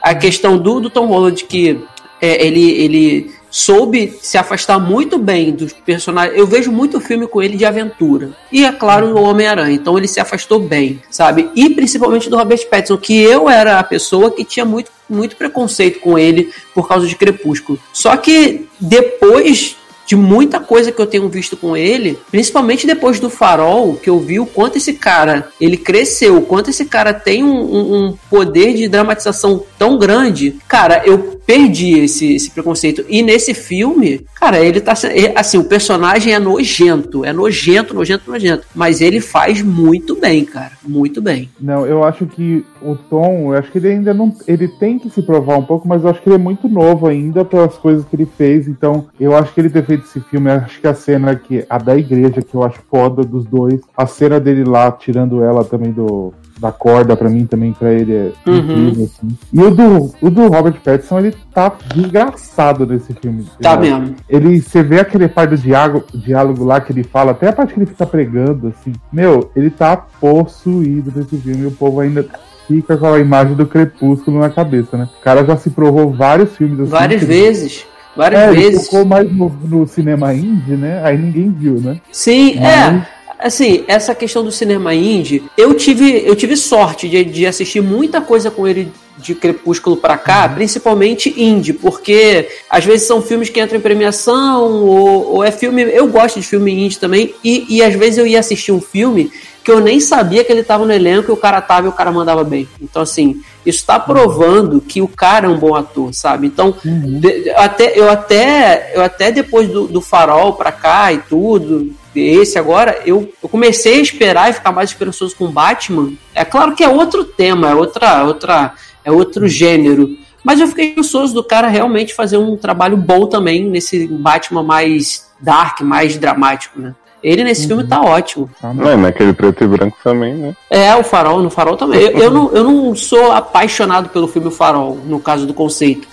a questão do, do Tom Holland que é, ele, ele soube se afastar muito bem dos personagens. Eu vejo muito filme com ele de aventura. E, é claro, o Homem-Aranha. Então, ele se afastou bem, sabe? E principalmente do Robert Pattinson, que eu era a pessoa que tinha muito, muito preconceito com ele por causa de Crepúsculo. Só que depois de muita coisa que eu tenho visto com ele, principalmente depois do Farol, que eu vi o quanto esse cara ele cresceu, o quanto esse cara tem um, um- um poder de dramatização tão grande, cara, eu perdi esse, esse preconceito. E nesse filme, cara, ele tá é, assim, o personagem é nojento, é nojento, nojento, nojento, mas ele faz muito bem, cara, muito bem. Não, eu acho que o Tom, eu acho que ele ainda não. Ele tem que se provar um pouco, mas eu acho que ele é muito novo ainda pelas coisas que ele fez. Então, eu acho que ele ter feito esse filme, acho que a cena que. A da igreja, que eu acho foda dos dois. A cena dele lá, tirando ela também do. Da corda, pra mim também, pra ele é Uhum. incrível, assim. E o do, o do Robert Pattinson, ele tá desgraçado nesse filme. Tá Eu- mesmo. ele, você vê aquele par do diálogo, diálogo lá que ele fala, até a parte que ele fica pregando, assim. Meu, ele tá possuído nesse filme e o povo ainda fica com a imagem do crepúsculo na cabeça, né? O cara já se provou vários filmes assim. Várias que ele- vezes. Várias É, ele vezes. ficou mais no, no cinema indie, né? Aí ninguém viu, né? Sim, Mas- é. Assim, essa questão do cinema indie, eu tive, eu tive sorte de, de assistir muita coisa com ele de Crepúsculo pra cá, principalmente indie, porque às vezes são filmes que entram em premiação, ou, ou é filme. Eu gosto de filme indie também, e, e às vezes eu ia assistir um filme que eu nem sabia que ele tava no elenco e o cara tava e o cara mandava bem. Então, assim, isso tá provando que o cara é um bom ator, sabe? Então, de- até, eu, até, eu até depois do, do Farol pra cá e tudo, esse agora, eu, eu comecei a esperar e ficar mais esperançoso com Batman. É claro que é outro tema, é outra, outra, é outro gênero. Mas eu fiquei ansioso do cara realmente fazer um trabalho bom também nesse Batman mais dark, mais dramático, né? Ele nesse filme tá ótimo. É, naquele preto e branco também, né? É, o Farol, no Farol também. Eu, eu, não, eu não sou apaixonado pelo filme Farol, no caso do conceito.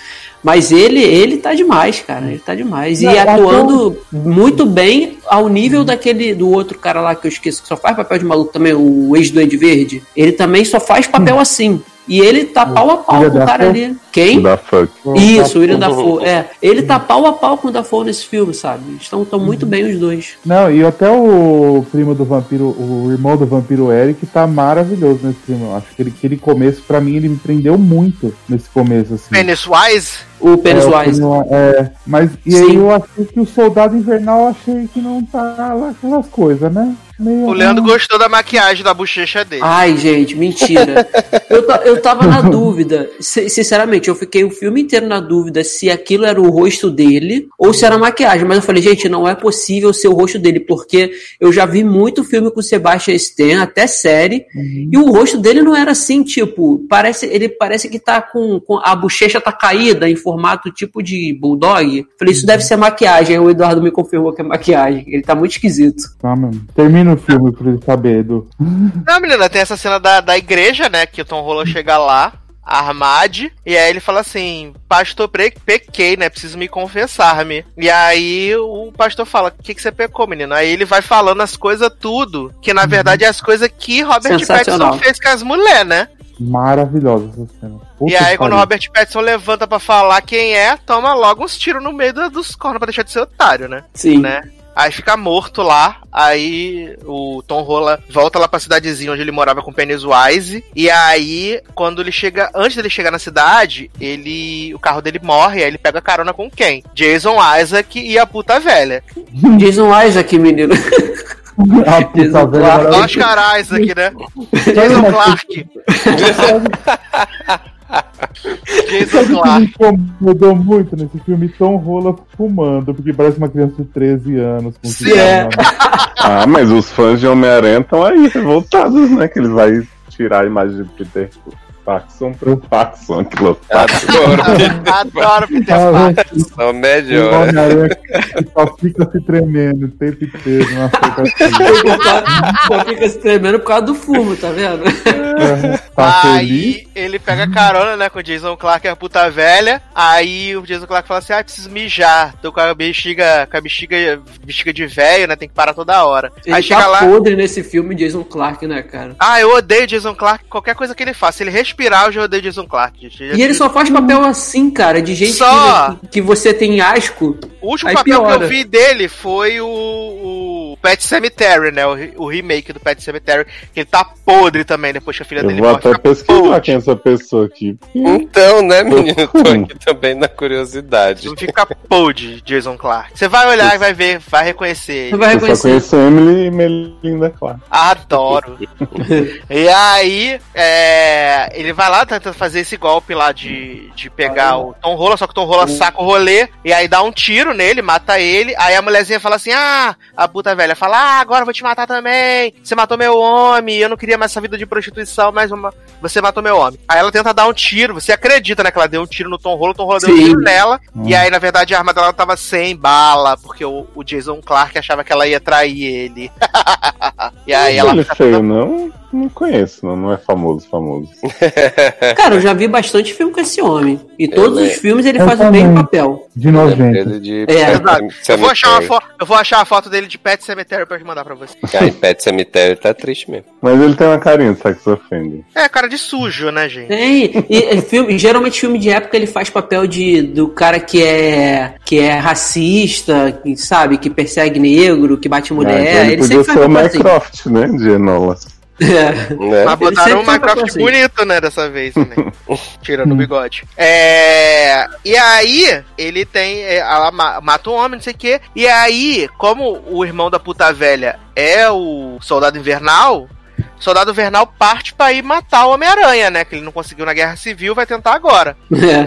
Mas ele, ele tá demais, cara. Ele tá demais. E Não, atuando muito bem ao nível daquele do outro cara lá que eu esqueço, que só faz papel de maluco também, o ex do Ed Verde. Ele também só faz papel assim. E ele tá pau a pau William com o cara Dafoe? ali. Quem? Da fuck. Isso, o William Dafoe. É, ele tá pau a pau com o Dafoe nesse filme, sabe? Estão tão muito bem os dois. Não, e até o primo do vampiro, o irmão do vampiro Eric tá maravilhoso nesse filme. Eu acho que ele, aquele começo, pra mim, ele me prendeu muito nesse começo, assim. Penis-wise? O É, o Wise. primo- é, mas e Sim. aí eu achei que o Soldado Invernal eu achei que não tá lá aquelas coisas, né? Meio- O Leandro gostou da maquiagem da bochecha dele. Ai, gente, mentira. eu, eu tava na dúvida. Si- Sinceramente, eu fiquei o filme inteiro na dúvida se aquilo era o rosto dele ou se era maquiagem. Mas eu falei, gente, não é possível ser o rosto dele, porque eu já vi muito filme com o Sebastian Stan, até série, e o rosto dele não era assim, tipo, parece, ele parece que tá com, com a bochecha tá caída em formato tipo de bulldog. Falei, isso deve ser maquiagem. Aí o Eduardo me confirmou que é maquiagem. Ele tá muito esquisito. Tá, mano. Termina o filme pra ele saber, Edu. Não, menina, tem essa cena da, da igreja, né? Que o Tom Holland chega lá, armado, e aí ele fala assim: Pastor, pequei, né? Preciso me confessar-me. E aí o pastor fala: O que, que você pecou, menino? Aí ele vai falando as coisas tudo, que na verdade é as coisas que Robert. Pattinson fez com as mulheres, né? Maravilhosa essa cena. Puta e aí, quando o. Robert Pattinson levanta pra falar quem é, toma logo uns tiros no meio do- dos cornos pra deixar de ser otário, né? Sim. né? Aí fica morto lá, aí o Tom Rola volta lá pra cidadezinha onde ele morava com o Pennywise, e aí, quando ele chega, antes dele chegar na cidade, ele, o carro dele morre, aí ele pega carona com quem? Jason Isaac e a puta velha. Jason Isaac, menino. A puta Jason velha Oscar Isaac, né? Jason Clark. Jason que me Clark. incomodou muito nesse filme? Tom Rola fumando, porque parece uma criança de 13 anos. Com Sim. É. Ah, mas os fãs de Homem-Aranha estão aí revoltados, né? Que ele vai tirar a imagem de Peter Parkinson pro que loucura. Adoro. Adoro Peter Parker. São o melhor. Homem-Aranha que só fica se tremendo o tempo inteiro na expectativa. Só fica se tremendo por causa do fumo, tá vendo? Tá feliz? Aí ele pega carona, né, com o Jason Clark, a puta velha. Aí o Jason Clark fala assim: Ah, preciso mijar. Tô com a bexiga, com a bexiga, bexiga de velho, né? Tem que parar toda hora. Ele Aí chega tá lá. podre nesse filme Jason Clark, né, cara? Ah, eu odeio Jason Clark, qualquer coisa que ele faça. Ele respirar, eu já odeio Jason Clark. gente. E ele só faz papel assim, cara, de gente Só. que, que você tem asco. O último papel que piora. eu vi dele foi o, o Pet Cemetery, né? O, o remake do Pet Cemetery. Que ele tá podre também depois que a filha Eu dele vou morre. até pesquisar podre. quem é essa pessoa aqui. Então, né, menino? Tô aqui também na curiosidade. Não fica podre, Jason Clark. Você vai olhar e vai ver, vai reconhecer ele. Você vai Eu só reconhecer. conheço Emily e Melinda, claro. Adoro. e aí, é, ele vai lá tentando fazer esse golpe lá de, de pegar o Tom Rola, só que o Tom Rola saca o rolê e aí dá um tiro nele, mata ele. Aí a mulherzinha fala assim: Ah, a puta velha fala: Ah, agora eu vou te matar também. Você matou meu homem, eu não queria mais essa vida de prostituição, mas uma- você matou meu homem. Aí ela tenta dar um tiro, você acredita, né? Que ela deu um tiro no Tom Rola, o Tom Rola deu um Sim. tiro nela. E aí, na verdade, a arma dela tava sem bala, porque o, o Jason Clark achava que ela ia trair ele. e aí ela ele é feio, toda- não? Não conheço, não. Não é famoso, famoso. Cara, eu já vi bastante filme com esse homem. E todos Ele- os filmes ele Eu faz o mesmo papel. De nojento. Ele de É, Exato. Eu vou, achar uma Cemetery. fo- eu vou achar a foto dele de Pet Cemetery pra te mandar pra você. Aí, Pet Cemitério tá triste mesmo. Mas ele tem uma carinha de sex offender. É, cara de sujo, né, gente? Tem. E, e filme, geralmente filme de época ele faz papel de do cara que é que é racista, que, sabe, que persegue negro, que bate Ah, mulher. então ele ele podia sempre ser faz o papel assim. Minecraft, né? De Enola. É. Né? Mas botaram um Minecraft assim. bonito, né, dessa vez, né? Tirando o bigode. É... E aí, ele tem... é, Ela ma- mata um homem, não sei o quê. E aí, como o irmão da puta velha é o soldado invernal... Soldado Invernal parte pra ir matar o Homem-Aranha, né? Que ele não conseguiu na Guerra Civil, vai tentar agora. É.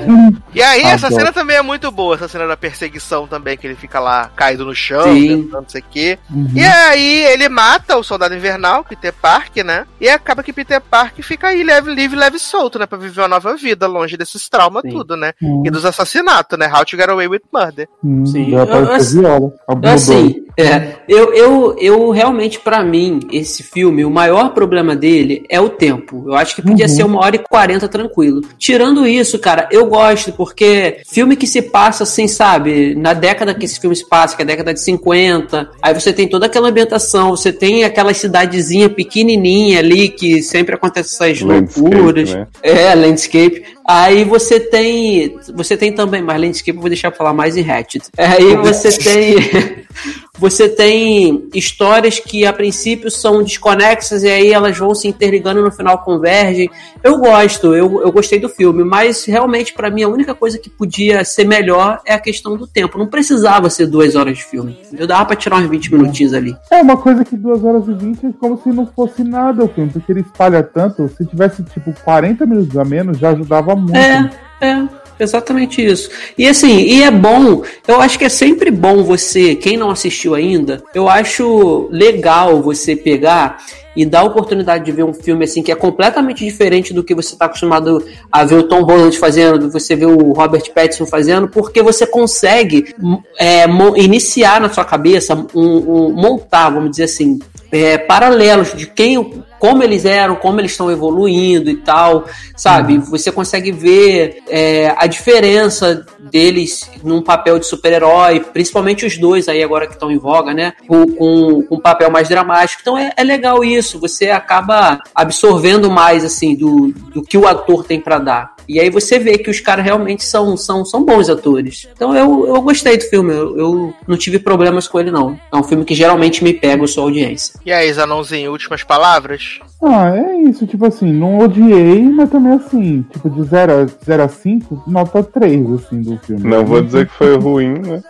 E aí, essa Adoro. cena também é muito boa, essa cena da perseguição também, que ele fica lá caído no chão, tentando não sei o quê. Uhum. E aí ele mata o soldado invernal, Peter Parker, né? E acaba que Peter Parker fica aí leve, livre, leve e solto, né? Pra viver uma nova vida, longe desses traumas, Sim. tudo, né? Hum, E dos assassinatos, né? How to Get Away with Murder. hum, Sim. Eu- apareceu viola. Mudou. Assim, é, eu, eu, eu realmente, pra mim, esse filme, o maior problema dele é o tempo. Eu acho que podia Uhum. ser uma hora e quarenta tranquilo. Tirando isso, cara, eu gosto, porque filme que se passa assim, sabe, na década que esse filme se passa, que é a década de 50, aí você tem toda aquela ambientação, você tem aquela cidadezinha pequenininha ali, que sempre acontece essas Landscape, loucuras. né? É, landscape. Aí você tem. Você tem também, mas landscape eu vou deixar pra falar mais em Hatchet. Aí você tem. Você tem histórias que a princípio são desconexas e aí elas vão se interligando e no final convergem. Eu gosto, eu, eu gostei do filme, mas realmente pra mim a única coisa que podia ser melhor é a questão do tempo. Não precisava ser duas horas de filme. Eu dava pra tirar uns 20 minutinhos ali. É uma coisa que 2 horas e 20 é como se não fosse nada o filme, porque ele espalha tanto. Se tivesse tipo 40 minutos a menos, já ajudava muito. É, é. Exatamente isso. E assim, e é bom, eu acho que é sempre bom você, quem não assistiu ainda, eu acho legal você pegar e dar a oportunidade de ver um filme assim que é completamente diferente do que você está acostumado a ver o Tom Holland fazendo, você vê o Robert Pattinson fazendo, porque você consegue é, iniciar na sua cabeça, um, um- montar, vamos dizer assim, é, paralelos de quem, como eles eram, como eles estão evoluindo e tal, sabe? Você consegue ver é, a diferença deles num papel de super-herói, principalmente os dois aí agora que estão em voga, né? Com, com, com um papel mais dramático. Então é, é legal isso, você acaba absorvendo mais, assim, do, do que o ator tem pra dar. E aí você vê que os caras realmente são, são, são bons atores. Então eu, eu gostei do filme, eu, eu não tive problemas com ele, não. É um filme que geralmente me pega a sua audiência. E aí, Zanãozinho, últimas palavras? Ah, é isso, tipo assim, não odiei, mas também assim, tipo, de 0 a, 0 a 5, nota 3, assim, do filme. Não vou dizer que foi ruim, né?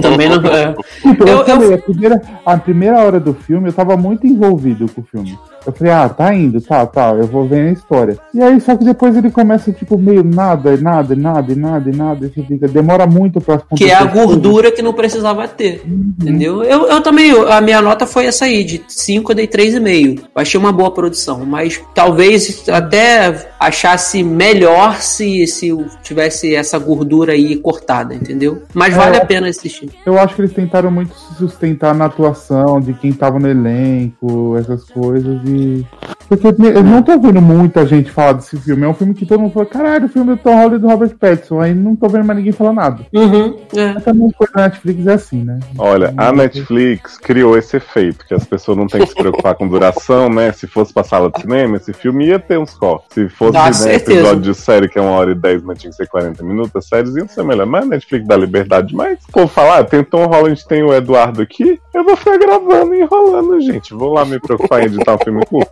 Também não. É. Tipo, eu, Eu- falei, A, primeira, a primeira hora do filme eu tava muito envolvido com o filme. Eu falei, ah, tá indo, tá, tá, eu vou ver a história. E aí, só que depois ele começa, tipo, meio nada, nada, nada, nada, nada, e fica, demora muito pra Que é a coisas. gordura que não precisava ter. Entendeu? Eu, eu também, a minha nota foi essa aí, de 5 eu dei 3,5. Eu achei uma boa produção, mas talvez até achasse melhor se, se tivesse essa gordura aí cortada, entendeu? Mas vale É. a pena assistir. Eu acho que eles tentaram muito se sustentar na atuação de quem tava no elenco, essas coisas, e. 嗯。Porque eu eu não tô vendo muita gente falar desse filme. É um filme que todo mundo fala, caralho, o filme do Tom Holland e do Robert Pattinson. Aí não tô vendo mais ninguém falar nada. Uhum, é. Mas também coisa da Netflix é assim, né? Olha, a Netflix criou esse efeito, que as pessoas não têm que se preocupar com duração, né? Se fosse pra sala de cinema, esse filme ia ter uns cortes. Se fosse Ah, né, episódio de série que é uma hora e dez, mas tinha que ser 40 minutos, as séries iam ser melhor. Mas a Netflix dá liberdade demais. Pô, falar, ah, tem Tom Holland, tem o Eduardo aqui, eu vou ficar gravando e enrolando, gente. Vou lá me preocupar em editar um filme curto.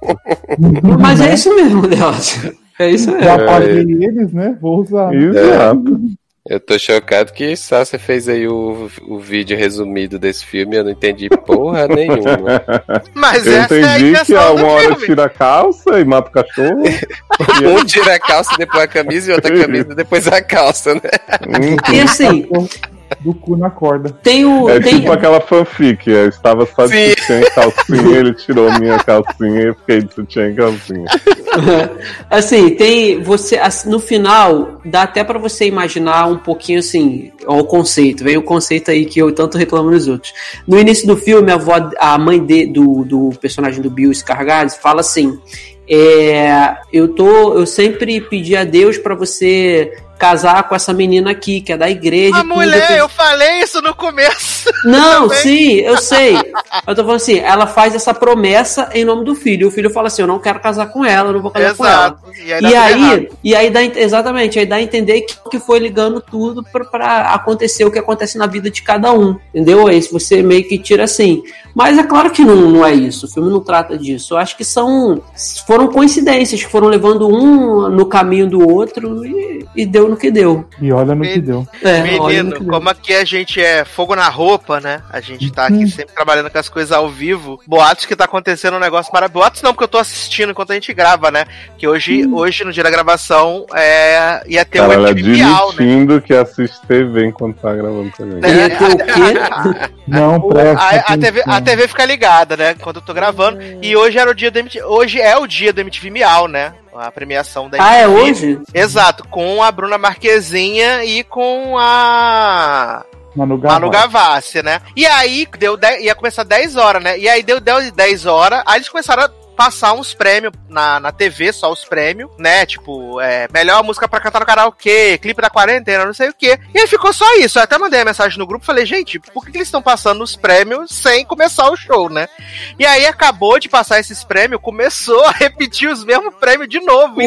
Mas Né? é isso mesmo, Deus. É isso Já mesmo. paguei eles, né? Vou usar. Exato. Eu tô chocado que só você fez aí o, o vídeo resumido desse filme eu não entendi porra nenhuma. Mas Eu essa é a entendi que intenção a do uma hora tira a calça e mata o cachorro. Um tira a calça, depois a camisa e outra camisa, depois a calça, né? E assim, Do cu na corda. tem o. É tem, tipo aquela fanfic, eu estava só de Sim. sutiã e calcinha, ele tirou minha calcinha e eu fiquei de sutiã e calcinha. assim, tem você assim, no final dá até pra você imaginar um pouquinho assim, ó, o conceito, vem o conceito aí que eu tanto reclamo nos outros. No início do filme, a avó, a mãe de, do, do personagem do Bill Scargades fala assim: é, eu tô, eu sempre pedi a Deus pra você casar com essa menina aqui, que é da igreja. A mulher, eu falei isso no começo. Não, Também. sim, eu sei. Eu tô falando assim, ela faz essa promessa em nome do filho. O filho fala assim: eu não quero casar com ela, eu não vou casar com ela. Exato. E aí, E aí, e aí dá, exatamente, aí dá a entender que, que foi ligando tudo pra, pra acontecer o que acontece na vida de cada um, entendeu? Aí você meio que tira assim. Mas é claro que não, não é isso, o filme não trata disso. Eu acho que são foram coincidências que foram levando um no caminho do outro e, e deu no que deu. E olha no que Men- deu. É, Menino, que deu. como aqui a gente é fogo na roupa, né? A gente tá aqui sempre trabalhando com as coisas ao vivo. Boatos que tá acontecendo um negócio maravilhoso. Boatos não, porque eu tô assistindo enquanto a gente grava, né? Que hoje, hoje no dia da gravação, é... ia ter Cara, MTV Miau, né? que assiste TV enquanto tá gravando também. Né? Ia ter o quê? Não presta. a, a TV, a. TV fica ligada, né? Quando eu tô gravando. E hoje era o dia do MTV, Hoje é o dia do MTV Miau, né? A premiação da Ah, é MTV. hoje? Exato, com a Bruna Marquezinha e com a Manu Manu Gavassi. Gavassi, né? E aí deu 10 ia começar 10 horas, né? E aí deu 10, 10 horas, aí eles começaram a passar uns prêmios na, na TV, só os prêmios, né? Tipo, é, melhor música pra cantar no karaokê, clipe da quarentena, não sei o quê. E aí ficou só isso. Eu até mandei a mensagem no grupo, falei, gente, por que, que eles estão passando os prêmios sem começar o show, né? E aí acabou de passar esses prêmios, começou a repetir os mesmos prêmios de novo.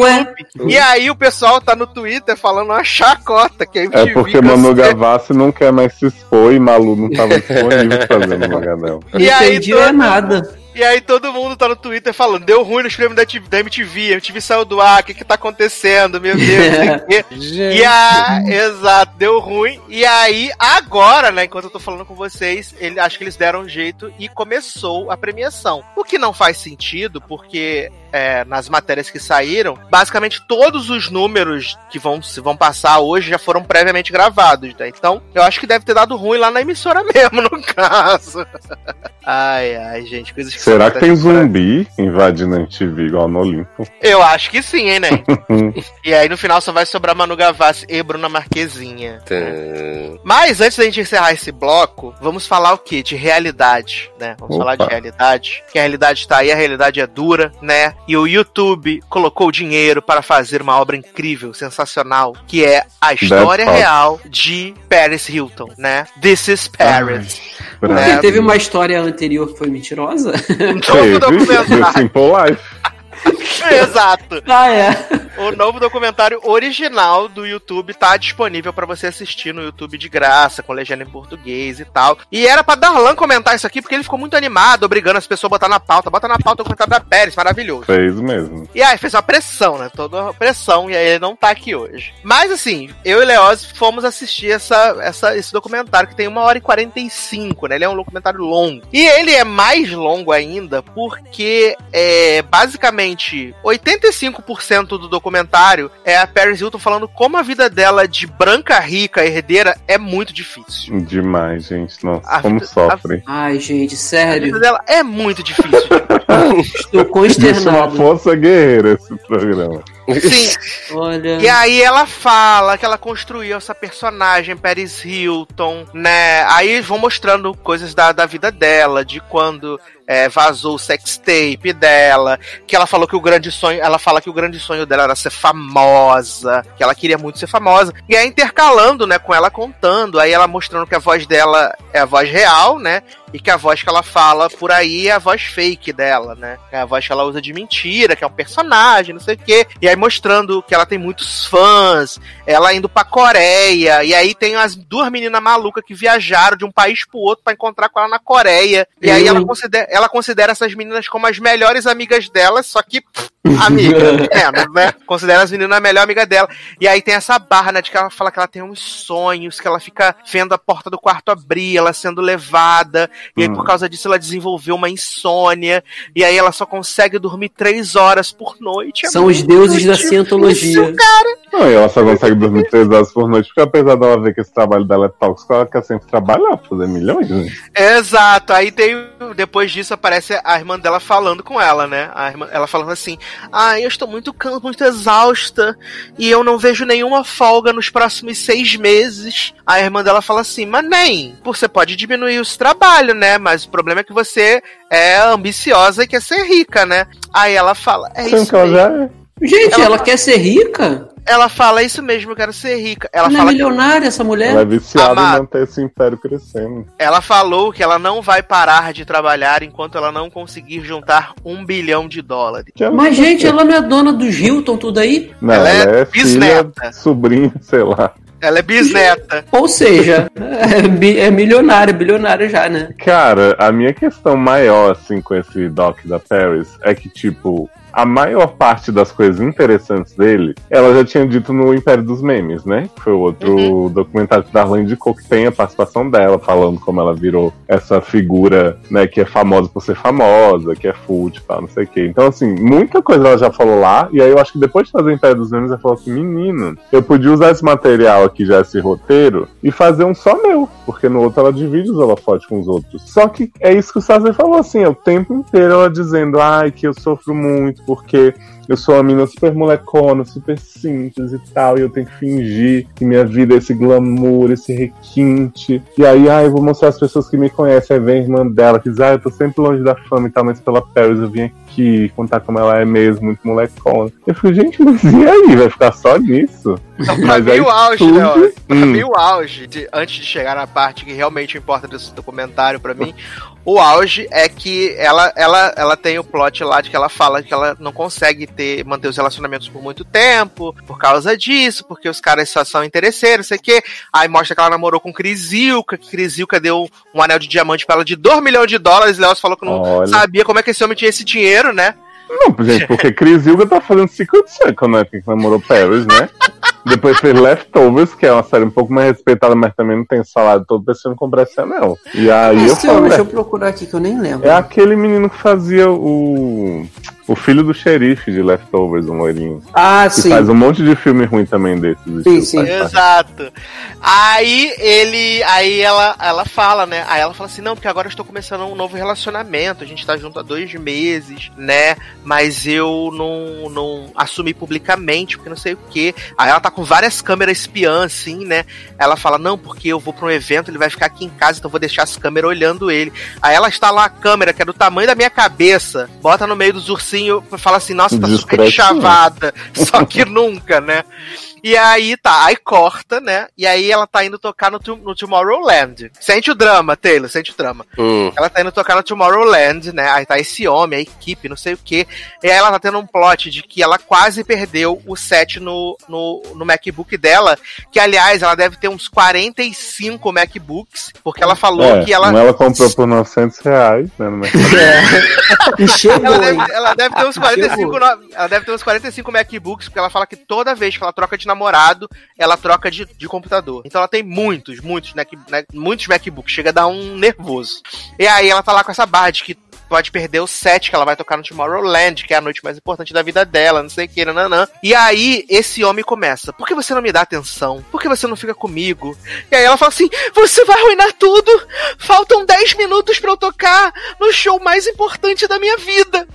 E aí o pessoal tá no Twitter falando uma chacota que a É MTV porque Manu. Gavassi não quer mais se expor e Malu não tava disponível fazendo. Não E aí, entendi todo- é nada. E aí todo mundo tá no Twitter falando, deu ruim nos prêmios da, da MTV, a MTV saiu do ar, o que que tá acontecendo, meu Deus, não sei o quê. E a, exato, deu ruim. E aí, agora, né, enquanto eu tô falando com vocês, ele, acho que eles deram um jeito e começou a premiação. O que não faz sentido, porque é, nas matérias que saíram, basicamente todos os números que vão, se vão passar hoje já foram previamente gravados, né? Então, eu acho que deve ter dado ruim lá na emissora mesmo, no caso. Ai, ai, gente, coisas que Será que tem zumbi invadindo a MTV igual no Olimpo? Eu acho que sim, hein, né? e aí no final só vai sobrar Manu Gavassi e Bruna Marquezinha. Tá. Mas antes da gente encerrar esse bloco, vamos falar o quê? De realidade, né? Vamos Opa. falar de realidade. Que a realidade tá aí, a realidade é dura, né? E o YouTube colocou dinheiro para fazer uma obra incrível, sensacional, que é a história real de Paris Hilton, né? This is Paris. Porque É. teve uma história anterior que foi mentirosa? The documentário. Simple Life. Exato. ah, é. O novo documentário original do YouTube tá disponível pra você assistir no YouTube de graça, com legenda em português e tal. E era pra Darlan comentar isso aqui, porque ele ficou muito animado, obrigando as pessoas a botar na pauta. Bota na pauta o comentário da Pérez, maravilhoso. Fez mesmo. E aí fez uma pressão, né? Toda uma pressão, e aí ele não tá aqui hoje. Mas assim, eu e Leoz fomos assistir essa, essa, esse documentário, que tem uma hora e 45, né? Ele é um documentário longo. E ele é mais longo ainda porque é basicamente 85% do documentário é a Paris Hilton falando como a vida dela de branca, rica, herdeira é muito difícil. Demais, gente. Nossa, A como vida- sofre. Ai, gente, A vida sério. dela é muito difícil. Estou Isso é uma consternado. força guerreira esse programa. Sim, Olha. E aí ela fala que ela construiu essa personagem, Paris Hilton, né? Aí vão mostrando coisas da, da vida dela, de quando é, vazou o sextape dela, que ela falou que o grande sonho, ela fala que o grande sonho dela era ser famosa, que ela queria muito ser famosa. E aí intercalando, né, com ela contando, aí ela mostrando que a voz dela é a voz real, né? E que a voz que ela fala por aí é a voz fake dela, né? É a voz que ela usa de mentira, que é um personagem, não sei o quê. E aí mostrando que ela tem muitos fãs, ela indo pra Coreia, e aí tem as duas meninas malucas que viajaram de um país pro outro pra encontrar com ela na Coreia. E aí ela considera, ela considera essas meninas como as melhores amigas dela, só que pff, amiga, menos, né? Considera as meninas a melhor amiga dela. E aí tem essa barra, né, de que ela fala que ela tem uns sonhos, que ela fica vendo a porta do quarto abrir, ela sendo levada, e aí Hum. por causa disso ela desenvolveu uma insônia, e aí ela só consegue dormir três horas por noite. É São os deuses da difícil, cientologia. Não, e ela só consegue dormir três horas por noite, porque apesar dela ver que esse trabalho dela é tóxico, ela quer sempre trabalhar, fazer milhões, né? Exato, aí tem. Depois disso aparece a irmã dela falando com ela, né? A irmã, ela falando assim: Ah, eu estou muito, can- muito exausta e eu não vejo nenhuma folga nos próximos seis meses. A irmã dela fala assim: Mas nem, você pode diminuir os trabalhos, né? Mas o problema é que você é ambiciosa e quer ser rica, né? Aí ela fala: É Sendo isso que ela mesmo. já é. Gente, Ela- ela quer ser rica? Ela fala: É isso mesmo, eu quero ser rica. Ela Ela, é fala que milionária, essa mulher? Ela é viciada Amado. em manter esse império crescendo. Ela falou que ela não vai parar de trabalhar enquanto ela não conseguir juntar um bilhão de dólares. Que Mas, gente, ela não é dona do Hilton, tudo aí? Não, ela ela, é é, filha, bisneta. sobrinha, sei lá. Ela é bisneta. Ou seja, é, é milionária, bilionária já, né? Cara, a minha questão maior, assim, com esse doc da Paris é que, tipo, a maior parte das coisas interessantes dele, ela já tinha dito no Império dos Memes, né? Foi o outro Uhum. documentário que Darlan indicou que tem a participação dela, falando como ela virou essa figura, né, que é famosa por ser famosa, que é fútil e tal, não sei o quê. Então, assim, muita coisa ela já falou lá, e aí eu acho que depois de fazer o Império dos Memes, ela falou assim, menino, eu podia usar esse material aqui, já esse roteiro, e fazer um só meu, porque no outro ela divide os holofotes com os outros. Só que é isso que o Sazer falou, assim, é o tempo inteiro ela dizendo, ai, que eu sofro muito, porque eu sou uma menina super molecona, super simples e tal, e eu tenho que fingir que minha vida é esse glamour, esse requinte. E aí, ah, eu vou mostrar às pessoas que me conhecem. Aí vem a irmã dela, que diz, ah, eu tô sempre longe da fama e tal, mas pela Paris eu vim aqui contar como ela é mesmo, muito molecona. Eu fico, gente, mas e aí? Vai ficar só nisso? Então, pra Mas mim aí o auge, tudo- né? ó, Pra Hum. mim o auge, de- antes de chegar na parte que realmente importa desse documentário pra mim, o auge é que ela, ela, ela tem o plot lá de que ela fala que ela não consegue ter, manter os relacionamentos por muito tempo, por causa disso, porque os caras só são interesseiros, sei o quê. Aí mostra que ela namorou com Crisilca, que Crisilca deu um anel de diamante pra ela de 2 milhões de dólares, Léo falou que não Olha. sabia como é que esse homem tinha esse dinheiro, né? Não, gente, porque Chris Hilga tá fazendo Secret Circle, né? Que namorou Paris, né? Depois fez Leftovers, que é uma série um pouco mais respeitada, mas também não tem salário todo pensando comprar esse anel. E aí eu Esse filme, falo, deixa eu procurar aqui que eu nem lembro. é aquele menino que fazia o. O filho do xerife de Leftovers, um loirinho. Ah, Que sim. faz um monte de filme ruim também desses. estilo sim. faz parte. Exato. Aí ele. Aí ela, ela fala, né? Aí ela fala assim: não, porque agora eu estou começando um novo relacionamento. A gente tá junto há dois meses, né? Mas eu não, não assumi publicamente, porque não sei o quê. Aí ela tá com várias câmeras espiãs, assim, né? Ela fala: não, porque eu vou pra um evento, ele vai ficar aqui em casa, então eu vou deixar as câmeras olhando ele. Aí ela está lá a câmera, que é do tamanho da minha cabeça, bota no meio dos ursinhos e fala assim: nossa, tá super chavada. Só que nunca, né? E aí tá, aí corta, né? E aí ela tá indo tocar no, no Tomorrowland. Sente o drama, Taylor, sente o drama. Hum. Ela tá indo tocar no Tomorrowland, né? Aí tá esse homem, a equipe, não sei o quê. E aí ela tá tendo um plot de que ela quase perdeu o set no, no, no MacBook dela. Que, aliás, ela deve ter uns 45 MacBooks. Porque ela falou É, que ela. ela comprou por 900 reais, né? No mercado. E chegou, Ela deve, ela deve ter uns 45, Chegou. no- ela deve ter uns 45 MacBooks, porque ela fala que toda vez que ela troca de namorado, ela troca de, de computador. Então ela tem muitos, muitos, né, muitos MacBooks, chega a dar um nervoso. E aí ela tá lá com essa barra de que pode perder o set que ela vai tocar no Tomorrowland, que é a noite mais importante da vida dela, não sei o que, nananã. E aí esse homem começa, por que você não me dá atenção? Por que você não fica comigo? E aí ela fala assim, você vai arruinar tudo? Faltam 10 minutos pra eu tocar no show mais importante da minha vida.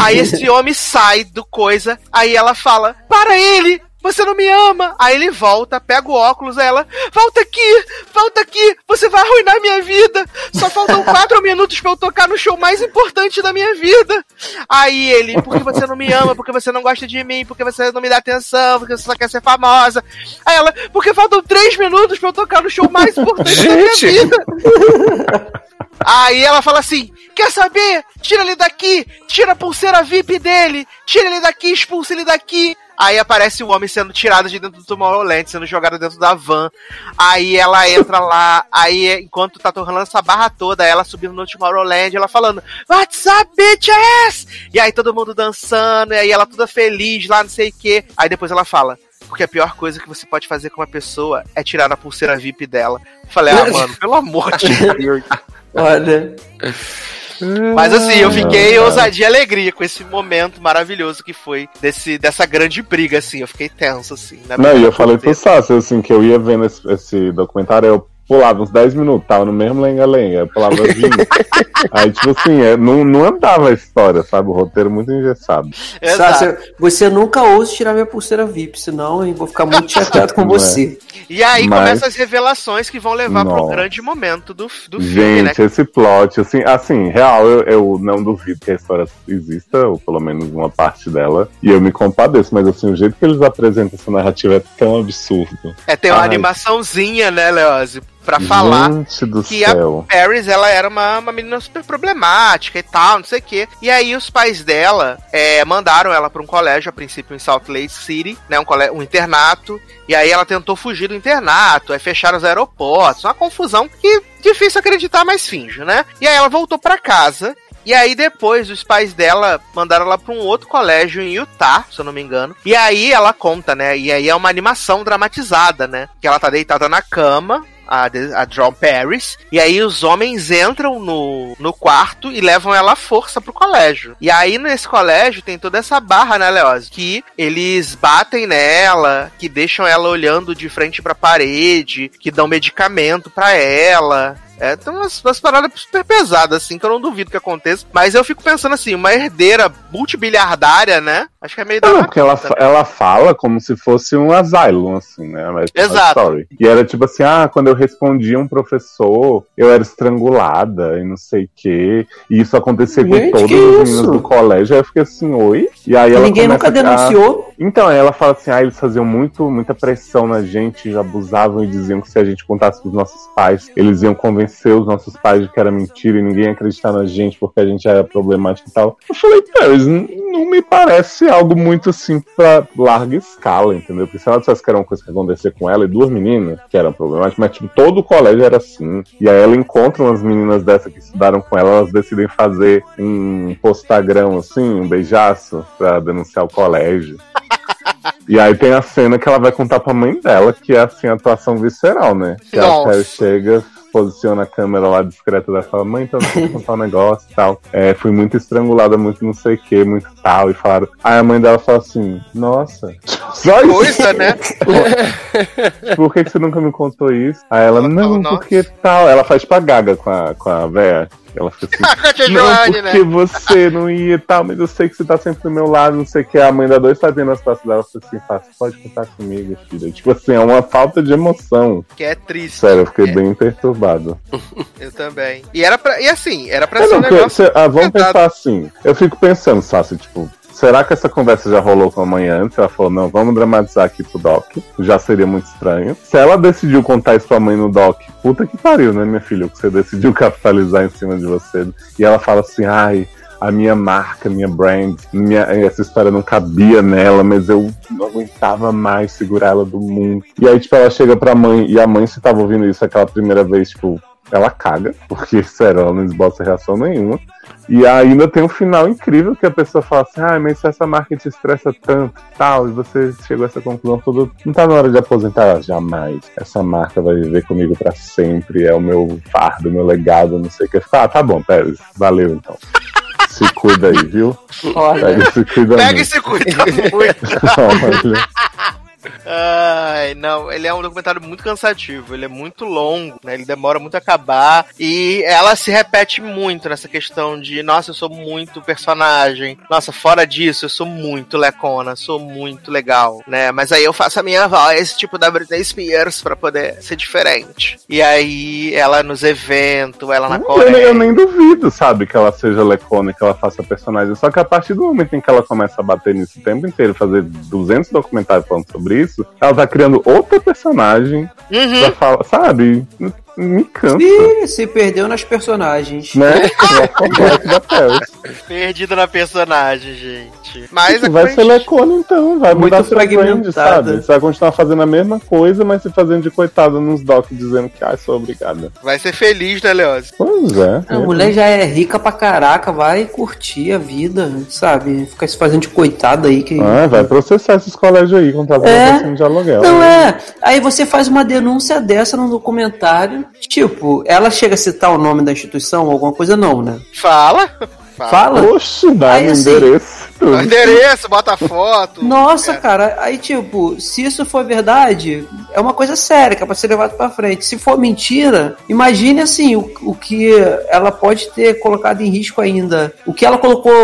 Aí esse homem sai do coisa, aí ela fala: Para ele! Você não me ama! Aí ele volta, pega o óculos, aí ela, volta aqui! Volta aqui! Você vai arruinar minha vida! Só faltam quatro minutos pra eu tocar no show mais importante da minha vida! Aí ele, porque você não me ama, porque você não gosta de mim, porque você não me dá atenção, porque você só quer ser famosa. Aí ela, porque faltam três minutos pra eu tocar no show mais importante da minha Gente. vida! Aí ela fala assim: quer saber? Tira ele daqui, tira a pulseira VIP dele, tira ele daqui, expulsa ele daqui. Aí aparece o homem sendo tirado de dentro do Tomorrowland, sendo jogado dentro da van. Aí ela entra lá, aí enquanto tá rolando essa barra toda, ela subindo no Tomorrowland, ela falando, What's up, bitches? E aí todo mundo dançando, e aí ela toda feliz lá, não sei o quê. Aí depois ela fala, porque a pior coisa que você pode fazer com uma pessoa é tirar a pulseira VIP dela. Falei, ah, mano, pelo amor de Deus. Olha. Mas assim, eu fiquei ousadia e alegria com esse momento maravilhoso que foi desse, dessa grande briga, assim. Eu fiquei tenso, assim. Não, e eu falei pro. Sassi, assim, que eu ia vendo esse, esse documentário, eu pulava uns 10 minutos, tava no mesmo lenga-lenga, pulava 20. Aí, tipo assim, é, não, não andava a história, sabe? O roteiro muito engessado. Exato. Você nunca ouse tirar minha pulseira VIP, senão eu vou ficar muito chateado com é. você. E aí Mas- começam as revelações que vão levar pro Nossa. grande momento do, do filme, né? Gente, esse plot, assim, assim, real, eu, eu não duvido que a história exista, ou pelo menos uma parte dela, e eu me compadeço, mas assim, o jeito que eles apresentam essa narrativa é tão absurdo. É, tem uma Ai. animaçãozinha, né, Leose? Pra falar que a céu. Paris, ela era uma, uma menina super problemática e tal, não sei o quê. E aí os pais dela é, mandaram ela pra um colégio, a princípio em Salt Lake City, né, um, cole- um internato. E aí ela tentou fugir do internato, aí fecharam os aeroportos, uma confusão que difícil acreditar, mas finge, né? E aí ela voltou pra casa E aí depois os pais dela mandaram ela pra um outro colégio em Utah, se eu não me engano. E aí ela conta, né? E aí é uma animação dramatizada, né? Que ela tá deitada na cama, a, a John Paris. E aí os homens entram no, no quarto e levam ela à força pro colégio. E aí nesse colégio tem toda essa barra, né, Leoz? Que eles batem nela, que deixam ela olhando de frente pra parede, que dão medicamento pra ela. É, tem umas, umas paradas super pesadas, assim, que eu não duvido que aconteça. Mas eu fico pensando assim, uma herdeira multibiliardária, né? Acho que é meio da Não, porque ela, né? ela fala como se fosse um asylum, assim, né? Mas- Exato. Story. E era tipo assim, ah, quando eu respondia um professor, eu era estrangulada e não sei o quê. E isso acontecia com Gente, todos que os isso? meninos do colégio. Aí eu fiquei assim, oi? E aí ela Ninguém nunca a- denunciou. Então, aí ela fala assim, ah, eles faziam muito, muita pressão na gente, abusavam e diziam que se a gente contasse pros nossos pais, eles iam convencer os nossos pais de que era mentira e ninguém ia acreditar na gente porque a gente era problemático e tal. Eu falei, Paris, não me parece algo muito assim pra larga escala, entendeu? Porque se ela dissesse que era uma coisa que acontecia com ela e duas meninas que eram problemáticas, mas tipo, todo o colégio era assim. E aí ela encontra umas meninas dessas que estudaram com ela, elas decidem fazer um postagrão assim, um beijaço, pra denunciar o colégio. E aí tem a cena que ela vai contar pra mãe dela, que é assim, a atuação visceral, né? Que a Nossa. Carrie chega, posiciona a câmera lá discreta dela e fala, mãe, então eu contar um negócio e tal. É, fui muito estrangulada, muito não sei o que, muito tal. E falaram. Aí a mãe dela fala assim, nossa, só isso. Coisa, né? Por que, que você nunca me contou isso? Aí ela, não, porque tal. Ela faz pra gaga com a, com a véia. Ela fica assim, não, Joane, né? porque você não ia e tal, mas eu sei que você tá sempre do meu lado, não sei o que. A mãe da dois fazendo as pastas dela, falou assim, "Fácil, pode contar comigo, filha. Tipo assim, é uma falta de emoção. Que é triste. Sério, eu fiquei É, bem perturbado. Eu também. E era pra. E assim, era pra É, ser um não, porque negócio. ah, vamos pensar assim. Eu fico pensando, Sassi, tipo, será que essa conversa já rolou com a mãe antes? Ela falou, não, vamos dramatizar aqui pro Doc. Já seria muito estranho. Se ela decidiu contar isso pra mãe no Doc, puta que pariu, né, minha filha? Que você decidiu capitalizar em cima de você. E ela fala assim, ai. A minha marca, minha brand, minha, essa história não cabia nela, mas eu não aguentava mais segurar ela do mundo. E aí, tipo, ela chega pra mãe, e a mãe, se tava ouvindo isso aquela primeira vez, tipo, ela caga, porque, sério, ela não esboça reação nenhuma. E ainda tem um final incrível que a pessoa fala assim, ah, mas se essa marca te estressa tanto tal, e você chegou a essa conclusão toda, não tá na hora de aposentar ela, jamais. Essa marca vai viver comigo pra sempre, é o meu fardo, o meu legado, não sei o que. Ah, tá bom, Pérez, valeu então. Se cuida aí, viu? Olha, Pega e se cuida Pega e muito. se cuida muito. Olha. Ai, não, ele é um documentário muito cansativo, ele é muito longo, né? Ele demora muito a acabar e ela se repete muito nessa questão de, nossa, eu sou muito personagem. Nossa, fora disso, eu sou muito lecona, sou muito legal, né? Mas aí eu faço a minha voz, tipo da Britney Spears pra poder ser diferente. E aí ela nos eventos, ela na Eu, nem- Coreia. eu nem duvido, sabe, que ela seja lecona, que ela faça personagem. Só que a partir do momento em que ela começa a bater nisso o tempo inteiro, fazer 200 documentários falando sobre isso, ela tá criando outra personagem Uhum. pra falar, sabe? Me cansa, se, se perdeu nas personagens. né? É o complexo da Paris. Perdida na personagem, gente. Mas Tipo, vai ser lecona então, vai Muito mudar seu brand, sabe? Você vai continuar fazendo a mesma coisa, mas se fazendo de coitada nos docs, dizendo que, ai, sou obrigada. vai ser feliz, né, Leoz? Pois é. A mulher já é rica pra caraca, vai curtir a vida, sabe? Ficar se fazendo de coitada aí. Que... Ah, vai processar esses colégios aí, contratar É. um de aluguel. Não é. Aí você faz uma denúncia dessa no documentário. Tipo, ela chega a citar o nome da instituição ou alguma coisa, não, né? Fala. Fala. Oxe, dá Aí, assim, endereço. O endereço, bota foto. Nossa, É. cara, aí tipo, se isso for verdade, é uma coisa séria que é pra ser levado pra frente. Se for mentira, imagine assim, o, o que ela pode ter colocado em risco ainda. O que ela colocou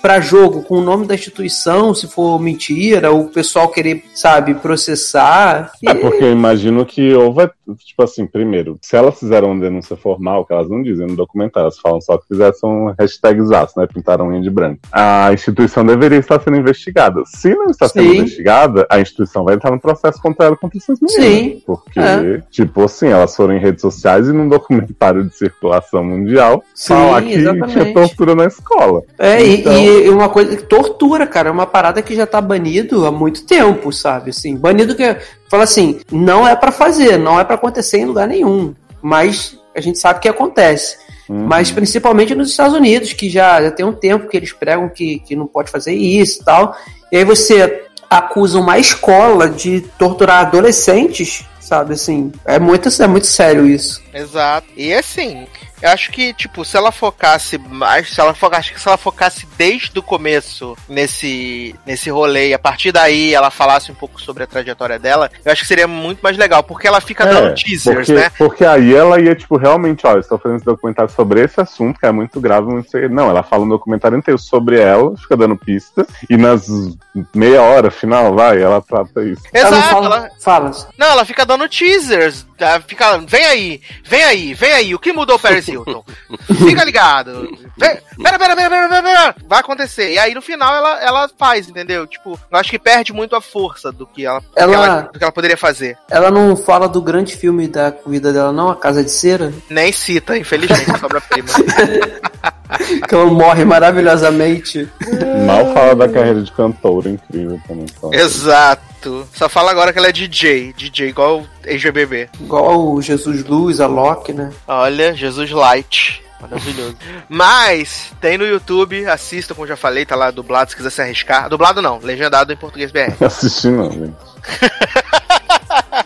pra jogo com o nome da instituição, se for mentira, o pessoal querer, sabe, processar. É porque eu imagino que houve, tipo assim, primeiro, se elas fizeram uma denúncia formal, que elas não dizem no documentário, elas falam só que fizessem um hashtag zaço, né? Pintaram unha de branco. A instituição deveria estar sendo investigada. Se não está sendo Sim. investigada, a instituição vai entrar no processo contra ela contra essas meninas. Sim. Porque, É. tipo assim, elas foram em redes sociais e num documentário de circulação mundial Sim, falar que exatamente. tinha tortura na escola. É, e- Então- e, uma coisa, tortura, cara, é uma parada que já tá banido há muito tempo, sabe? Assim, banido que fala assim, não é pra fazer, não é pra acontecer em lugar nenhum, mas a gente sabe que acontece. Uhum. Mas principalmente nos Estados Unidos, que já, já tem um tempo que eles pregam que, que não pode fazer isso e tal. E aí você acusa uma escola de torturar adolescentes, sabe? Assim, é muito, é muito sério isso. Exato. E assim, eu acho que, tipo, se ela focasse mais, se ela focasse, acho que se ela focasse desde o começo nesse, nesse rolê e a partir daí ela falasse um pouco sobre a trajetória dela, eu acho que seria muito mais legal, porque ela fica dando teasers, porque, né? Porque aí ela ia, tipo, realmente, ó, eu estou fazendo esse documentário sobre esse assunto, que é muito grave, muito sério. Não, ela fala um documentário inteiro sobre ela, fica dando pista, e nas meia hora final, vai, ela trata isso. Ela não Exato, fala, ela, fala. não, ela fica dando teasers, tá? fica, vem aí, vem aí, vem aí, o que mudou o Paris Hilton? Fica ligado. Vem, pera, pera, pera, pera, pera, pera, vai acontecer. E aí no final ela, ela faz, entendeu? Tipo, eu acho que perde muito a força do que ela, do que Ela- ela, do que ela poderia fazer. Ela não fala do grande filme da vida dela, não, A Casa de Cera? Nem cita, infelizmente, a sobra-prima. Que ela morre maravilhosamente. Mal fala da carreira de cantora, incrível também. fala. Exato. Só fala agora que ela é DJ. DJ igual o ex-BBB. Igual o Jesus Luz, a Loki, né? Olha, Jesus Light. Maravilhoso. Mas tem no YouTube, assista, como já falei, tá lá dublado se quiser se arriscar. Dublado não, legendado em português BR. Assisti não, gente.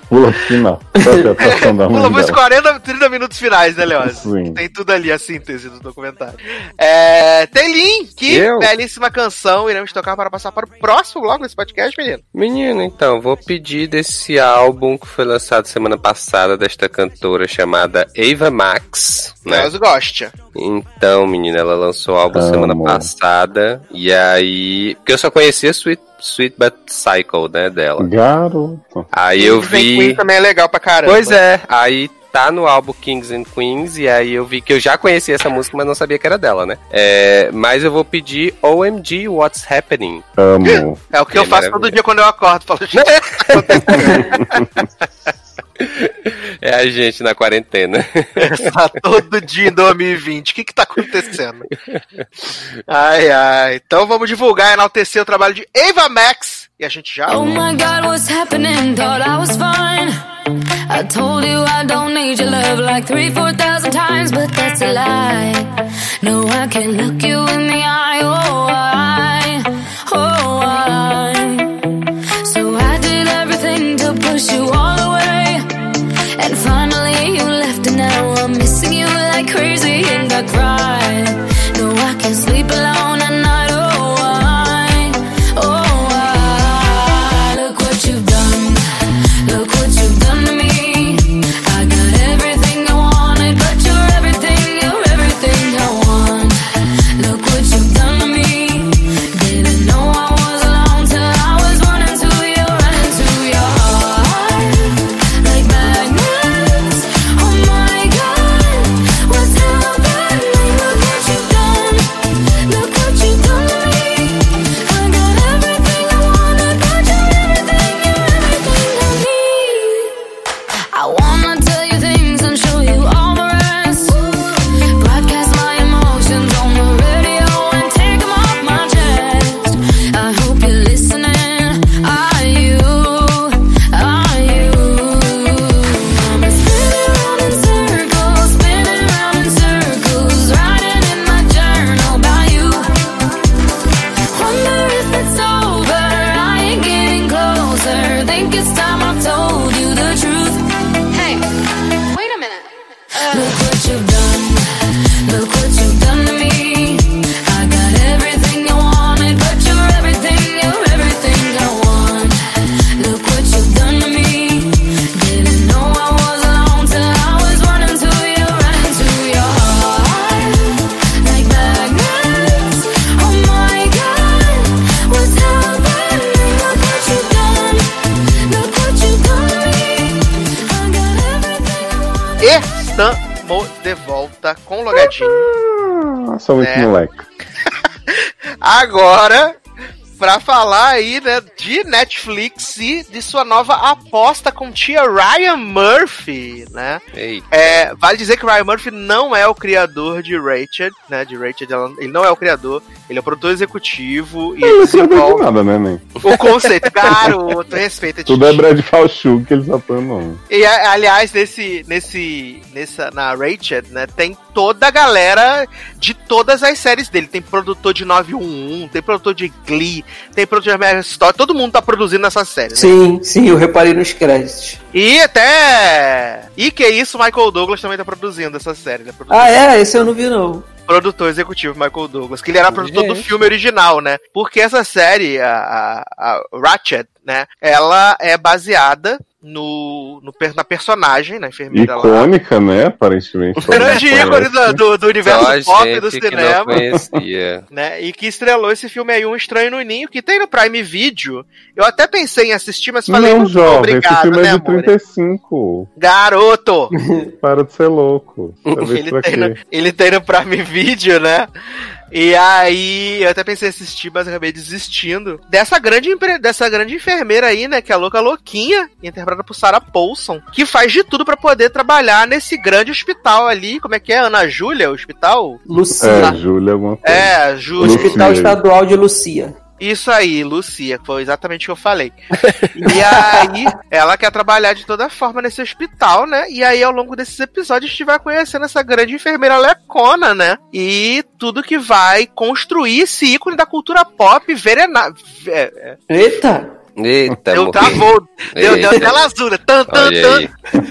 Pula final. Sabe a atuação da mãe Pelo menos dela? 40, 30 minutos finais, né, Leoz? Sim. Tem tudo ali, a síntese do documentário. É, tem Link, Eu? belíssima canção, iremos tocar para passar para o próximo bloco desse podcast, menino. Menino, então, vou pedir desse álbum que foi lançado semana passada desta cantora chamada Ava Max, né? Leoz gosta. Então, menina, ela lançou o álbum Amo. semana passada. E aí. Porque eu só conhecia Sweet, Sweet But Cycle, né, dela. Garoto. Aí eu Vem Queen vi. também é legal pra caramba. Pois é, aí tá no álbum Kings and Queens, e aí eu vi que eu já conhecia essa música, mas não sabia que era dela, né? É, mas eu vou pedir OMG What's Happening. Amo. É o que eu É faço maravilha. todo dia quando eu acordo. Falo, gente, É a gente na quarentena. tá todo dia em 2020. O que que tá acontecendo? Ai, ai. Então vamos divulgar e enaltecer o trabalho de Ava Max. E a gente já... Oh my god, what's happening? Thought I was fine. I told you I don't need your love like three, four thousand times, but that's a lie. No, I can't look you in the eye. Oh, I, oh, I. So I did everything to push you all Cry. No, I can't sleep alone Estamos de volta com o Logadinho. Ah, sou muito É. moleque. Agora, pra falar aí, né, de Netflix e de sua nova aposta com tia Ryan Murphy, né? Ei, É, vale dizer que o Ryan Murphy não é o criador de Rachel, né? De Rachel, ele não é o criador. Ele é o produtor executivo e Ele não sabe de desenvolve nada, né, nem? o conceito. Garoto, respeita Tudo é. Brad Falchuk que eles atuam, não. E aliás, nesse, nesse, nessa, na Rachel, né, tem toda a galera de todas as séries dele. Tem produtor de 911, tem produtor de Glee, tem produtor de American Story, todo mundo tá produzindo essa série. né? Sim, sim, eu reparei nos créditos. E até. E que isso, Michael Douglas também tá produzindo essa série. Né? Produtor, Ah, é? Esse eu não vi, não. Produtor executivo Michael Douglas, que ele era produtor do filme original, né? Porque essa série, a, a, a Ratchet, né? Ela é baseada no, no na personagem, na enfermeira lá. Icônica, né? Aparentemente. Grande ícone do, do, do universo Só pop do cinema. Né, e que estrelou esse filme aí, Um Estranho no Ninho, que tem no Prime Video. Eu até pensei em assistir, mas falei, Não, jovem, obrigado, esse filme né, é de amor? 35. Garoto! Para de ser louco. Ele, pra tem no, ele tem no Prime Video, né? E aí, eu até pensei em assistir, mas acabei desistindo. Dessa grande, empre- dessa grande enfermeira aí, né? Que é a louca louquinha, interpretada por Sarah Paulson, que faz de tudo pra poder trabalhar nesse grande hospital ali. Como é que é? Ana Júlia, o hospital? Lucia. É, Júlia, alguma coisa. É, Júlia. Hospital Estadual de Lucia. Isso aí, Lucia, foi exatamente o que eu falei. E aí, ela quer trabalhar de toda forma nesse hospital, né? E aí, ao longo desses episódios, a gente vai conhecendo essa grande enfermeira lecona, né? E tudo que vai construir esse ícone da cultura pop verena... Eita! Eita, Deu travou, deu, deu tela azul, né? Tan, tan, tan,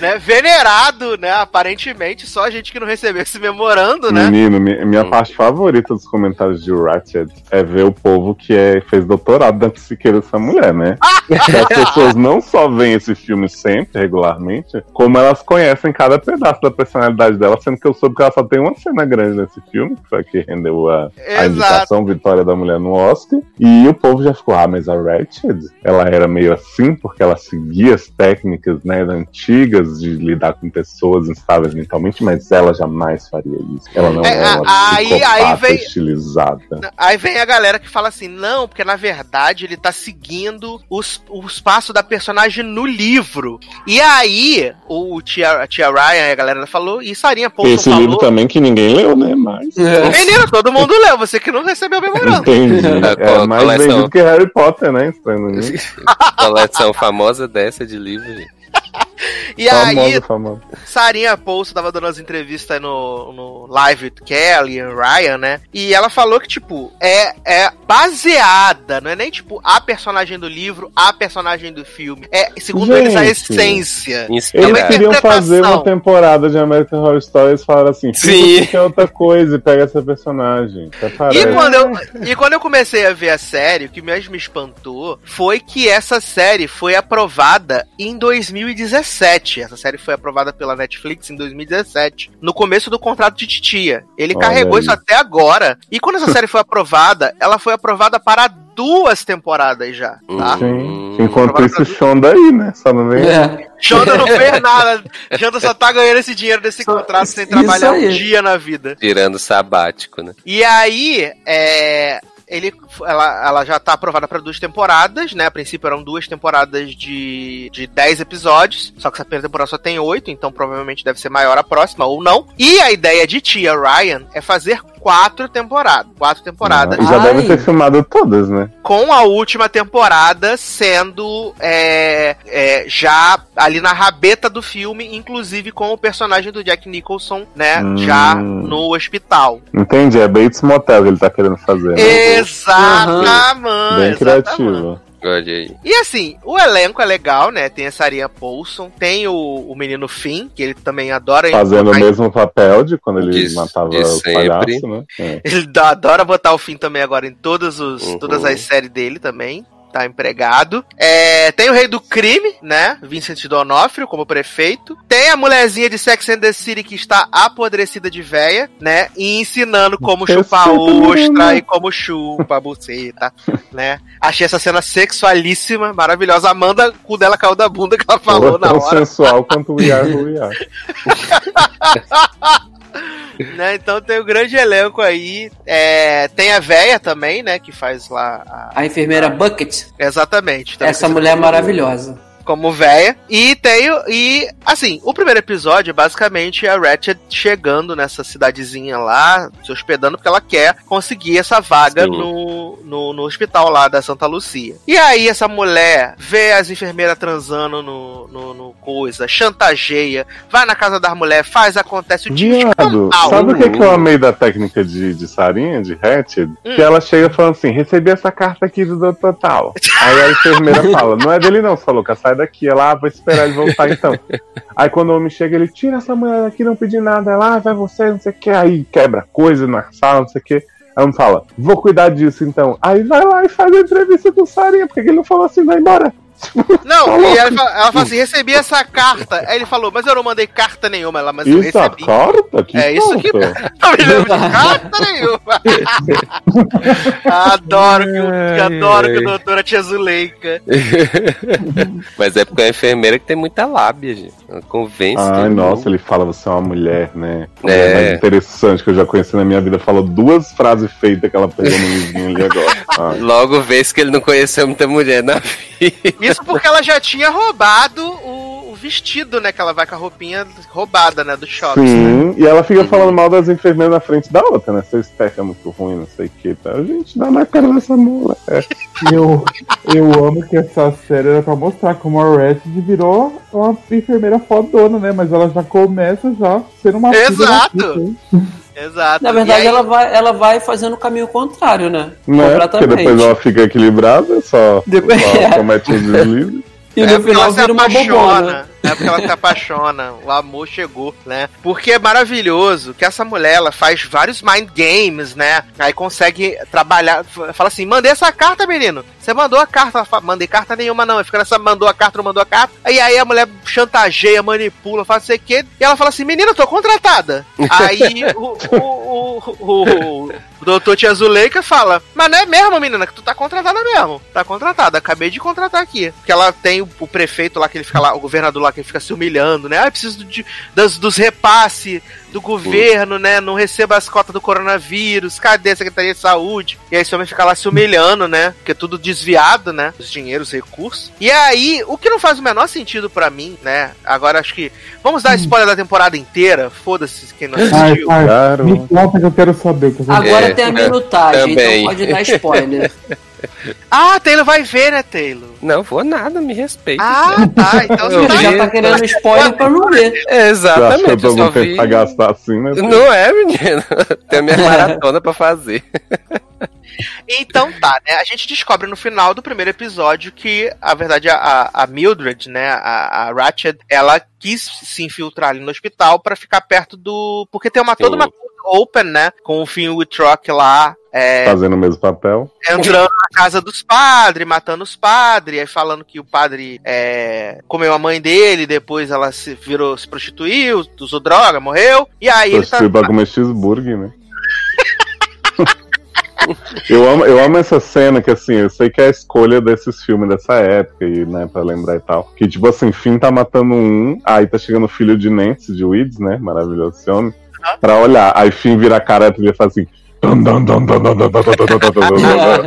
né? Venerado, né? Aparentemente, só a gente que não recebeu esse memorando, né? Menino, minha, minha Hum. parte favorita dos comentários de Ratchet é ver o povo que é, fez doutorado da psiqueira dessa mulher, né? As pessoas não só veem esse filme sempre, regularmente, como elas conhecem cada pedaço da personalidade dela, sendo que eu soube que ela só tem uma cena grande nesse filme, que foi a que rendeu a, a indicação Vitória da Mulher no Oscar. E o povo já ficou, ah, mas a Ratchet, ela era meio assim, porque ela seguia as técnicas né, antigas de lidar com pessoas instáveis mentalmente, mas ela jamais faria isso. Ela não É, é, uma aí- aí vem- estilizada. Aí vem a galera que fala assim, não, porque na verdade ele tá seguindo os, os passos da personagem no livro. E aí, o tia, a tia Ryan, a galera falou, e Sarinha Paulson Esse falou. livro também que ninguém leu, né? Mas. Menino, todo mundo leu, você que não recebeu o memorando. Entendi. É co- mais vendido que Harry Potter, né? Estranho Ninho. Coleção famosa dessa de livro, gente. E aí, Famosa, famosa. Sarinha Paulson tava dando as entrevistas aí no, no Live with Kelly e Ryan, né? E ela falou que, tipo, é, é baseada, não é nem, tipo, a personagem do livro, a personagem do filme. É, segundo eles, a Gente. essência. Eles Inspirado. queriam fazer uma temporada de American Horror Story e falaram assim: Sim. que é outra coisa e pega essa personagem. Parece. E quando, eu, e quando eu comecei a ver a série, o que mais me espantou foi que essa série foi aprovada em 2017. Essa série foi aprovada pela Netflix em 2017, no começo do contrato de Titia. Ele Olha carregou aí. isso até agora. E quando essa série foi aprovada, ela foi aprovada para duas temporadas já, tá? Sim. Enquanto isso, Shonda aí, né? Só não vem. É. Xanda não fez nada. Xanda só tá ganhando esse dinheiro desse Só- contrato sem trabalhar um dia na vida. Tirando sabático, né? E aí, é, ele, ela, ela já tá aprovada para duas temporadas, né? A princípio eram duas temporadas de, de 10 episódios, só que essa primeira temporada só tem oito, então provavelmente deve ser maior a próxima, ou não. E a ideia de Tia Ryan é fazer quatro temporadas. Quatro temporadas. E já Ai. devem ter filmado todas, né? Com a última temporada sendo é, é, já ali na rabeta do filme, inclusive com o personagem do Jack Nicholson, né? Hum. Já no hospital. Entendi, é Bates Motel que ele tá querendo fazer. Né? Exatamente. Bem exatamente. criativo. Olha aí. E assim, o elenco é legal, né? Tem a Sarinha Paulson, tem o, o menino Finn, que ele também adora. Fazendo o mesmo papel de quando ele De- matava de o sempre. palhaço, né? É. Ele adora botar o Finn também agora em todas, os, Uhum. todas as séries dele também. Tá empregado. É, tem o rei do crime, né? Vincent D'Onofrio como prefeito. Tem a mulherzinha de Sex and the City que está apodrecida de véia, né? E ensinando como chupar Respeita, ostra menina. e como chupa a buceta, né? Achei essa cena sexualíssima, maravilhosa. Amanda, o cu dela caiu da bunda que ela falou Porra, na tão hora. sensual quanto o Yar. né? Então tem o grande elenco aí. É, tem a véia também, né? Que faz lá. a- A enfermeira Bucket, Exatamente. Essa mulher é maravilhosa. Como véia. E tem. E, assim, o primeiro episódio é basicamente a Ratchet chegando nessa cidadezinha lá, se hospedando, porque ela quer conseguir essa vaga no, no, no hospital lá da Santa Lucia. E aí, essa mulher vê as enfermeiras transando no, no, no coisa, chantageia, vai na casa das mulheres, faz, acontece o tipo de Viado, sabe o que, que eu amei da técnica de, de Sarinha, de Hatchet? Hum. Que ela chega falando assim: recebi essa carta aqui do Dr. Tal. Aí a enfermeira fala: não é dele não, sua louca, sai daqui. Ela, ah, vou esperar ele voltar então. Aí quando o homem chega, ele tira essa mulher daqui, não pedi nada. Ela, ah, vai você, não sei o que. Aí quebra coisa na sala, não sei o que. Aí um fala, vou cuidar disso então. Aí vai lá e faz a entrevista com o Sarinha, porque ele não falou assim, vai embora. Não, e ela, fala- ela fala assim: recebi essa carta. Aí ele falou, mas eu não mandei carta nenhuma. Ela, mas eu recebi. carta? Que É isso que- carta? Não me lembro de carta nenhuma. adoro que, que adoro que a doutora Tia Zuleika. Mas é porque é uma enfermeira que tem muita lábia, gente. Ela convence. Ai, nossa, mundo. ele fala, você é uma mulher, né? É. mulher mais interessante que eu já conheci na minha vida. Falou duas frases feitas que ela pegou no livrinho ali agora. Ai. Logo vê-se que ele não conheceu muita mulher na vida. Isso porque ela já tinha roubado o, o vestido, né? Que ela vai com a roupinha roubada, né? Do shopping. Sim, e ela fica falando mal das enfermeiras na frente da outra, né? Seu Steph é muito ruim, não sei o que. Tá? Gente, dá na cara dessa mula. É. Eu, eu amo que essa série era pra mostrar como a Ratchet virou uma enfermeira fodona, né? Mas ela já começa já sendo uma Exato. Exato. Na verdade, aí- ela vai, ela vai fazendo o caminho contrário, né? Não é? Porque depois ela fica equilibrada, só, Depois- só comete um deslize. E é no final vira uma bobona. Apaixona. É porque ela se apaixona. O amor chegou, né? Porque é maravilhoso que essa mulher, ela faz vários mind games, né? Aí consegue trabalhar. Fala assim: mandei essa carta, menino. Você mandou a carta. Fala, mandei carta nenhuma, não. Aí Fica nessa, mandou a carta, não mandou a carta. E aí a mulher chantageia, manipula, faz sei o quê. E ela fala assim: menino, eu tô contratada. Aí o, o, o, o, o doutor Tia Zuleika fala: Mas não é mesmo, menina, que tu tá contratada mesmo. Tá contratada, acabei de contratar aqui. Porque ela tem o, o prefeito lá que ele fica lá, o governador lá que ele fica se humilhando, né? Ah, eu preciso de, das, dos repasses do governo, né? Não receba as cotas do coronavírus. Cadê a Secretaria de Saúde? E aí esse homem fica lá se humilhando, né? Porque é tudo desviado, né? Os dinheiros, os recursos. E aí, o que não faz o menor sentido pra mim, né? Agora acho que. Vamos dar spoiler da temporada inteira? Foda-se quem não Ai, assistiu. pai, Claro. me conta que eu quero saber. Que eu Agora É, tem a minutagem, também. então pode dar spoiler. Ah, Taylor vai ver, né, Taylor? Não, vou nada, me respeita. Ah, tá. Então Eu você tá já tá querendo spoiler pra não ver. Que eu Exatamente, tô eu só com tempo vi... pra gastar assim, né? Não é, menino. Tem a minha maratona pra fazer. Então tá, né? A gente descobre no final do primeiro episódio que, a verdade, a, a Mildred, né, a, a Ratchet, ela quis se infiltrar ali no hospital pra ficar perto do. Porque tem uma toda uma open, né? Com o Finn Wittrock lá. É, Fazendo o mesmo papel. entrando na casa dos padres, matando os padres, aí falando que o padre é, comeu a mãe dele, depois ela se virou, se prostituiu, usou droga, morreu. E aí ele tá. Pra comer cheeseburger, né? eu, amo, eu amo essa cena que, assim, eu sei que é a escolha desses filmes dessa época, e, né, pra lembrar e tal. Que, tipo assim, Finn tá matando um, aí tá chegando o filho de Nancy, de Weeds, né? Maravilhoso esse homem. Pra olhar. Aí Finn vira a cara e fala assim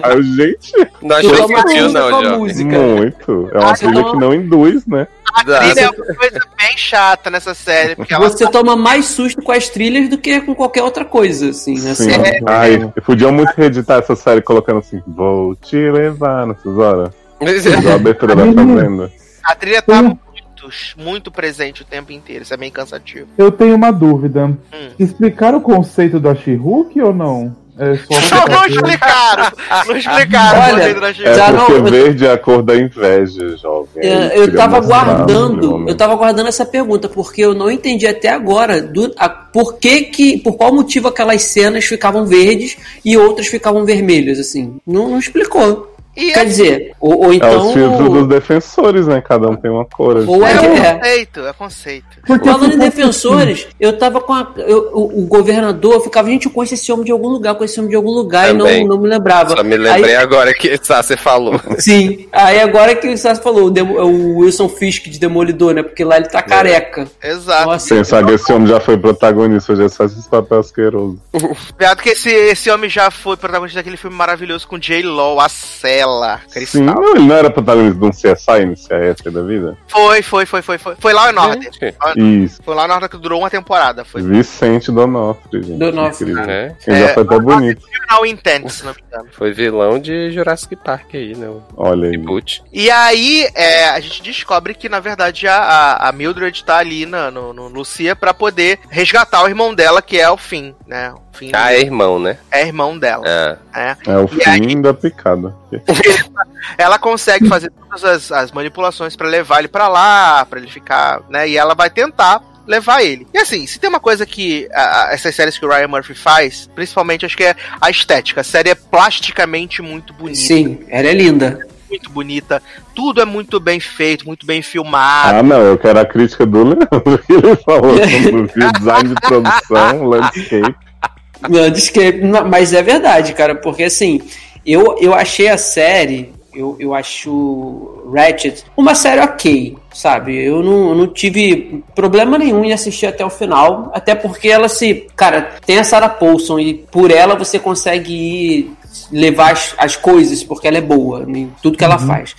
a gente. Não achei explodiu, não, não música. Muito. É uma trilha que não induz, né? A trilha é uma coisa bem chata nessa série. Porque Você ela... toma mais susto com as trilhas do que com qualquer outra coisa, assim. Né? Sim. É. Ai, podiam muito reeditar essa série colocando assim: Vou te levar nessas horas. a abertura da fazenda. A trilha tá muito, muito presente o tempo inteiro, isso é bem cansativo. Eu tenho uma dúvida. Hum. Explicaram o conceito da She-Hulk ou não? É só Não, não explicaram! Não explicaram Olha, o conceito da É She-Hulk. Já porque não- eu- verde é a cor da inveja, jovem. É Eu, tava guardando, eu tava guardando essa pergunta, porque eu não entendi até agora do, a, por que que, por qual motivo aquelas cenas ficavam verdes e outras ficavam vermelhas, assim. Não, não explicou. E Quer dizer, ou, ou É então. os filtros dos defensores, né? Cada um tem uma cor. assim. Ou é, é, é. conceito, é conceito. Porque Falando em defensores, eu tava com a, eu- o, o governador ficava, gente, eu conheço esse homem de algum lugar, conheço esse homem de algum lugar e Também. não, não me lembrava. Só me lembrei Aí- agora que sá, você falou. sim, aí agora que o Sassi falou, o, Demo- o Wilson Fisk de Demolidor, né? Porque lá ele tá careca. Exato. Nossa, Pensar que esse homem já foi protagonista, já só esses papéis asquerosos. Viado que esse, esse homem já foi protagonista daquele filme maravilhoso com J. Law, A Cela. Umbrella, Sim, Cristal. não, ele não era protagonista de um CSI no CIS da vida? Foi, foi, foi, foi, foi. Foi lá em Norte. Isso. Foi lá na hora que durou uma temporada. Foi Vicente Donofre, gente. Donofre. né? Ele já É, foi até bonito. Criminal Intent, se não me engano. Foi vilão de Jurassic Park aí, né? Olha aí. reboot. E aí, é, a gente descobre que, na verdade, a, a, a Mildred tá ali na, no, no Lucia pra poder resgatar o irmão dela, que é o Finn, né? Finn Ah, é irmão, né? é irmão dela. Ah, né? É o E aí- fim da picada. Ela consegue fazer todas as, as manipulações pra levar ele pra lá, pra ele ficar, né? E ela vai tentar levar ele. E assim, se tem uma coisa que a- a- essas séries que o Ryan Murphy faz, principalmente acho que é a estética. A série é plasticamente muito bonita. Sim, ela é linda. Muito bonita. Tudo é muito bem feito, muito bem filmado. Ah, não, eu quero a crítica do Leandro, que ele falou sobre o design de produção, landscape. Não, mas é verdade, cara, porque assim, eu, eu achei a série, eu, eu acho Ratchet uma série ok, sabe? Eu não, eu não tive problema nenhum em assistir até o final, até porque ela se. Cara, tem a Sarah Paulson e por ela você consegue ir levar as, as coisas, porque ela é boa em tudo que ela faz.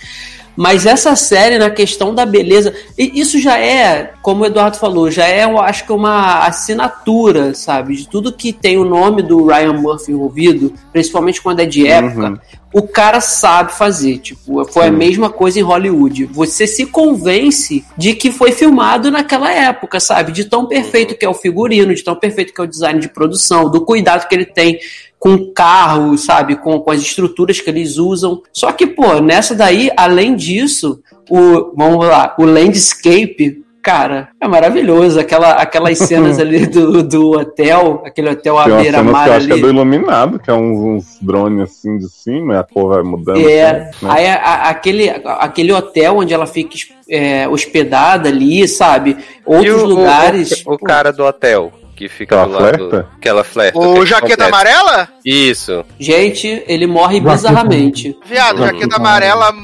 Mas essa série, na questão da beleza, e isso já é, como o Eduardo falou, já é, eu acho que uma assinatura, sabe? De tudo que tem o nome do Ryan Murphy envolvido, principalmente quando é de época, Uhum. o cara sabe fazer. Tipo, foi a mesma coisa em Hollywood. Você se convence de que foi filmado naquela época, sabe? De tão perfeito que é o figurino, de tão perfeito que é o design de produção, do cuidado que ele tem com o carro, sabe? Com, com as estruturas que eles usam. Só que, pô, nessa daí, além disso, o, vamos lá, o landscape, cara, é maravilhoso. Aquela, aquelas cenas ali do, do hotel, aquele hotel à beira-mar eu acho que é ali. do Iluminado, que é uns, uns drones assim de cima, e a cor vai mudando. É, assim, né? aí a- a- aquele, aquele hotel onde ela fica é, hospedada ali, sabe? Outros E o, o- lugares. O, o pô, cara do hotel que fica Ela do lado. flerta? Que ela flerta. O que Jaqueta? Amarela? Isso. Gente, ele morre Jaqueta- bizarramente. Viado, Uhum. Jaqueta Amarela.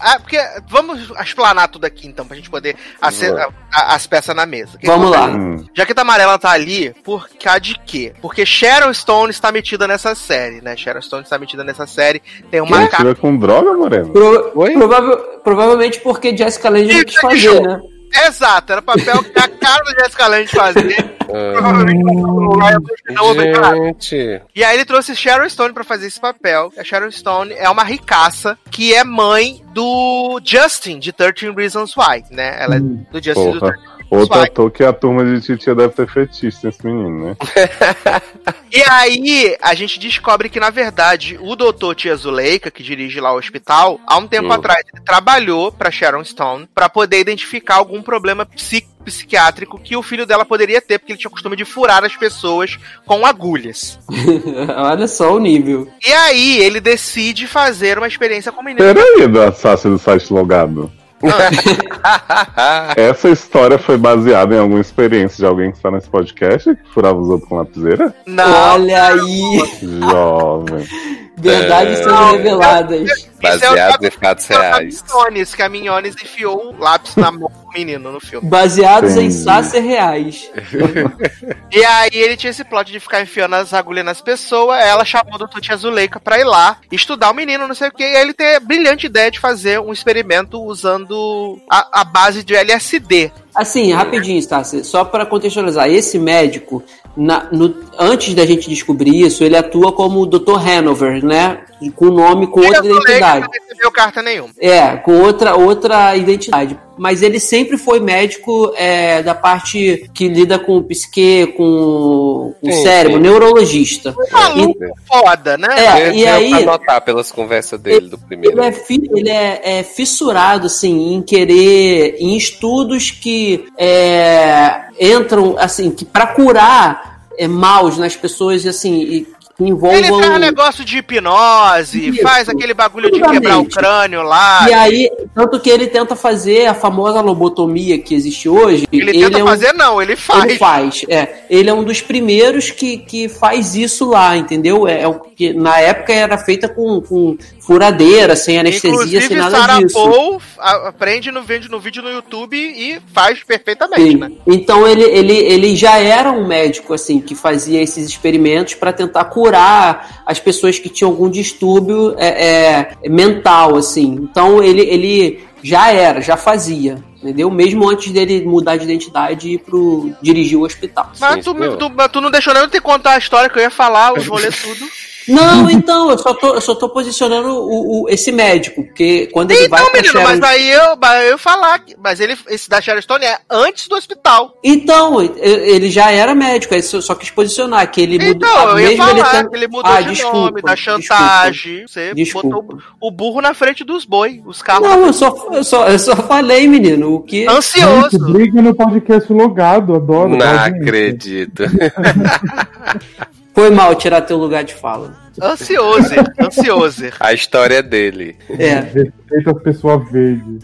Ah, porque. Vamos explanar tudo aqui então, pra gente poder acer- Vamos. a- as peças na mesa. Que Vamos lá. Hum. Jaqueta Amarela tá ali por causa de quê? Porque Sharon Stone está metida nessa série, né? Sharon Stone está metida nessa série. Tem uma cara. com droga, Moreno? Pro- Oi? provável- provavelmente porque Jessica Lange não quis fazer, né? Exato, era papel que a cara da Jessica Lange fazer. Ah, gente. E aí ele trouxe Sharon Stone pra fazer esse papel. A Sharon Stone é uma ricaça que é mãe do Justin, de 13 Reasons Why, né? Ela é do Justin do Porra. 13 Reasons Outro ator que a turma de titia deve ter fetiche esse menino, né? E aí a gente descobre que, na verdade, o doutor Tia Zuleika, que dirige lá o hospital, há um tempo Hum. atrás, ele trabalhou pra Sharon Stone pra poder identificar algum problema psi- psiquiátrico que o filho dela poderia ter, porque ele tinha o costume de furar as pessoas com agulhas. Olha só o nível. E aí ele decide fazer uma experiência com o menino. Peraí, do assassino do site logado. Essa história foi baseada em alguma experiência de alguém que está nesse podcast que furava os outros com lapiseira? Não, Olha aí, Jovem. Verdades É. sendo reveladas. É Baseado em fatos reais. Minhones, que a Minhones enfiou o lápis na mão do menino no filme. Baseados em Entendi. sácer reais. E aí ele tinha esse plot de ficar enfiando as agulhas nas pessoas. Ela chamou o Dr. Tia Zuleika pra ir lá estudar o menino, não sei o que. E aí ele tem a brilhante ideia de fazer um experimento usando a, a base de LSD. Assim, rapidinho, Stassi, só para contextualizar, esse médico, na- no- antes da gente descobrir isso, ele atua como o Dr. Hanover, né? Com nome, com outra Tia Zuleika identidade. não recebeu carta nenhuma. É, com outra, outra identidade. Mas ele sempre foi médico é, da parte que lida com o psique, com, com o Sim, cérebro, sim. neurologista. Maluco foda, né? É, e aí- pra notar pelas conversas dele do primeiro. Ele é, fi- ele é- é fissurado, assim, em querer, em estudos que é, entram, assim, que para curar é, maus nas pessoas, assim, e que envolvam... Ele faz negócio de hipnose, Isso. faz aquele bagulho de quebrar o crânio lá. E aí, tanto que ele tenta fazer a famosa lobotomia que existe hoje. ele tenta é um- fazer, não, ele faz. Ele faz, é. Ele é um dos primeiros que, que faz isso lá, entendeu? É, é o- que na época era feita com, com furadeira, sem anestesia, sem Inclusive, nada Sarah disso. Paul aprende no vídeo, no vídeo no YouTube e faz perfeitamente, né? Então ele, ele, ele já era um médico assim que fazia esses experimentos para tentar curar as pessoas que tinham algum distúrbio é, é, mental assim. Então ele, ele já era, já fazia, entendeu? Mesmo antes dele mudar de identidade e ir pro dirigir o hospital. Mas Sim, tu, tu, mas tu não deixou nem eu te contar a história que eu ia falar, eu vou ler tudo. Não, então, eu só tô, eu só tô posicionando o, o- esse médico, porque quando ele vai Então, menino, Sharon- mas aí eu, eu ia falar, que- mas ele, esse da Sharon Stone é antes do hospital. Então, ele já era médico, aí só só quis posicionar que ele mudou. Então, eu ia falar tendo- que ele mudou Ah, de desculpa, nome, da desculpa. chantagem. Você Desculpa. botou o burro na frente dos boi, os carros. Não, eu só, eu, só, eu só falei, menino, o que. Gente, Ansioso. briga no podcast logado, adoro. Não tá, gente? acredito. Foi mal tirar teu lugar de fala. Ansioso, ansioso. A história dele. É. Respeita as pessoas verdes.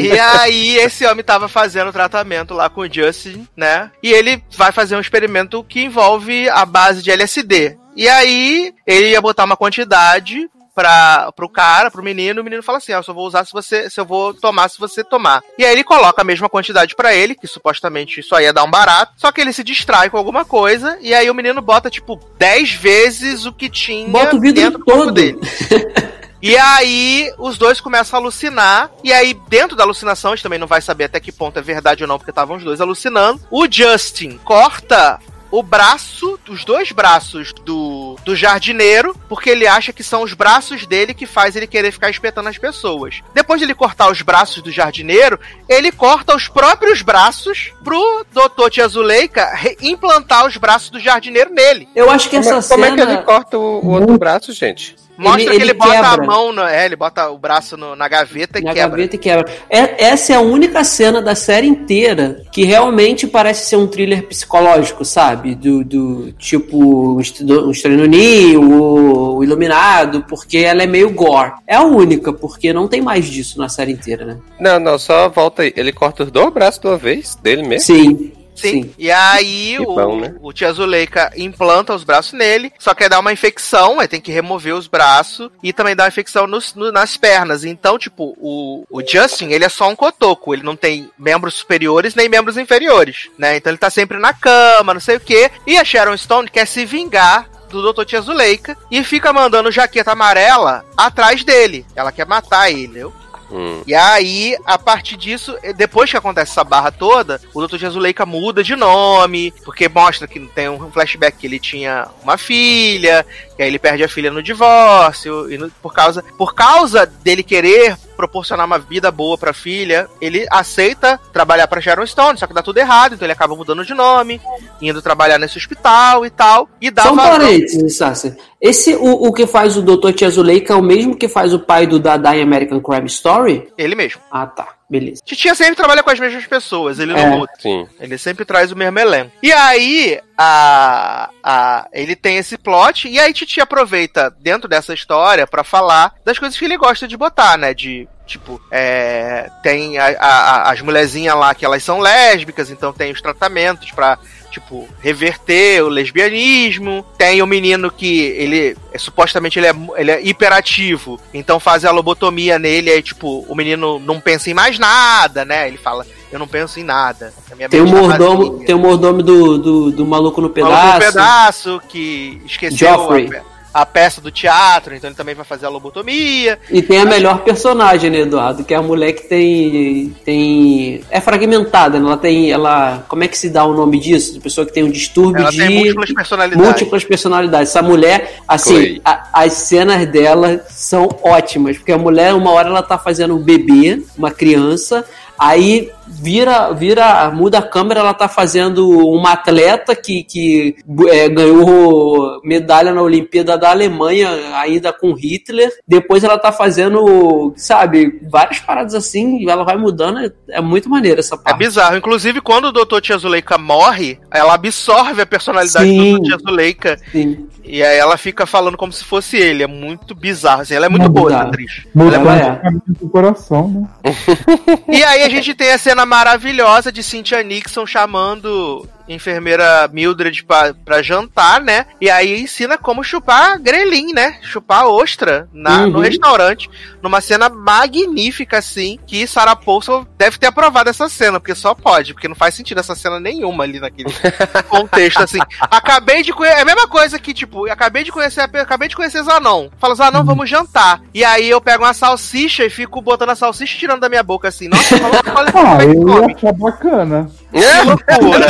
E aí, esse homem tava fazendo tratamento lá com o Justin, né? E ele vai fazer um experimento que envolve a base de LSD. E aí, ele ia botar uma quantidade para pro cara, pro menino, o menino fala assim: "Ah, eu só vou usar se você se eu vou tomar se você tomar". E aí ele coloca a mesma quantidade pra ele, que supostamente só ia dar um barato, só que ele se distrai com alguma coisa e aí o menino bota tipo 10 vezes o que tinha Bota o vidro dentro do corpo todo. dele. E aí, os dois começam a alucinar. E aí, dentro da alucinação, a gente também não vai saber até que ponto é verdade ou não, porque estavam os dois alucinando. O Justin corta o braço, os dois braços do, do jardineiro, porque ele acha que são os braços dele que faz ele querer ficar espetando as pessoas. Depois de ele cortar os braços do jardineiro, ele corta os próprios braços pro Dr. Tia Zuleika implantar os braços do jardineiro nele. Eu acho que Como, essa como cena. é que ele corta o, o outro braço, gente? Mostra Ele- que ele ele bota a quebra. mão, no, é, ele bota o braço no- na gaveta e na quebra. gaveta e quebra. É- essa é a única cena da série inteira que realmente parece ser um thriller psicológico, sabe? Do, do tipo um Estranho Ninho, o, o Iluminado, porque ela é meio gore. É a única, porque não tem mais disso na série inteira, né? Não, não, só volta aí. Ele corta os dois braços de uma vez, dele mesmo? Sim. Sim. E aí Que o, bom, né? o Tia Zuleika implanta os braços nele, só que aí dá uma infecção, aí tem que remover os braços e também dá uma infecção nos- no- nas pernas. Então, tipo, o, o Justin, ele é só um cotoco, ele não tem membros superiores nem membros inferiores, né? Então ele tá sempre na cama, não sei o quê. E a Sharon Stone quer se vingar do Dr. Tia Zuleika e fica mandando jaqueta amarela atrás dele. Ela quer matar ele, entendeu? Hum. E aí, a partir disso, eh, depois que acontece essa barra toda, o Dr. Jesuleika muda de nome, porque mostra que tem um flashback que ele tinha uma filha, que aí ele perde a filha no divórcio, e no- por, causa, por causa dele querer proporcionar uma vida boa pra filha, ele aceita trabalhar pra Sharon Stone, só que dá tudo errado, então ele acaba mudando de nome, indo trabalhar nesse hospital e tal, e dá vazão- parênteses, Sassi. Esse, o, o que faz o Dr. Tiazuleika é o mesmo que faz o pai do Dada em American Crime Story? Ele mesmo. Ah, tá. Beleza. Titia sempre trabalha com as mesmas pessoas, ele não É. muda. Sim. Ele sempre traz o mesmo elenco. E aí, a, a, ele tem esse plot, e aí Titi aproveita dentro dessa história pra falar das coisas que ele gosta de botar, né? De. Tipo, é, tem a- a- as mulherzinhas lá que elas são lésbicas, então tem os tratamentos pra, tipo, reverter o lesbianismo. Tem o menino que ele, é, supostamente, ele é, ele é hiperativo, então faz a lobotomia nele, aí, tipo, o menino não pensa em mais nada, né? Ele fala, eu não penso em nada. Tem o tá mordomo, vazia." tem o mordomo do, do, do maluco no O maluco pedaço. no pedaço, que esqueceu Joffrey. a, a peça do teatro, então ele também vai fazer a lobotomia. E tem a melhor personagem, né, Eduardo? Que é a mulher que tem. tem é fragmentada, né? Ela tem. Ela, como é que se dá o nome disso? De pessoa que tem um distúrbio Ela de. tem múltiplas personalidades. múltiplas personalidades. Essa mulher, assim, a- as cenas dela são ótimas. Porque a mulher, uma hora, ela tá fazendo um bebê, uma criança. Aí vira, vira, muda a câmera, ela tá fazendo uma atleta que, que é, ganhou medalha na Olimpíada da Alemanha, ainda com Hitler. Depois ela tá fazendo, sabe, várias paradas assim, ela vai mudando. É, é muito maneiro essa É parte. bizarro. Inclusive, quando o Dr. Tia Zuleika morre, ela absorve a personalidade Sim. do Dr. Tia Zuleika. Sim. E aí ela fica falando como se fosse ele. É muito bizarro. Assim, ela é muito Muito boa, essa atriz. Ela é. o caminho do coração, né? E aí a gente tem a cena maravilhosa de Cynthia Nixon chamando enfermeira Mildred pra, pra jantar, né? E aí ensina como chupar grelin, né? Chupar ostra na, no Uhum. restaurante. Numa cena magnífica, assim, que Sarah Paulson deve ter aprovado essa cena, porque só pode, porque não faz sentido essa cena nenhuma ali naquele contexto, assim. Acabei de conhecer. É a mesma coisa que, tipo, acabei de conhecer, acabei de conhecer Zanon. Fala, Zanon, vamos jantar. E aí eu pego uma salsicha e fico botando a salsicha e tirando da minha boca, assim. Nossa, olha como Ah, come. ia achar bacana. Que loucura.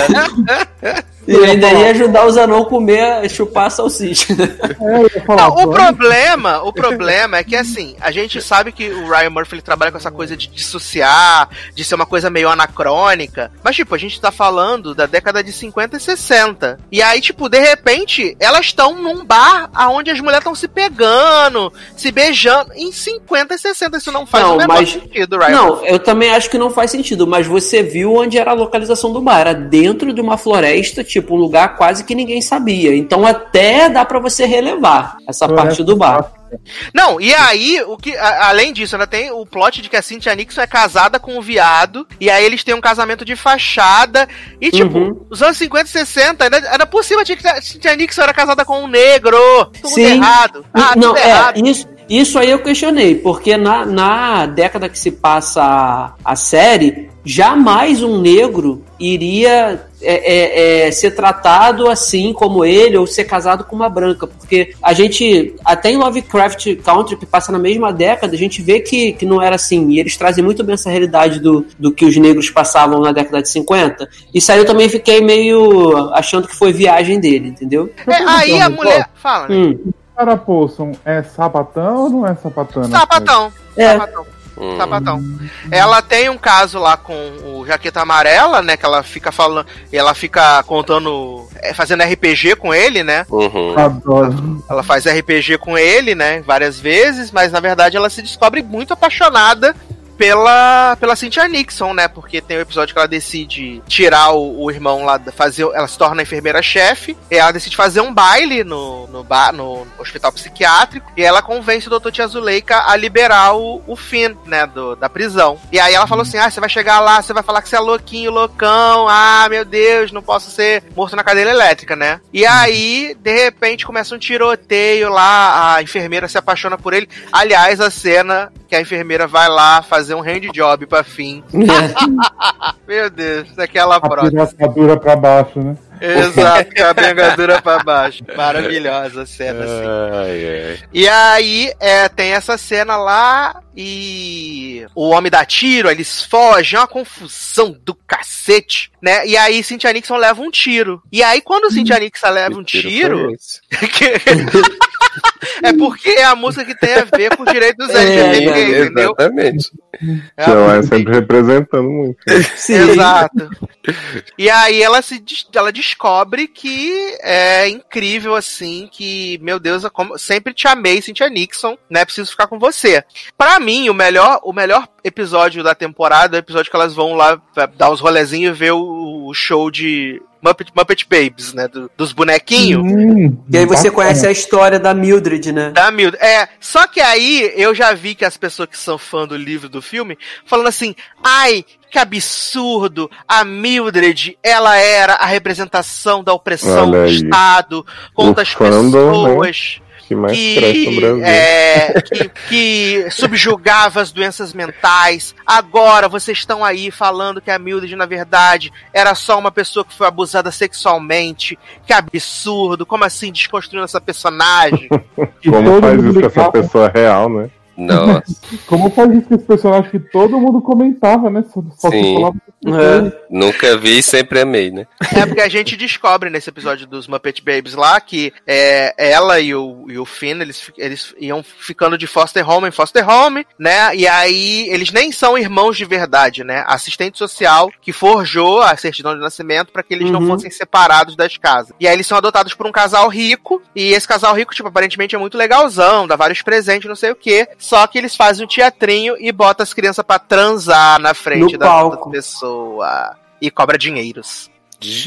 E ainda ia ajudar o Zanon a comer, chupar a salsicha. É, falar, Não, o problema, o problema é que assim, a gente sabe que o Ryan Murphy ele trabalha com essa coisa de dissociar, de ser uma coisa meio anacrônica. Mas, tipo, a gente tá falando da década de 50 e 60. E aí, tipo, de repente, elas estão num bar onde as mulheres estão se pegando, se beijando. Em 50 e 60, isso não faz Não, o menor mas- sentido, Ryan. Não, eu também acho que não faz sentido, mas você viu onde era a localização do bar. Era dentro de uma floresta, tipo, um lugar quase que ninguém sabia. Então até dá pra você relevar essa parte do bar. Não, e aí, o que, a- além disso, ainda tem o plot de que a Cynthia Nixon é casada com um viado, e aí eles têm um casamento de fachada, e tipo, Uhum. os anos 50 e 60, ainda, ainda por cima tinha que a Cynthia Nixon era casada com um negro, tudo Sim. errado. Ah, não, tudo é, errado. isso, isso aí eu questionei, porque na, na década que se passa a, a série, jamais um negro iria é, é, é, ser tratado assim como ele ou ser casado com uma branca, porque a gente, até em Lovecraft Country, que passa na mesma década, a gente vê que, que não era assim, e eles trazem muito bem essa realidade do, do que os negros passavam na década de 50, isso aí eu também fiquei meio achando que foi viagem dele, entendeu? É, aí a Então, mulher. Fala, né? Hum, Sarah Paulson é sapatão ou não é sapatão? né? Sapatão. É. Sapatão. Hum. Sapatão. Ela tem um caso lá com o Jaqueta Amarela, né? Que ela fica falando. Ela fica contando. é, fazendo RPG com ele, né? Uhum. Adoro. Ela faz RPG com ele, né? Várias vezes, mas na verdade ela se descobre muito apaixonada pela, pela Cynthia Nixon, né? Porque tem o episódio que ela decide tirar o, o irmão lá, fazer, ela se torna enfermeira-chefe, e ela decide fazer um baile no, no, ba- no hospital psiquiátrico, e ela convence o Dr. Tia Zuleika a liberar o, o Finn, né? Do, da prisão. E aí ela falou assim: ah, você vai chegar lá, você vai falar que você é louquinho, loucão, ah, meu Deus, não posso ser morto na cadeira elétrica, né? E aí, de repente, começa um tiroteio lá, a enfermeira se apaixona por ele. Aliás, a cena que a enfermeira vai lá fazer um hand job pra fim. Meu Deus, isso aqui é ela A próxima. piratadura pra baixo, né? Exato, com a bengadura pra baixo. Maravilhosa a cena, assim. Ai, ai. E aí, é, tem essa cena lá e o homem dá tiro, eles fogem, é uma confusão do cacete, né? E aí Cynthia Nixon leva um tiro. E aí, quando Cynthia Nixon leva um tiro, é porque é a música que tem a ver com os direitos dos É, LGBT, é, entendeu? Exatamente. É ela é sempre representando muito. Sim. Exato. E aí ela se ela descobre que é incrível assim, que meu Deus, eu como- sempre te amei, Cynthia Nixon, né? Preciso ficar com você. Pra mim, o melhor, o melhor episódio da temporada o episódio que elas vão lá dar os rolezinhos e ver o, o show de Muppet, Muppet Babies, né? do- dos bonequinhos. Hum, E aí você bacana. conhece a história da Mildred, né? Da Mildred. É, só que aí eu já vi que as pessoas que são fã do livro do filme falando assim: ai, que absurdo! A Mildred, ela era a representação da opressão do. Estado contra O as fandom, né? Que mais cresce no Que, Brasil. é, que, que subjugava as doenças mentais. Agora vocês estão aí falando que a Mildred, na verdade, era só uma pessoa que foi abusada sexualmente. Que absurdo! Como assim desconstruindo essa personagem? Que Como faz isso com essa pessoa real, né? Nossa. Como faz isso com esse personagem que todo mundo comentava, né? Só, só Sim. É. Nunca vi e sempre amei, né? É porque a gente descobre nesse episódio dos Muppet Babies lá que é, ela e o, e o Finn, eles, eles iam ficando de foster home em foster home, né? E aí eles nem são irmãos de verdade, né? Assistente social que forjou a certidão de nascimento para que eles não Uhum. fossem separados das casas. E aí eles são adotados por um casal rico, e esse casal rico, tipo, aparentemente é muito legalzão, dá vários presentes, não sei o quê. Só que eles fazem um teatrinho e botam as crianças pra transar na frente No da palco. outra pessoa. E cobra dinheiros.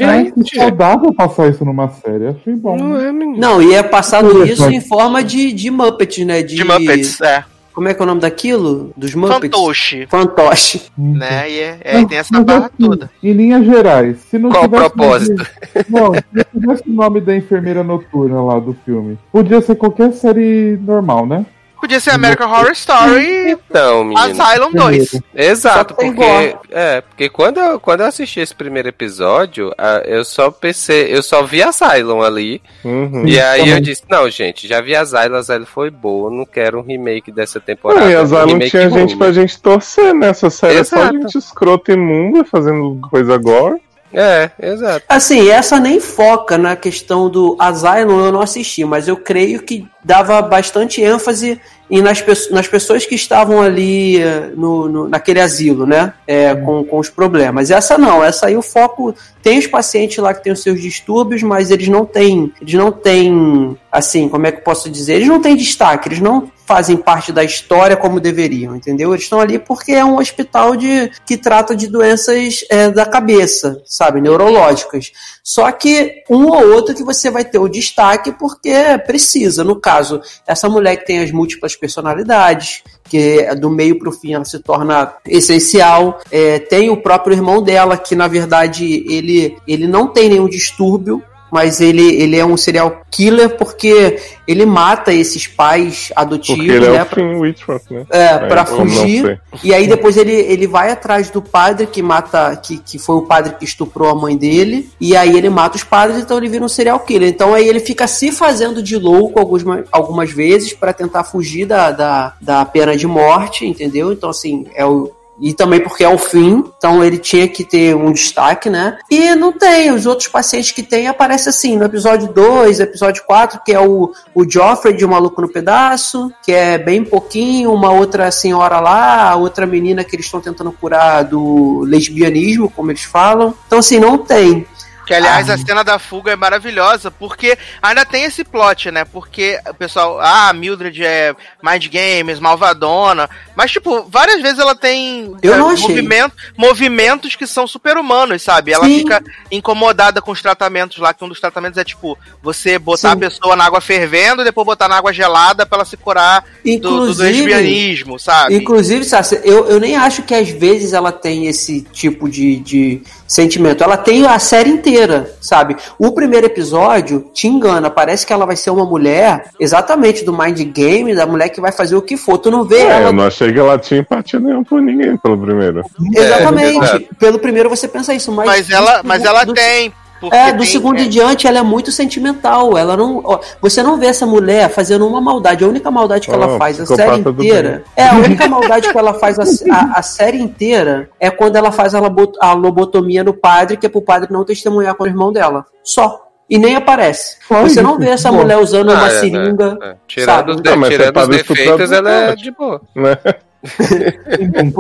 Ai, que saudável passar isso numa série. Achei é bom. Não é. Não, e é passado isso em forma de, de Muppet, né? De, De Muppets, é. Como é que é o nome daquilo? Dos Muppets? Fantoche, Fantoche. né? E é, é, Não, tem essa mas barra assim, toda. Em linhas gerais, se não Qual o tivesse propósito? Não, se tivesse o nome da enfermeira noturna lá do filme, podia ser qualquer série normal, né? Podia ser American Horror Story Então, menino. Asylum 2. Exato, Só porque é, porque quando eu, quando eu assisti esse primeiro episódio, eu só pensei, eu só vi Asylum ali, Uhum. e aí eu disse, não, gente, já vi Asylum, Asylum foi boa, não quero um remake dessa temporada. Não, e um Asylum remake tinha ruim. gente pra gente torcer nessa série. É só Exato. gente escrota imunda fazendo coisa agora. É, exato. Assim, essa nem foca na questão do Asylum, eu não assisti, mas eu creio que dava bastante ênfase em nas, nas pessoas que estavam ali eh, no, no- naquele asilo, né? É, com, com os problemas. Essa não, essa aí o foco tem os pacientes lá que têm os seus distúrbios, mas eles não têm, eles não têm, assim, como é que eu posso dizer? Eles não têm destaque, eles não fazem parte da história como deveriam, entendeu? Eles estão ali porque é um hospital de, que trata de doenças eh, da cabeça, sabe, neurológicas. Só que um ou outro que você vai ter o destaque porque precisa. No caso, essa mulher que tem as múltiplas personalidades, que do meio para o fim ela se torna essencial. É, tem o próprio irmão dela, que na verdade ele, ele não tem nenhum distúrbio, mas ele, ele é um serial killer porque ele mata esses pais adotivos, Porque ele né? é o pra- Whitworth, né? é, pra fugir. E aí depois ele, ele vai atrás do padre que mata, que, que foi o padre que estuprou a mãe dele. E aí ele mata os padres, então ele vira um serial killer. Então aí ele fica se fazendo de louco algumas, algumas vezes pra tentar fugir da, da, da pena de morte, entendeu? Então assim, é o. E também porque é o fim, então ele tinha que ter um destaque, né? E não tem, os outros pacientes que tem aparecem assim, no episódio 2, episódio 4, que é o, o Joffrey de O Maluco no Pedaço, que é bem pouquinho, uma outra senhora lá, outra menina que eles estão tentando curar do lesbianismo, como eles falam. Então, assim, não tem. Que, aliás, a cena da fuga é maravilhosa, porque ainda tem esse plot, né? Porque o pessoal, ah, Mildred é mind games, malvadona. Mas, tipo, várias vezes ela tem Eu é, movimento- movimentos que são super-humanos, sabe? Ela Sim. fica incomodada com os tratamentos lá, que um dos tratamentos é, tipo, você botar Sim. a pessoa na água fervendo e depois botar na água gelada pra ela se curar do, do Inclusive, lesbianismo, sabe? Inclusive, Sassi, eu, eu nem acho que às vezes ela tem esse tipo de, de sentimento. Ela tem a série inteira, sabe? O primeiro episódio te engana. Parece que ela vai ser uma mulher exatamente do mind game, da mulher que vai fazer o que for. Tu não vê É, ela. eu não achei que ela tinha empatia nenhuma por ninguém pelo primeiro. Exatamente. exato. Pelo primeiro você pensa isso, mas. Mas ela, mas ela tem. Porque É, do tem- segundo é, em diante ela é muito sentimental. Ela não. ó, você não vê essa mulher fazendo uma maldade. A única maldade que Oh, ela faz a série inteira. É, a única maldade que ela faz a, a- a série inteira é quando ela faz a, lobo- a lobotomia no padre, que é pro padre não testemunhar com o irmão dela. Só. E nem aparece. Só Você isso? não vê essa Bom. mulher usando uma Ah, é, seringa. é, é. Tirando, sabe? os, Não, mas tirando os defeitos, ela é de boa. Né?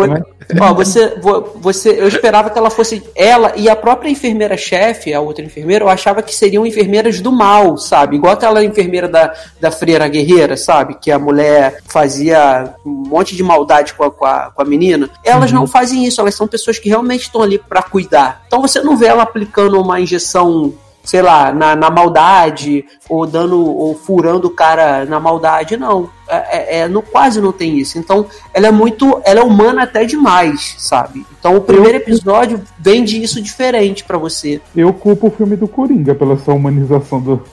Né? Ó, você, vo- você, eu esperava que ela fosse ela e a própria enfermeira-chefe, a outra enfermeira, eu achava que seriam enfermeiras do mal, sabe? Igual aquela enfermeira da, da Freira Guerreira, sabe? Que a mulher fazia um monte de maldade com a, com a, com a menina. Elas não fazem isso, elas são pessoas que realmente estão ali pra cuidar. Então você não vê ela aplicando uma injeção sei lá, na, na maldade, ou dando, ou furando o cara na maldade, não. É, é- é- quase não tem isso. Então, ela é muito. Ela é humana até demais, sabe? Então o primeiro episódio vende isso diferente pra você. Eu culpo o filme do Coringa pela sua humanização do.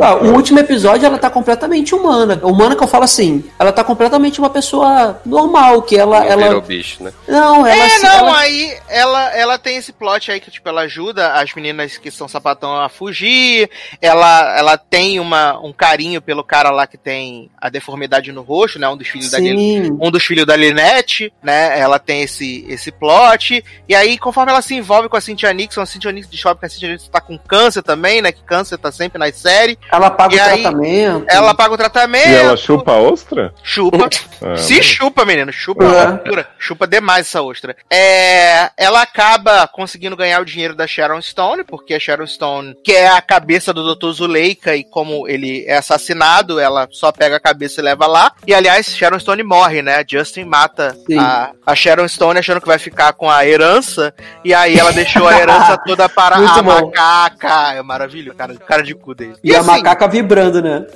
Ah, o último episódio ela tá completamente humana. Humana que eu falo assim, ela tá completamente uma pessoa normal, que ela. Não virou ela bicho, né? não, ela. É, não, ela- aí ela, ela tem esse plot aí que, tipo, ela ajuda as meninas que são sapatão a fugir, ela, ela tem uma, um carinho pelo cara lá que tem a deformidade no rosto, né, um dos filhos da Lin- Sim. um dos filhos da Linette, né, ela tem esse, esse plot, e aí conforme ela se envolve com a Cynthia Nixon, a Cynthia Nixon descobre que a Cynthia Nixon tá com câncer também, né, que câncer tá sempre nas séries, Ela paga E o aí, tratamento. ela paga o tratamento, E ela chupa a ostra? chupa, Ah, se chupa, menino, chupa, É. uma loucura. chupa demais essa ostra. É, ela acaba conseguindo ganhar o dinheiro da Sharon Stone, porque a Sharon Stone, que é a cabeça do Dr. Zuleika, e como ele é assassinado, ela só pega a cabeça e leva lá. E aliás, Sharon Stone morre, né? Justin mata Sim. a, a Sharon Stone achando que vai ficar com a herança, e aí ela deixou a herança toda para a bom. Macaca. É maravilhoso, cara, cara de cu dele. E, a assim, macaca vibrando, né?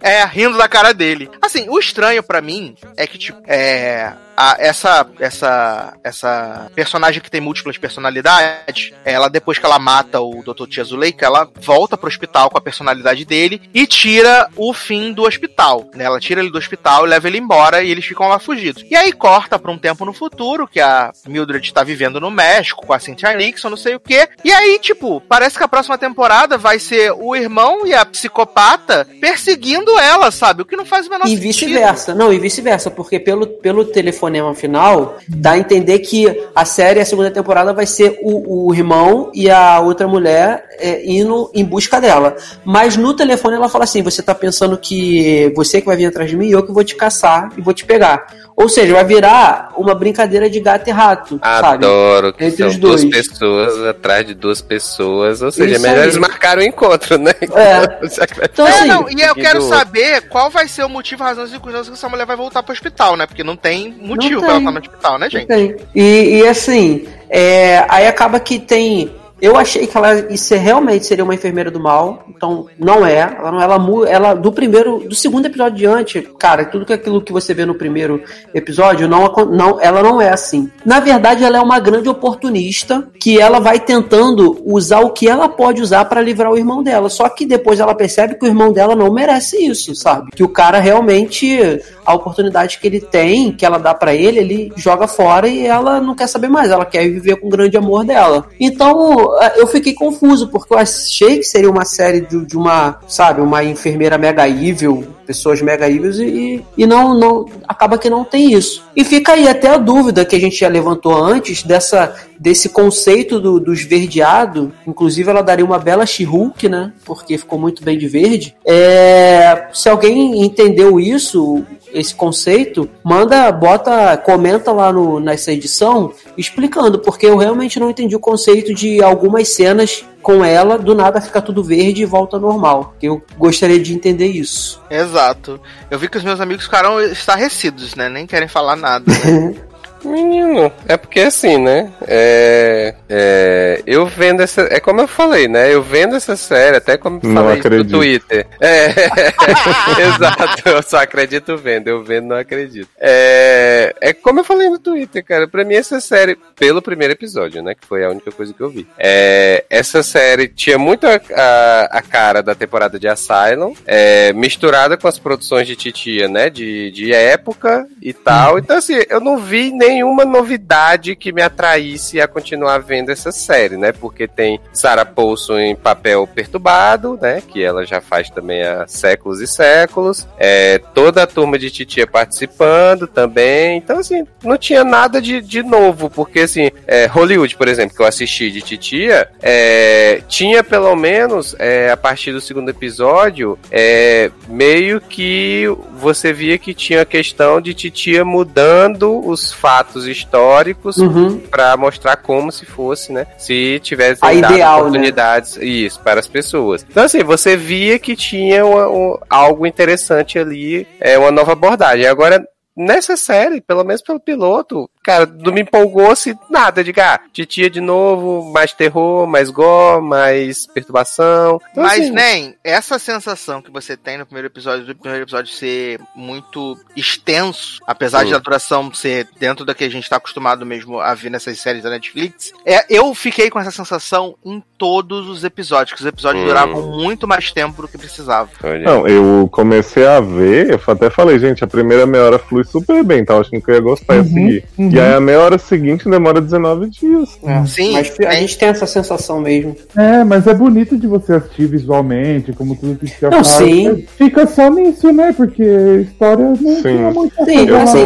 É, rindo da cara dele. Assim, o estranho pra mim é que, tipo, é. A- essa, essa, essa personagem que tem múltiplas personalidades, ela, depois que ela mata o Dr. Tia Zuleika, ela volta pro hospital com a personalidade dele e tira o fim do hospital. Né? Ela tira ele do hospital e leva ele embora e eles ficam lá fugidos. E aí corta pra um tempo no futuro, que a Mildred tá vivendo no México com a Cynthia Nixon, não sei o quê. E aí, tipo, parece que a próxima temporada vai ser o irmão e a psicopata perseguindo ela, sabe? O que não faz o menor E sentido. vice-versa. Não, e vice-versa, porque pelo, pelo telefonema final, dá a entender que a série, a segunda temporada, vai ser o, o irmão e a outra mulher é, indo em busca dela. Mas no telefone ela fala assim: você tá pensando que você que vai vir atrás de mim e eu que vou te caçar e vou te pegar. Ou seja, vai virar uma brincadeira de gato e rato, sabe? Adoro que Entre são os duas pessoas atrás de duas pessoas. Ou seja, Isso melhor aí. eles marcaram o encontro, né? É. Então, É, assim, não, e eu quero saber qual vai ser o motivo, razão e circunstância que essa mulher vai voltar pro hospital, né? Porque não tem motivo Não pra ela tem. estar no hospital, né, gente? Tem. E, e assim, é, aí acaba que tem. Eu achei que ela isso realmente seria uma enfermeira do mal, então não é. Ela não ela, ela do primeiro, do segundo episódio diante, cara, tudo que aquilo que você vê no primeiro episódio não, não ela não é assim. Na verdade, ela é uma grande oportunista que ela vai tentando usar o que ela pode usar para livrar o irmão dela. Só que depois ela percebe que o irmão dela não merece isso, sabe? Que o cara realmente a oportunidade que ele tem, que ela dá pra ele, ele joga fora e ela não quer saber mais, ela quer viver com o grande amor dela. Então, eh, eu fiquei confuso, porque eu achei que seria uma série de, de uma, sabe, uma enfermeira mega evil, pessoas mega e, e não, não, acaba que não tem isso. E fica aí até a dúvida que a gente já levantou antes, dessa, desse conceito do, do esverdeado, inclusive ela daria uma bela She-Hulk, né, porque ficou muito bem de verde. É, se alguém entendeu isso, esse conceito, manda, bota, comenta lá no, nessa edição explicando, porque eu realmente não entendi o conceito de algumas cenas com ela, do nada fica tudo verde e volta ao normal. Eu gostaria de entender isso. Exato. Eu vi que os meus amigos ficaram estarrecidos, né? Nem querem falar nada. né? Menino, é porque assim, né? É, é, eu vendo essa. É como eu falei, né? Eu vendo essa série, até como eu Não falei no. Twitter. É, exato, eu só acredito vendo. Eu vendo, não acredito. É, é como eu falei no Twitter, cara. Pra mim, essa série, pelo primeiro episódio, né? Que foi a única coisa que eu vi. É, essa série tinha muito a, a, a cara da temporada de Asylum, é, misturada com as produções de Titia, né? De, de época e tal. Então, assim, eu não vi nenhuma novidade que me atraísse a continuar vendo essa série, né? Porque tem Sarah Paulson em papel perturbado, né? Que ela já faz também há séculos e séculos. É, toda a turma de Titia participando também. Então, assim, não tinha nada de, de novo. Porque, assim, é, Hollywood, por exemplo, que eu assisti de Titia, é, tinha pelo menos, é, a partir do segundo episódio, é, meio que você via que tinha a questão de Titia mudando os fatos históricos Uhum. pra mostrar como se fosse, né? Se tivesse A dado ideal, né? oportunidades isso para as pessoas. Então assim, você via que tinha uma- um- algo interessante ali, é uma nova abordagem. Agora Nessa série, pelo menos pelo piloto, cara, não me empolgou-se nada. De ah, titia de novo, mais terror, mais gore, mais perturbação. Então, Mas, assim, nem, essa sensação que você tem no primeiro episódio, do primeiro episódio ser muito extenso, apesar Hum. de a duração ser dentro da que a gente tá acostumado mesmo a ver nessas séries da Netflix, é, eu fiquei com essa sensação em todos os episódios, que os episódios Hum. duravam muito mais tempo do que precisava. Não, eu comecei a ver, eu até falei, gente, a primeira meia hora flui super bem, tava achando que eu ia gostar e ia seguir. uhum. E aí a meia hora seguinte demora 19 dias. Sim, Mas a é- gente tem essa sensação mesmo. É, mas é bonito de você assistir visualmente, como tudo que já Não, sim. Fica só nisso, né? Porque história não Sim. muita Sim, Eu assim,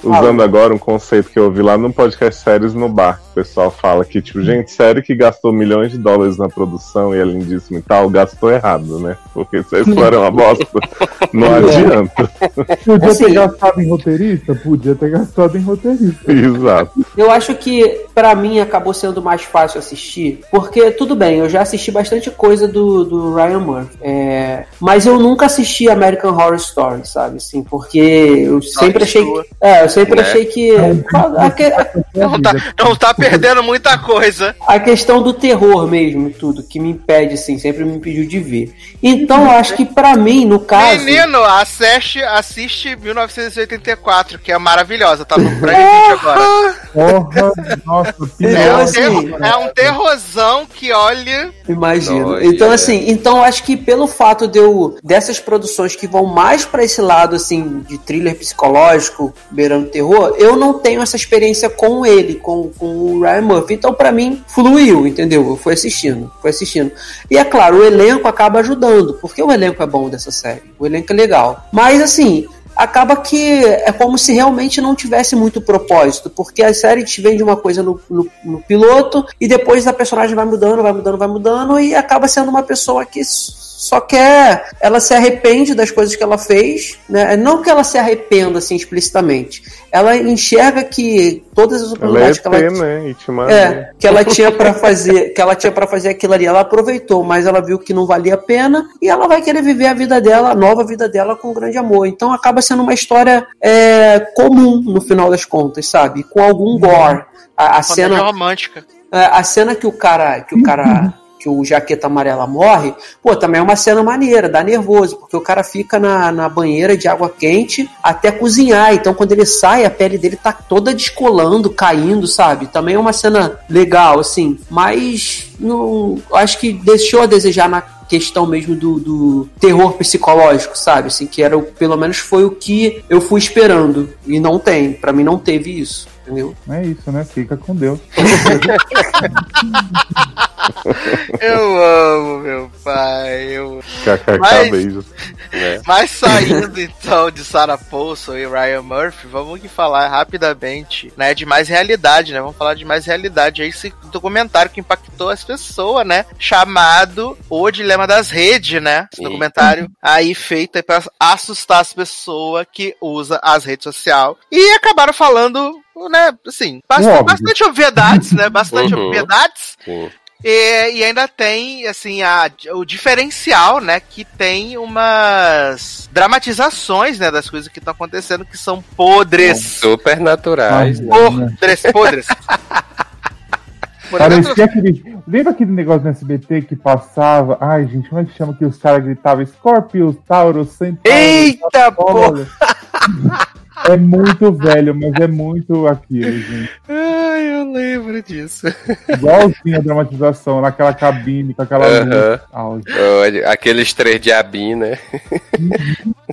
tô usando agora um conceito que eu ouvi lá no podcast Séries no Bar. O pessoal fala que, tipo, gente, série que gastou milhões de dólares na produção e é lindíssimo e tal, gastou errado, né? Porque se a história é uma bosta, não adianta. Podia Assim- ter gastado em roteirista? Podia ter gastado em roteirista. Exato. Eu acho que pra mim acabou sendo mais fácil assistir, porque tudo bem, eu já assisti bastante coisa do, do Ryan Murphy, é, mas eu nunca assisti American Horror Story, sabe, assim, porque eu sempre achei, que, é, eu sempre Né? achei que a- Não tá, não tá perdendo muita coisa. a questão do terror mesmo, e tudo, que me impede, assim, sempre me impediu de ver. Então, eu acho que pra mim, no caso. Menino, assiste, assiste 1984, que é maravilhosa, tá no Agora. Porra, nossa, Então, É um, assim, terror- é um terrorzão que olha. Imagino. Nossa, então, é. assim, então eu acho que pelo fato de eu. dessas produções que vão mais pra esse lado, assim, de thriller psicológico, beirando terror, eu não tenho essa experiência com ele, com, com o Ryan Murphy. Então, pra mim, fluiu, entendeu? Eu fui assistindo, fui assistindo. E é claro, o elenco acaba ajudando, porque o elenco é bom dessa série. O elenco é legal. Mas, assim. Acaba que é como se realmente não tivesse muito propósito, porque a série te vende uma coisa no, no- no piloto e depois a personagem vai mudando, vai mudando, vai mudando e acaba sendo uma pessoa que só quer. Ela se arrepende das coisas que ela fez, né? Não que ela se arrependa assim explicitamente, ela enxerga que todas as Ela é oportunidades que ela né? É, que ela tinha pra fazer, que ela tinha para fazer aquilo ali, ela aproveitou, mas ela viu que não valia a pena e ela vai querer viver a vida dela, a nova vida dela com grande amor. Então acaba sendo uma história é, comum no final das contas, sabe? Com algum gore. A, a cena, romântica. é, a cena que o cara, que o cara, que o jaqueta amarela morre, pô, também é uma cena maneira, dá nervoso, porque o cara fica na, na banheira de água quente até cozinhar. Então, quando ele sai, a pele dele tá toda descolando, caindo, sabe? Também é uma cena legal, assim, mas não, acho que deixou a desejar na questão mesmo do, do terror psicológico, sabe? Assim, que era pelo menos foi o que eu fui esperando. E não tem, pra mim não teve isso, entendeu? É isso, né? Fica com Deus. Eu amo meu pai. Eu... KKK, Mas- beijo. né? Mas saindo então de Sarah Paulson e Ryan Murphy, vamos que falar rapidamente, né, de mais realidade, né? Vamos falar de mais realidade aí esse documentário que impactou as pessoas, né? Chamado O Dilema das Redes, né? Esse documentário aí feito pra assustar as pessoas que usam as redes sociais e acabaram falando, né, assim, bast- Óbvio. bastante obviedades, né? Bastante Uhum. obviedades. E, e ainda tem, assim, a, o diferencial, né? Que tem umas dramatizações, né? Das coisas que estão acontecendo que são podres. Super naturais, né? Podres, podres. Parecia aquele. Lembra aquele negócio no SBT que passava? Ai, gente, como é que chama que os caras gritavam Scorpius, Taurus, Centauro. Eita, porra! É muito velho, mas é muito aquilo, gente. Ai, eu lembro disso. Igualzinho a dramatização, naquela cabine, com aquela luz. Olha, Aqueles três diabinhos, né?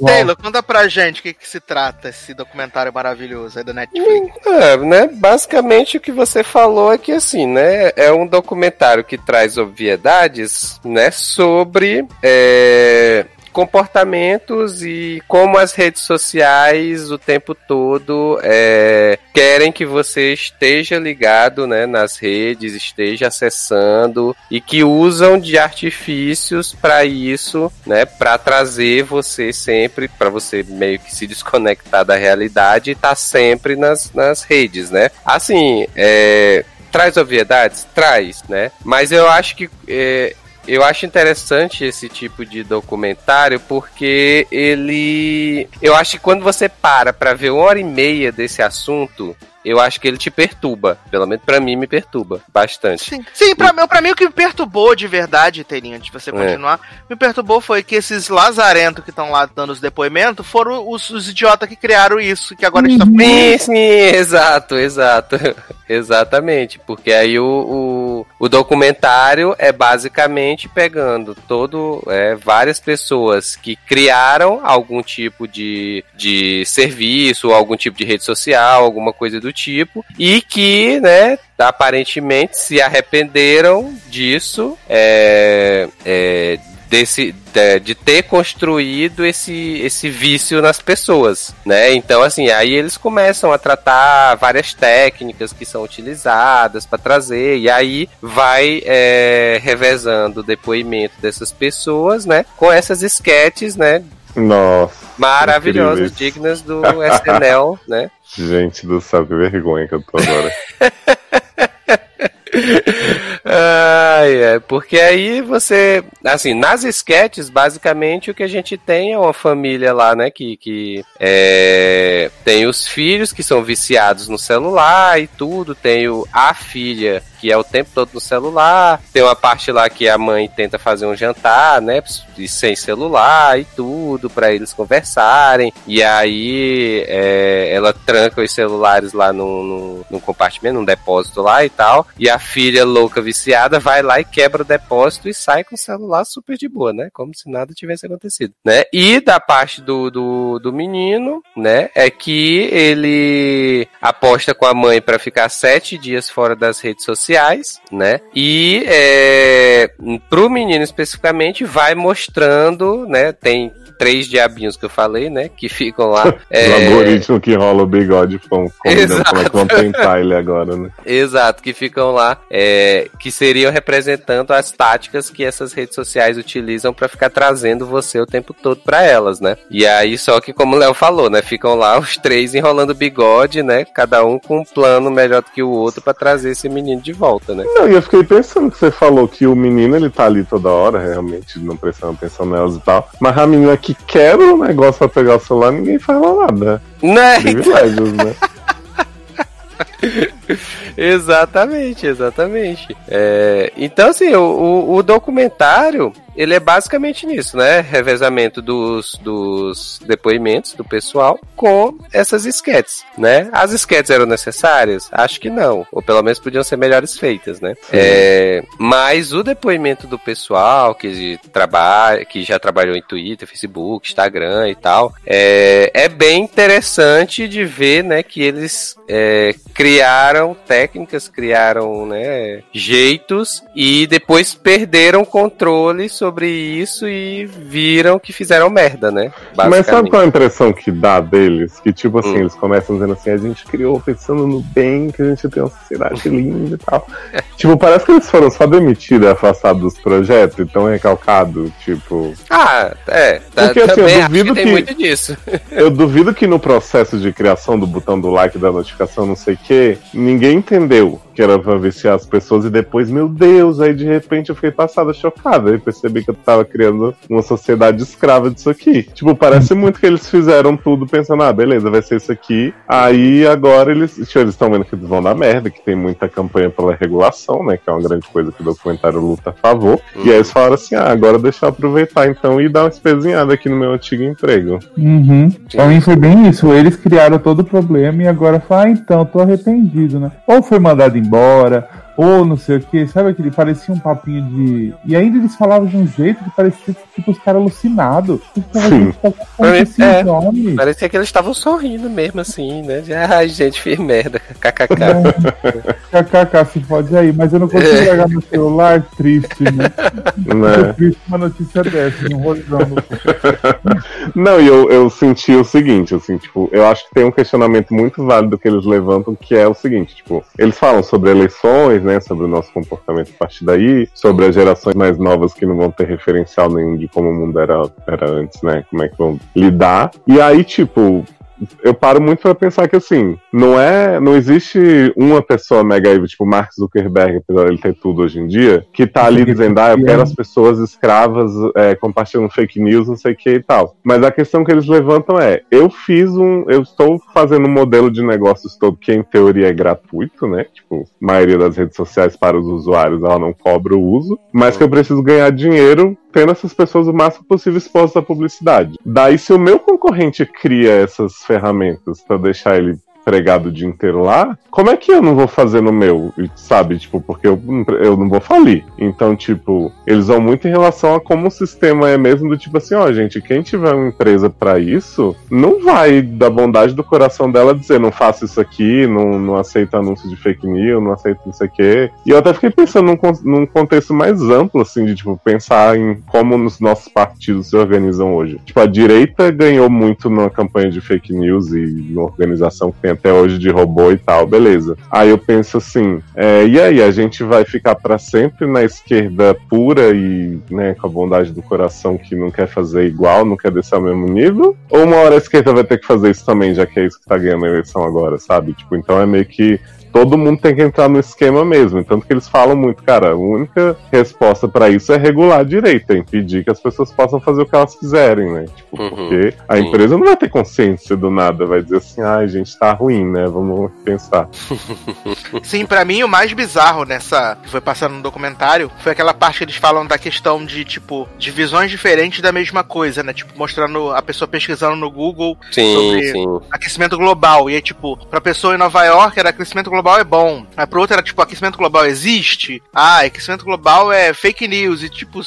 Taylor, conta pra gente o que, que se trata esse documentário maravilhoso aí da Netflix. É, né? Basicamente o que você falou é que assim, né? É um documentário que traz obviedades, né? Sobre é, comportamentos e como as redes sociais o tempo todo é, querem que você esteja ligado, né? Nas redes, esteja acessando e que usam de artifícios para isso, né? Para trazer você sempre, para você meio que se desconectar da realidade e tá sempre nas, nas redes, né? Assim, é, traz obviedades? Traz, né? Mas eu acho que. é, eu acho interessante esse tipo de documentário porque ele. Eu acho que quando você para pra ver uma hora e meia desse assunto, eu acho que ele te perturba. Pelo menos pra mim me perturba bastante. Sim, sim pra, mim, pra mim o que me perturbou de verdade, Teirinho, antes de você É. continuar, me perturbou foi que esses lazarentos que estão lá dando os depoimentos foram os, os idiotas que criaram isso, que agora está Sim, sim, exato, exato. Exatamente, porque aí o, o, o documentário é basicamente pegando todo é, várias pessoas que criaram algum tipo de, de serviço, algum tipo de rede social, alguma coisa do tipo, e que, né, aparentemente se arrependeram disso, é, é, desse de, de ter construído esse, esse vício nas pessoas, né? Então assim, aí eles começam a tratar várias técnicas que são utilizadas para trazer e aí vai é, revezando o depoimento dessas pessoas, né? Com essas esquetes, né? Nossa. Maravilhosas, incríveis. dignas do SNL, né? Gente do céu, que vergonha que eu tô agora. Ai, é, porque aí você, assim, nas sketches, basicamente o que a gente tem é uma família lá, né, que, que é, tem os filhos que são viciados no celular e tudo, tem o, a filha que é o tempo todo no celular. Tem uma parte lá que a mãe tenta fazer um jantar, né? Sem celular e tudo, para eles conversarem. E aí é, ela tranca os celulares lá no, no, compartimento, num depósito lá e tal. E a filha louca viciada vai lá e quebra o depósito e sai com o celular super de boa, né? Como se nada tivesse acontecido, né? E da parte do, do, do menino, né? É que ele aposta com a mãe para ficar sete dias fora das redes sociais né? E é, pro menino especificamente vai mostrando, né? Tem três diabinhos que eu falei, né? Que ficam lá. é... O algoritmo que rola o bigode com como é que vão tentar ele agora, né? Exato, que ficam lá, é, que seriam representando as táticas que essas redes sociais utilizam para ficar trazendo você o tempo todo para elas, né? E aí, só que como o Léo falou, né? Ficam lá os três enrolando bigode, né? Cada um com um plano melhor do que o outro para trazer esse menino de volta, né? Não, e eu fiquei pensando que você falou que o menino ele tá ali toda hora, realmente, não prestando atenção nelas e tal. Mas a menina que quer o negócio pra pegar o celular, ninguém fala nada. Né? Privilégios, né? exatamente, exatamente. É, então, assim, o, o, o, documentário ele é basicamente nisso, né? Revezamento dos, dos depoimentos do pessoal com essas esquetes, né? As esquetes eram necessárias? Acho que não. Ou pelo menos podiam ser melhores feitas, né? É, mas o depoimento do pessoal que trabalha, que já trabalhou em Twitter, Facebook, Instagram e tal, é, é bem interessante de ver, né, que eles é, criaram técnicas, criaram, né, jeitos e depois perderam controle sobre isso e viram que fizeram merda, né? Mas sabe qual é a impressão que dá deles? Que tipo assim, hum. eles começam dizendo assim, a gente criou pensando no bem, que a gente tem uma sociedade linda e tal. tipo, parece que eles foram só demitidos e afastados dos projetos e tão recalcados, tipo. Ah, é. Tá, Porque assim, eu duvido que, que muito disso. eu duvido que no processo de criação do botão do like, da notificação, não sei o que, ninguém entendeu que era pra viciar as pessoas e depois, meu Deus, aí de repente eu fiquei passada chocada e percebi que eu tava criando uma sociedade escrava disso aqui. Tipo, parece muito que eles fizeram tudo pensando, ah, beleza, vai ser isso aqui. Aí agora eles, tipo, eles estão vendo que eles vão dar merda, que tem muita campanha pela regulação, né, que é uma grande coisa que o documentário luta a favor. Uhum. E aí eles falaram assim, ah, agora deixa eu aproveitar então e dar uma espezinhada aqui no meu antigo emprego. Uhum. Pra mim foi bem isso, eles criaram todo o problema e agora fala, ah, então, tô arrependido, né? Ou foi mandado embora, ou não sei o que, sabe aquele? Parecia um papinho de. E ainda eles falavam de um jeito que parecia tipo os caras alucinados. É, parecia que eles estavam sorrindo mesmo, assim, né? De, ai, gente, fiz merda. KKK. É, KKK, se pode aí, mas eu não consigo é. pegar no celular, triste, né? Não é. triste uma notícia dessa, um rolão. Não, e eu, eu senti o seguinte, assim, tipo, eu acho que tem um questionamento muito válido que eles levantam, que é o seguinte, tipo, eles falam sobre eleições, né, sobre o nosso comportamento a partir daí, sobre as gerações mais novas que não vão ter referencial nenhum de como o mundo era, era antes, né, como é que vão lidar. E aí, tipo, eu paro muito para pensar que assim, não é, não existe uma pessoa mega evil, tipo Mark Zuckerberg, apesar dele ter tudo hoje em dia, que tá ali dizendo, ah, eu quero as pessoas escravas é, compartilhando fake news, não sei o que e tal. Mas a questão que eles levantam é, eu fiz um, eu estou fazendo um modelo de negócios todo que em teoria é gratuito, né? Tipo, a maioria das redes sociais para os usuários ela não cobra o uso, mas que eu preciso ganhar dinheiro tendo essas pessoas o máximo possível expostas à publicidade. Daí, se o meu concorrente cria essas ferramentas para deixar ele empregado o dia inteiro lá, como é que eu não vou fazer no meu? Sabe? Tipo, porque eu, eu não vou falir. Então, tipo, eles vão muito em relação a como o sistema é mesmo do tipo assim, ó, gente, quem tiver uma empresa para isso, não vai da bondade do coração dela dizer, não faça isso aqui, não, não aceita anúncio de fake news, não aceita não sei o quê. E eu até fiquei pensando num, num contexto mais amplo, assim, de, tipo, pensar em como os nossos partidos se organizam hoje. Tipo, a direita ganhou muito numa campanha de fake news e na organização que tem até hoje de robô e tal, beleza. Aí eu penso assim, é, e aí, a gente vai ficar para sempre na esquerda pura e né, com a bondade do coração que não quer fazer igual, não quer descer ao mesmo nível? Ou uma hora a esquerda vai ter que fazer isso também, já que é isso que tá ganhando a eleição agora, sabe? Tipo, então é meio que todo mundo tem que entrar no esquema mesmo. Tanto que eles falam muito, cara, a única resposta pra isso é regular direito, é impedir que as pessoas possam fazer o que elas quiserem, né? Tipo, Uhum, porque a sim. empresa não vai ter consciência do nada, vai dizer assim, ai, gente, tá ruim, né? Vamos pensar. Sim, pra mim o mais bizarro nessa que foi passando no documentário foi aquela parte que eles falam da questão de, tipo, de visões diferentes da mesma coisa, né? Tipo, mostrando a pessoa pesquisando no Google Sim, sobre sim. aquecimento global. E aí, tipo, pra pessoa em Nova York era aquecimento global é bom. Aí pro outro era, tipo, aquecimento global existe? Ah, aquecimento global é fake news. E, tipo,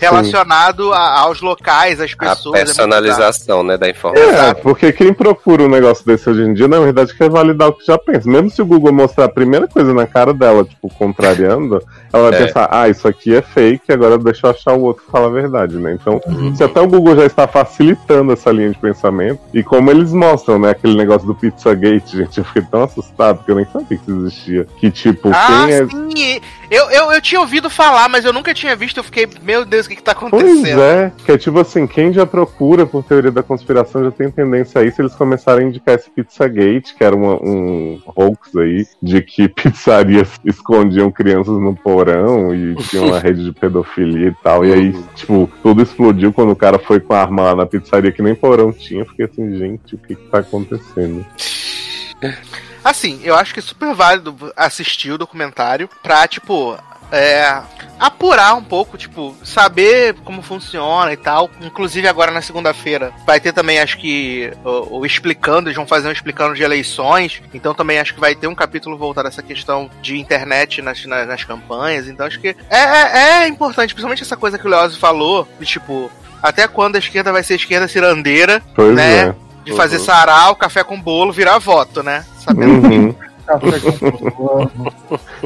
relacionado a- aos locais, às A pessoas. é muito bizarro. personalização, né, da informação. É, porque quem procura um negócio desse hoje em dia, na verdade, quer validar o que já pensa. Mesmo se o Google mostrar a primeira coisa na cara dela, tipo, contrariando, ela vai É. pensar, ah, isso aqui é fake, agora deixa eu achar o outro que fala a verdade, né? Então, se até o Google já está facilitando essa linha de pensamento, e como eles mostram, né, aquele negócio do Pizzagate, gente, eu fiquei tão assustado que eu nem sabia que isso existia. Que, tipo, Ah, quem é. sim! Eu, eu, eu tinha ouvido falar, mas eu nunca tinha visto. Eu fiquei, meu Deus, o que, que tá Pois acontecendo? é, que é tipo assim, quem já procura por teoria da conspiração já tem tendência a isso, eles começaram a indicar esse Pizzagate, que era uma- um hoax aí, de que pizzarias escondiam crianças no porão e tinha uma rede de pedofilia e tal, e aí, tipo, tudo explodiu quando o cara foi com a arma lá na pizzaria que nem porão tinha, eu fiquei assim, gente, o que que tá acontecendo? Assim, eu acho que é super válido assistir o documentário pra, tipo, é, apurar um pouco, tipo, saber como funciona e tal. Inclusive agora na segunda-feira vai ter também, acho que, o, o explicando, eles vão fazer um explicando de eleições. Então também acho que vai ter um capítulo voltado a essa questão de internet nas, nas, nas campanhas. Então acho que é, é, é importante, principalmente essa coisa que o Leozio falou, de tipo, até quando a esquerda vai ser esquerda cirandeira, Pois né? é. De fazer Uhum. sarau, café com bolo, virar voto, né? Sabendo Uhum.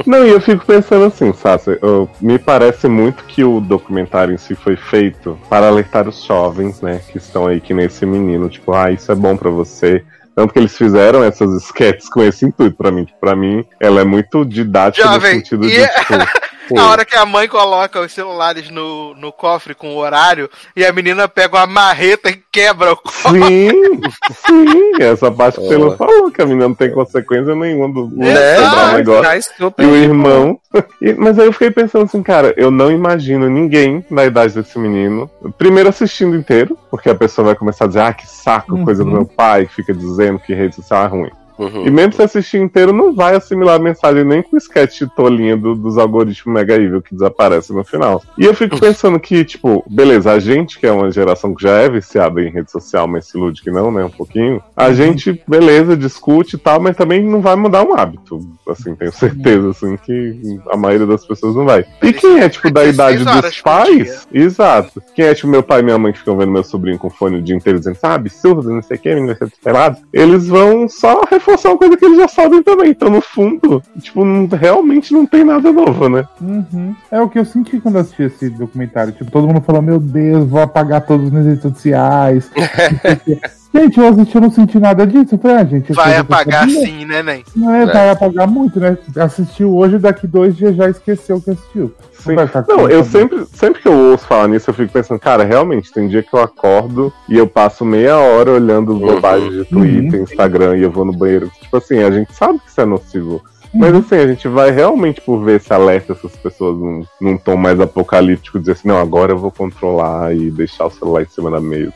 Não, e eu fico pensando assim, Sassi, eu- me parece muito que o documentário em si foi feito para alertar os jovens, né, que estão aí que nesse menino, tipo, ah, isso é bom pra você. Tanto que eles fizeram essas sketches com esse intuito pra mim. Pra mim, ela é muito didática Jovem, no sentido de, e- tipo, pô, Na hora que a mãe coloca os celulares no, no cofre com o horário e a menina pega uma marreta e quebra o cofre. Sim, sim, essa parte que o Taylor É. falou, que a menina não tem consequência nenhuma do Né? quebrar o Exato. negócio. E o irmão. E- mas aí eu fiquei pensando assim, cara, eu não imagino ninguém na idade desse menino. Primeiro assistindo inteiro, porque a pessoa vai começar a dizer, ah, que saco, coisa do Uhum. meu pai, que fica dizendo que rede social é ruim. Uhum. E mesmo se assistir inteiro, não vai assimilar a mensagem nem com o sketch tolinha do- dos algoritmos mega evil que desaparece no final. E eu fico pensando que, tipo, beleza, a gente que é uma geração que já é viciada em rede social, mas se ilude que não, né? Um pouquinho. A gente, beleza, discute e tal, mas também não vai mudar um hábito. Assim, tenho certeza, assim, que a maioria das pessoas não vai. E quem é, tipo, da 16 idade dos pais? Exato. Quem é, tipo, meu pai e minha mãe que ficam vendo meu sobrinho com fone o dia inteiro dizendo, ah, absurdo, não sei o que, menino vai ser pelado. Eles vão só reforçar uma coisa que eles já sabem também. Então, no fundo, tipo, não- realmente não tem nada novo, né? Uhum. É o que eu senti quando assisti esse documentário. Tipo, todo mundo falou, meu Deus, vou apagar todos nas redes sociais. gente, eu assisti, eu não senti nada disso. Eu falei, ah, gente, Vai eu apagar sim, né, Nen? Não é, É. vai apagar muito, né? Assistiu hoje, daqui dois dias já esqueceu que assistiu. Sim. Não, com- eu sempre, sempre que eu ouço falar nisso, eu fico pensando, cara, realmente, tem dia que eu acordo e eu passo meia hora olhando bobagens de Twitter, Instagram e eu vou no banheiro. Tipo assim, a gente sabe que isso é nocivo. Mas assim, a gente vai realmente por ver se alerta essas pessoas num, num tom mais apocalíptico, dizer assim, não, agora eu vou controlar e deixar o celular em cima da mesa.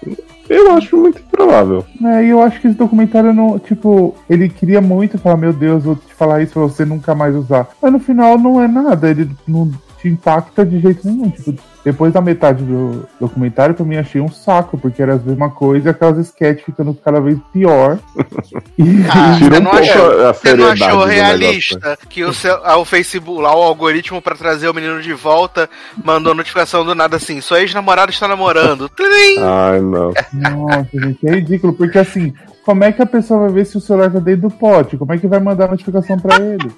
Eu acho muito improvável. É, e eu acho que esse documentário não, tipo, ele queria muito falar, meu Deus, vou te falar isso pra você nunca mais usar. Mas no final não é nada, ele não te impacta de jeito nenhum. Tipo, depois da metade do documentário, eu também achei um saco, porque era a mesma coisa, aquelas sketches ficando cada vez pior. E, Ah, Tira você não achou, a você não achou do realista que o, seu, o Facebook, lá, o algoritmo pra trazer o menino de volta, mandou notificação do nada assim, sua ex-namorada está namorando. Trim! Ai, não. Nossa, gente, é ridículo, porque assim, como é que a pessoa vai ver se o celular tá dentro do pote? Como é que vai mandar notificação pra ele?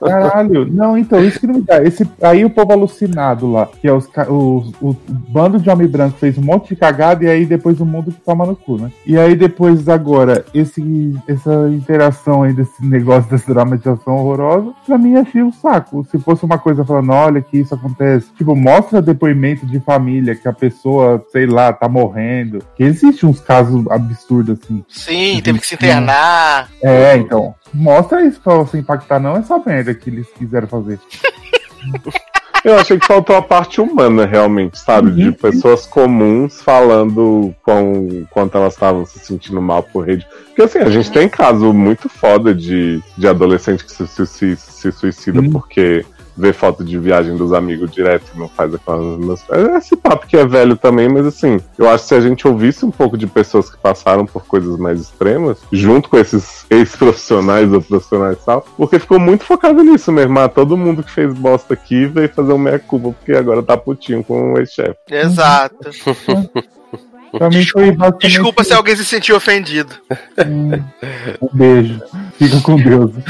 Caralho, não, então, isso que não me dá. Esse, aí o povo alucinado lá, que é os, o bando de homem branco fez um monte de cagada e aí depois o mundo toma no cu, né? E aí depois agora, esse, essa interação aí desse negócio, dessa dramatização horrorosa, pra mim achei um saco. Se fosse uma coisa falando, olha que isso acontece, tipo, mostra depoimento de família que a pessoa, sei lá, tá morrendo. Que existe uns casos absurdos assim. Sim, teve que se internar. É, então. Mostra isso pra você impactar, não essa merda que eles quiseram fazer. Eu achei que faltou a parte humana, realmente, sabe? De Uhum. pessoas comuns falando com quanto elas estavam se sentindo mal por rede. Porque assim, a gente tem caso muito foda de, de adolescente que se, se, se, se suicida Uhum. porque vê foto de viagem dos amigos direto não faz aquelas. Esse papo que é velho também, mas assim, eu acho que se a gente ouvisse um pouco de pessoas que passaram por coisas mais extremas, junto com esses ex-profissionais ou profissionais e tal, porque ficou muito focado nisso mesmo. Ah, todo mundo que fez bosta aqui veio fazer um meia-culpa, porque agora tá putinho com o ex-chefe. Exato. Basicamente Desculpa se alguém se sentiu ofendido. um beijo. Fica com Deus.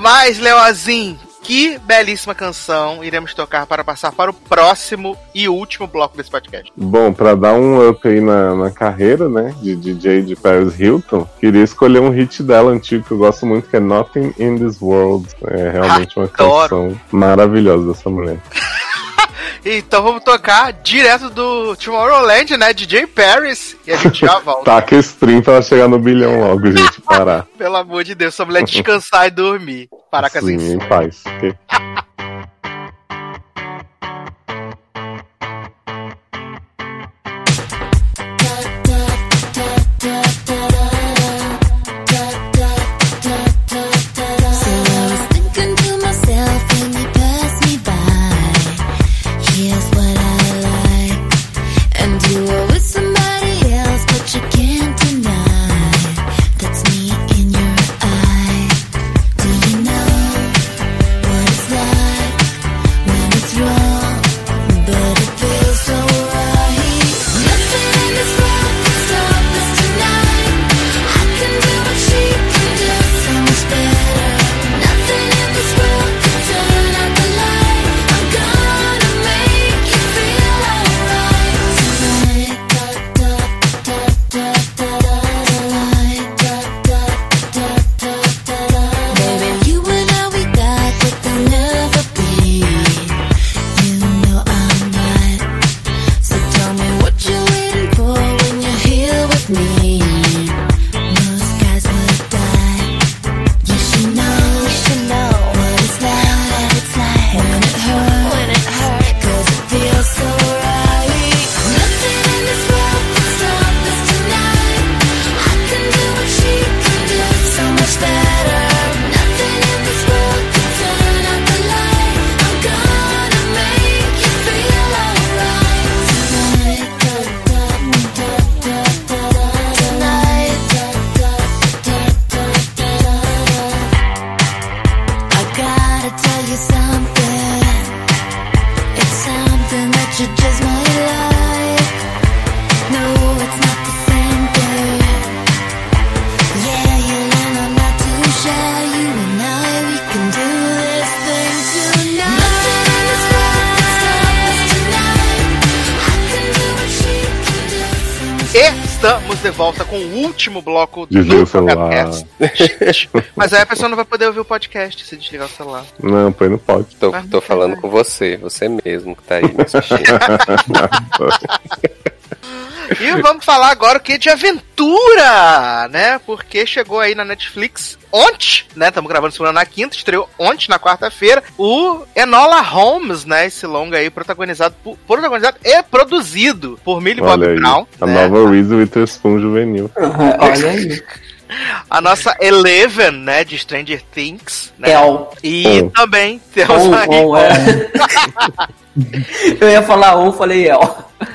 Mas, Leozinho, que belíssima canção iremos tocar para passar para o próximo e último bloco desse podcast. Bom, pra dar um up aí na, na carreira, né, de DJ de Paris Hilton, queria escolher um hit dela antigo que eu gosto muito, que é Nothing in This World. É realmente uma Adoro. canção maravilhosa dessa mulher. Então vamos tocar direto do Tomorrowland, né? DJ Paris. E a gente já volta. Taca stream pra ela chegar no bilhão logo, gente, parar. Pelo amor de Deus, essa mulher descansar e dormir. Paracas Sim, em paz. Bloco Desliga do o celular. Mas aí a pessoa não vai poder ouvir o podcast se desligar o celular. Não, põe no pode. Tô, tô falando com você, você mesmo que tá aí me assistindo. E vamos falar agora o que de aventura, né? Porque chegou aí na Netflix ontem, né? Estamos gravando semana na quinta, estreou ontem, na quarta-feira, o Enola Holmes, né? Esse longa aí, protagonizado por, protagonizado e produzido por Millie Bob Olha aí. Brown. A né? nova Reese Witherspoon juvenil. Olha aí. A nossa Eleven, né? De Stranger Things. Né? El. E On. também temos On, aí. on, é. Eu ia falar on, falei El.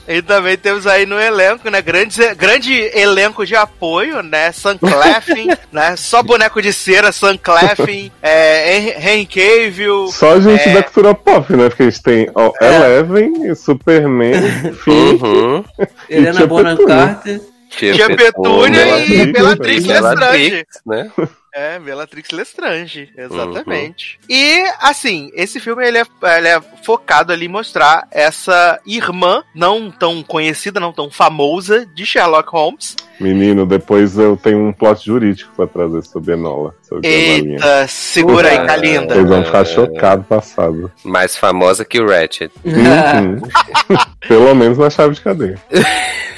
E também temos aí no elenco, né? Grande, grande elenco de apoio, né? Sam Claflin, né? Só boneco de cera, Sam Claflin, é, Hen- Henry Cavill. Só gente É. da cultura pop, né? Porque a gente tem ó, Eleven, Superman, Finn. Uhum. Helena Bonham carter. Tia Petúnia e Bellatrix, Bellatrix Lestrange. Né? É, Bellatrix Lestrange, exatamente. E, assim, esse filme ele é, ele é focado ali em mostrar essa irmã não tão conhecida, não tão famosa de Sherlock Holmes. Menino, depois eu tenho um plot jurídico pra trazer sobre Enola. Sobre. Eita, segura aí, tá linda. Vocês vão ficar chocados passado. Mais famosa que o Ratchet. Uhum. Pelo menos na chave de cadeia.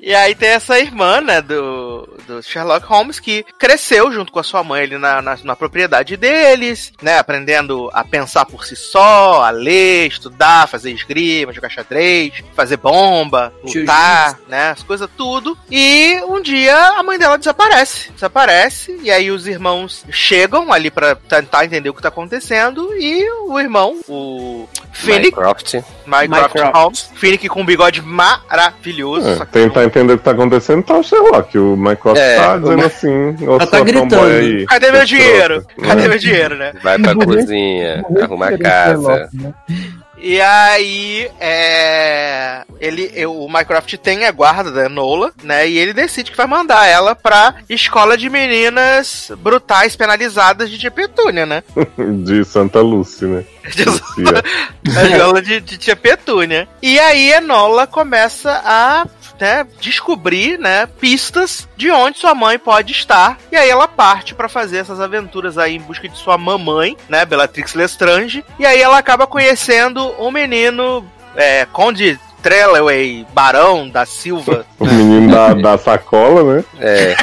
E aí tem essa irmã, né, do, do Sherlock Holmes, que cresceu junto com a sua mãe ali na, na, na propriedade deles, né, aprendendo a pensar por si só, a ler, estudar, fazer esgrima, jogar xadrez, fazer bomba, lutar, né, as coisas tudo. E um dia a mãe dela desaparece. Desaparece, e aí os irmãos chegam ali pra tentar entender o que tá acontecendo, e o irmão, o Finnick. Mycroft Mycroft. Holmes, Finnick com um bigode maravilhoso. É, tentar entender o que tá acontecendo, tá o Sherlock. O Mycroft É, tá dizendo assim, ô Ela tá sua gritando. aí. Cadê meu dinheiro? Cadê É. meu dinheiro, né? Vai pra cozinha, arruma a casa. Né? E aí, é. Ele, eu- o Mycroft tem a guarda da Enola, né? E ele decide que vai mandar ela pra escola de meninas brutais penalizadas de Tia Petúnia, né? De Santa Lucy, né? Lucia. A escola de, de Tia Petúnia. E aí, Enola começa a né, descobrir, né, pistas de onde sua mãe pode estar. E aí ela parte pra fazer essas aventuras aí em busca de sua mamãe, né, Bellatrix Lestrange. E aí ela acaba conhecendo um menino, é, Conde Trellaway, Barão da Silva. O menino da, da sacola, né? É,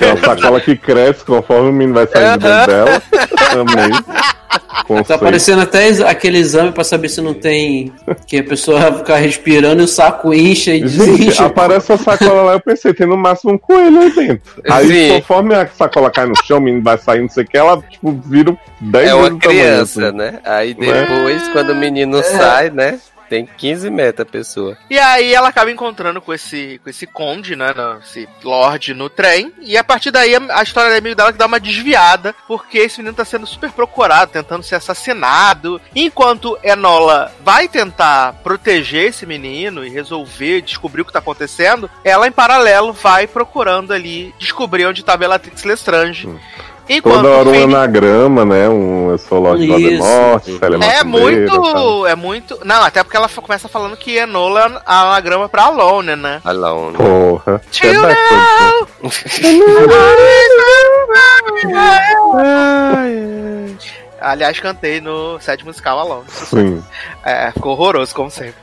É uma sacola que cresce conforme o menino vai saindo de dentro dela. Amei. Tá aparecendo até aquele exame pra saber se não tem. Que a pessoa vai ficar respirando e o saco incha e desincha. aparece a sacola lá, eu pensei, tem no máximo um coelho aí dentro. Aí, Sim. conforme a sacola cai no chão, o menino vai saindo, não sei o que, ela, tipo, vira 10 é uma o tamanho, criança, assim. né? Aí depois, quando o menino sai, né? Tem 15 metros a pessoa. E aí ela acaba encontrando com esse, com esse conde, né? Esse lord no trem. E a partir daí a, história é meio dela que dá uma desviada, porque esse menino tá sendo super procurado, tentando ser assassinado. Enquanto Enola vai tentar proteger esse menino e resolver, descobrir o que tá acontecendo, ela em paralelo vai procurando ali descobrir onde tá Bellatrix Lestrange. Enquanto Toda hora um anagrama, né? Um eu sou Lorde Isso. Voldemort, é muito. É muito. Não, até porque ela começa falando que Enola é a anagrama pra Alone, né? Alone. Porra. Tio, É né? Aliás, cantei no set musical Alone. Sim. É, ficou horroroso, como sempre.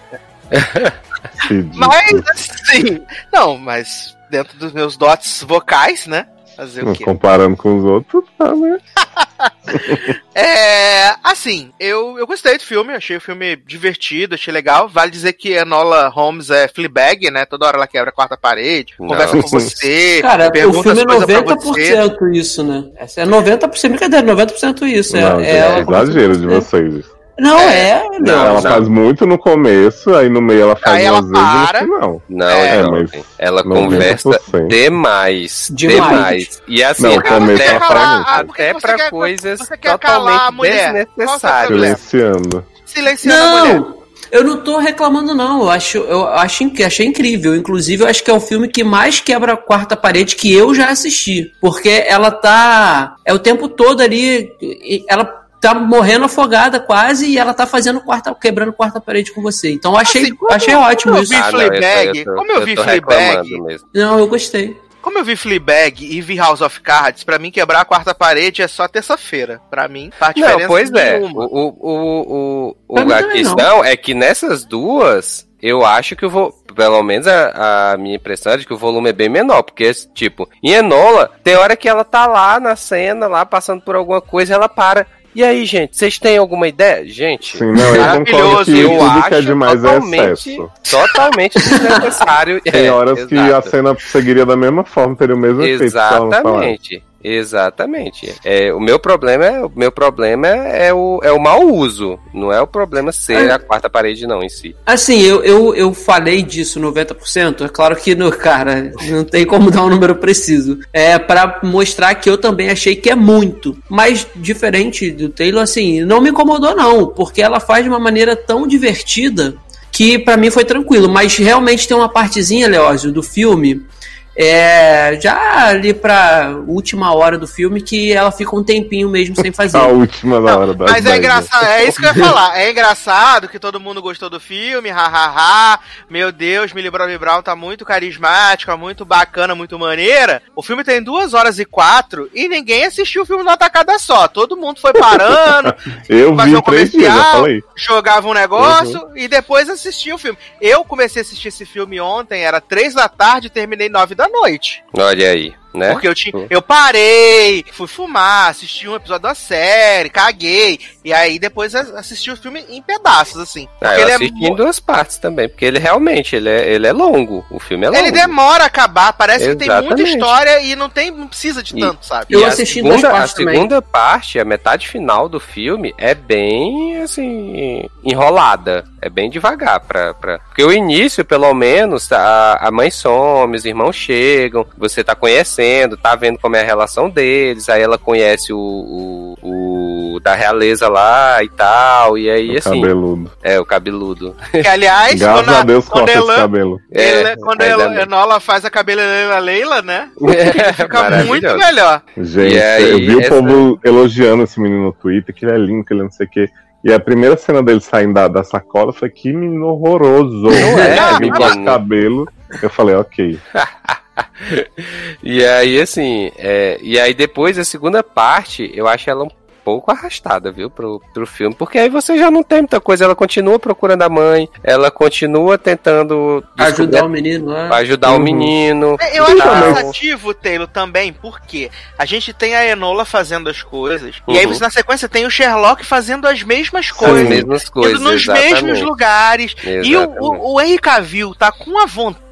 Mas, assim. Não, mas dentro dos meus dotes vocais, né? Fazer o quê? Comparando com os outros, tá, né? É. Assim, eu, eu gostei do filme, achei o filme divertido, achei legal. Vale dizer que Enola Holmes é Fleabag, né? Toda hora ela quebra a quarta parede, Não. conversa com você, Cara, o pergunta filme é as coisas pra você. 90% isso, né? É 90%, brincadeira, 90% isso. Não, é, gente, é é ela exagero de vocês. Não, é, Não, não. ela não. faz muito no começo, aí no meio ela faz Aí ela vezes para. final. Não, É, jovem. mas ela 90%. conversa demais. Demais. Demais. E assim, Não, até, ela fala que até pra quer- coisas você quer totalmente mulher? Seu desnecessárias. Silenciando. Silenciando a mulher. Não, eu não tô reclamando, não. Eu acho, eu acho, inc- achei incrível. Inclusive, eu acho que é o filme que mais quebra a quarta parede que eu já assisti. Porque ela tá. É o tempo todo ali. Ela tá morrendo afogada quase e ela tá fazendo quarta, quebrando quarta parede com você. Então eu achei, Assim, como- achei ótimo como eu vi Ah, não, Fleabag, eu tô- como eu vi Fleabag. Não, eu gostei. Como eu vi Fleabag e vi House of Cards, pra mim quebrar a quarta parede é só terça-feira. Pra mim, faz diferença Não, pois é. O, o, o, o, a também não. questão é que nessas duas, eu acho que eu vou. Pelo menos a, a minha impressão é de que o volume é bem menor. Porque, tipo, em Enola, tem hora que ela tá lá na cena, lá passando por alguma coisa, e ela para. E aí, gente, vocês têm alguma ideia? Gente, Sim, não, eu concordo que eu tudo acho que é demais é totalmente, excesso. totalmente desnecessário. Tem É, horas que exato. a cena seguiria da mesma forma, teria o mesmo efeito. não falasse. Exatamente. Exatamente. É, o meu problema é o meu problema é o, é o mau uso. Não é o problema ser a quarta parede, não, em si. Assim, eu, eu, eu falei disso 90%. É claro que, no, cara, não tem como dar um número preciso. É para mostrar que eu também achei que é muito. Mas, diferente do Taylor, assim, não me incomodou, não. Porque ela faz de uma maneira tão divertida que pra mim foi tranquilo. Mas realmente tem uma partezinha, Leózio, do filme é já ali pra última hora do filme que ela fica um tempinho mesmo sem fazer. A última da hora da Mas é engraçado, é isso que eu ia falar. É engraçado que todo mundo gostou do filme, hahaha. Meu Deus, Millie Bobby Brown tá muito carismática, muito bacana, muito maneira. O filme tem duas horas e quatro e ninguém assistiu o filme numa tacada só. Todo mundo foi parando, Eu fazer vi um dias, comercial, falei. jogava um negócio e depois assistia o filme. Eu comecei a assistir esse filme ontem, era três da tarde e terminei nove da noite. Olha aí, né? Porque eu tinha. Eu parei, fui fumar, assisti um episódio da série, caguei. E aí depois assisti o filme em pedaços, assim. Ah, Porque eu ele é assisti em duas partes também, porque ele realmente ele é, ele é longo. O filme é longo. Ele demora a acabar, parece que tem muita Exatamente. história e não tem, não precisa de E- tanto, sabe? Eu E a assisti em duas segunda, partes A também. segunda parte, a metade final do filme, é bem, assim, enrolada. É bem devagar. Pra, pra... Porque o início, pelo menos, a, a mãe some, os irmãos chegam, você tá conhecendo, tá vendo como é a relação deles, aí ela conhece o, o, o da realeza lá e tal, e aí, O assim... cabeludo. É, o cabeludo. Que, aliás, Graças quando, a Deus quando corta esse ela, cabelo. ela- É, quando ela, bem. Enola faz a cabeleira Leila, né? Fica Maravilhoso. muito melhor. Gente, E aí, eu vi o essa- povo elogiando esse menino no Twitter, que ele é lindo, que ele não sei o quê. E a primeira cena dele saindo da, da sacola foi que menino horroroso. Não é, Ele menino? cabelo. Eu falei, ok. E aí, assim, é, e aí depois a segunda parte, eu acho ela um pouco arrastada, viu, pro, pro filme, porque aí você já não tem muita coisa, ela continua procurando a mãe, ela continua tentando descobrir- Ajudar o menino lá. ajudar o Uhum. menino. É, Eu acho cansativo, Taylor, também, porque a gente tem a Enola fazendo as coisas, e aí Uhum. você, na sequência, tem o Sherlock fazendo as mesmas As coisas. mesmas coisas, indo nos exatamente. mesmos lugares. E o, Exatamente. o, o Henry Cavill tá com a vontade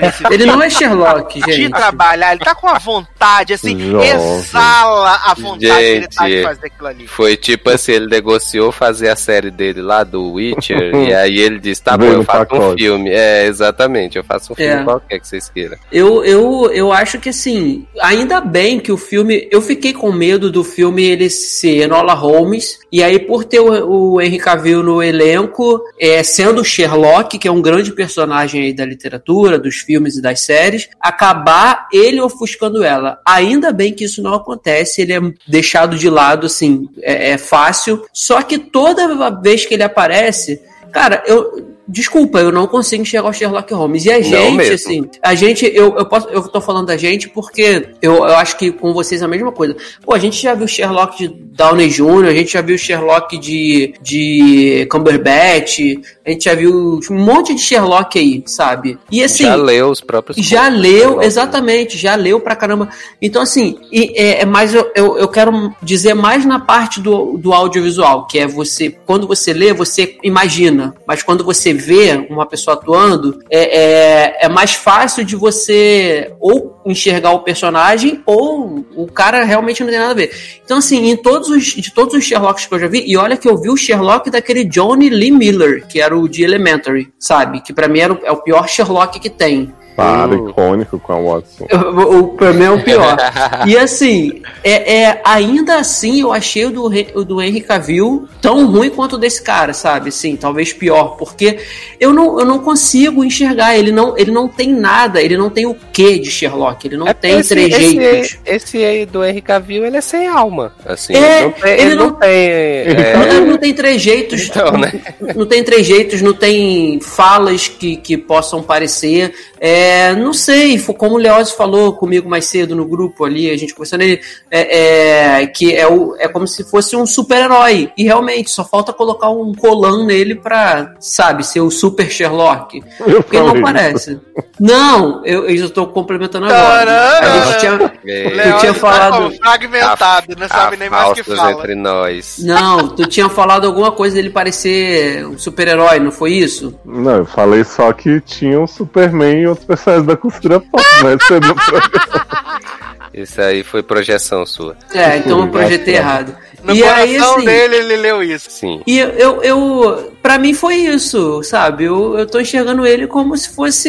nesse Ele não é Sherlock, de gente. trabalhar, ele tá com a vontade, assim, Jovem. exala a vontade que ele tá de Gente. fazer aquilo ali. Foi tipo assim, ele negociou fazer a série dele lá do Witcher, e aí ele disse, tá bom, eu faço um filme. É, exatamente, eu faço um filme É. qualquer que vocês queiram. Eu, eu, eu acho que assim, ainda bem que o filme. Eu fiquei com medo do filme ele ser Enola Holmes, e aí por ter o, o Henry Cavill no elenco, é, sendo Sherlock, que é um grande personagem aí da literatura, dos filmes e das séries, acabar ele ofuscando ela. Ainda bem que isso não acontece, ele é deixado de lado, assim, é, é fácil. Só que toda vez que ele aparece, cara, eu. Desculpa, eu não consigo enxergar o Sherlock Holmes. E a gente, mesmo. assim, a gente, eu, eu, posso, eu tô falando da gente porque eu, eu acho que com vocês é a mesma coisa. Pô, a gente já viu Sherlock de Downey Jr., a gente já viu Sherlock de, de Cumberbatch, a gente já viu um monte de Sherlock aí, sabe? E assim. já leu os próprios Já leu, Sherlock. exatamente, já leu pra caramba. Então, assim, e, é, é mais eu, eu, eu quero dizer mais na parte do, do audiovisual, que é você, quando você lê, você imagina, mas quando você vê uma pessoa atuando, é, é, é mais fácil de você ou enxergar o personagem ou o cara realmente não tem nada a ver. Então, assim, em todos os, de todos os Sherlocks que eu já vi, e olha que eu vi o Sherlock daquele Johnny Lee Miller, que era o de Elementary, sabe? Que pra mim era o, é o pior Sherlock que tem. Para, Hum. icônico com a Watson. O, o, pra mim é o pior. e assim, é, é, ainda assim eu achei o do, o do Henry Cavill tão ruim quanto o desse cara, sabe? Sim, talvez pior, porque eu não, eu não consigo enxergar. Ele não, ele não tem nada, ele não tem o que de Sherlock, ele não É tem esse, trejeitos. Esse, esse aí do Henry Cavill, ele é sem alma. Assim, É, ele não tem. ele Ele não não- tem é, Não, não tem trejeitos, Então, né? não tem trejeitos, não tem falas que, que possam parecer. É, não sei, como o Leoz falou comigo mais cedo no grupo ali, a gente conversando ele, é, é, que é, o, é como se fosse um super-herói. E realmente, só falta colocar um colã nele pra, sabe, ser o super Sherlock. Eu Porque não falei parece. Não, eu, eu já tô complementando agora. Caramba! A gente tinha, É, Léo, tinha falado- Tá fragmentado, não sabe nem mais o que fala. entre nós. Não, tu tinha falado alguma coisa dele parecer um super-herói, não foi isso? Não, eu falei só que tinha um Superman e outros personagens da cultura pop, mas você não Isso aí foi projeção sua. É, então eu projetei errado. No E coração aí, assim- dele, ele leu isso. Sim. E eu, eu, eu para mim foi isso, sabe? Eu, eu tô enxergando ele como se fosse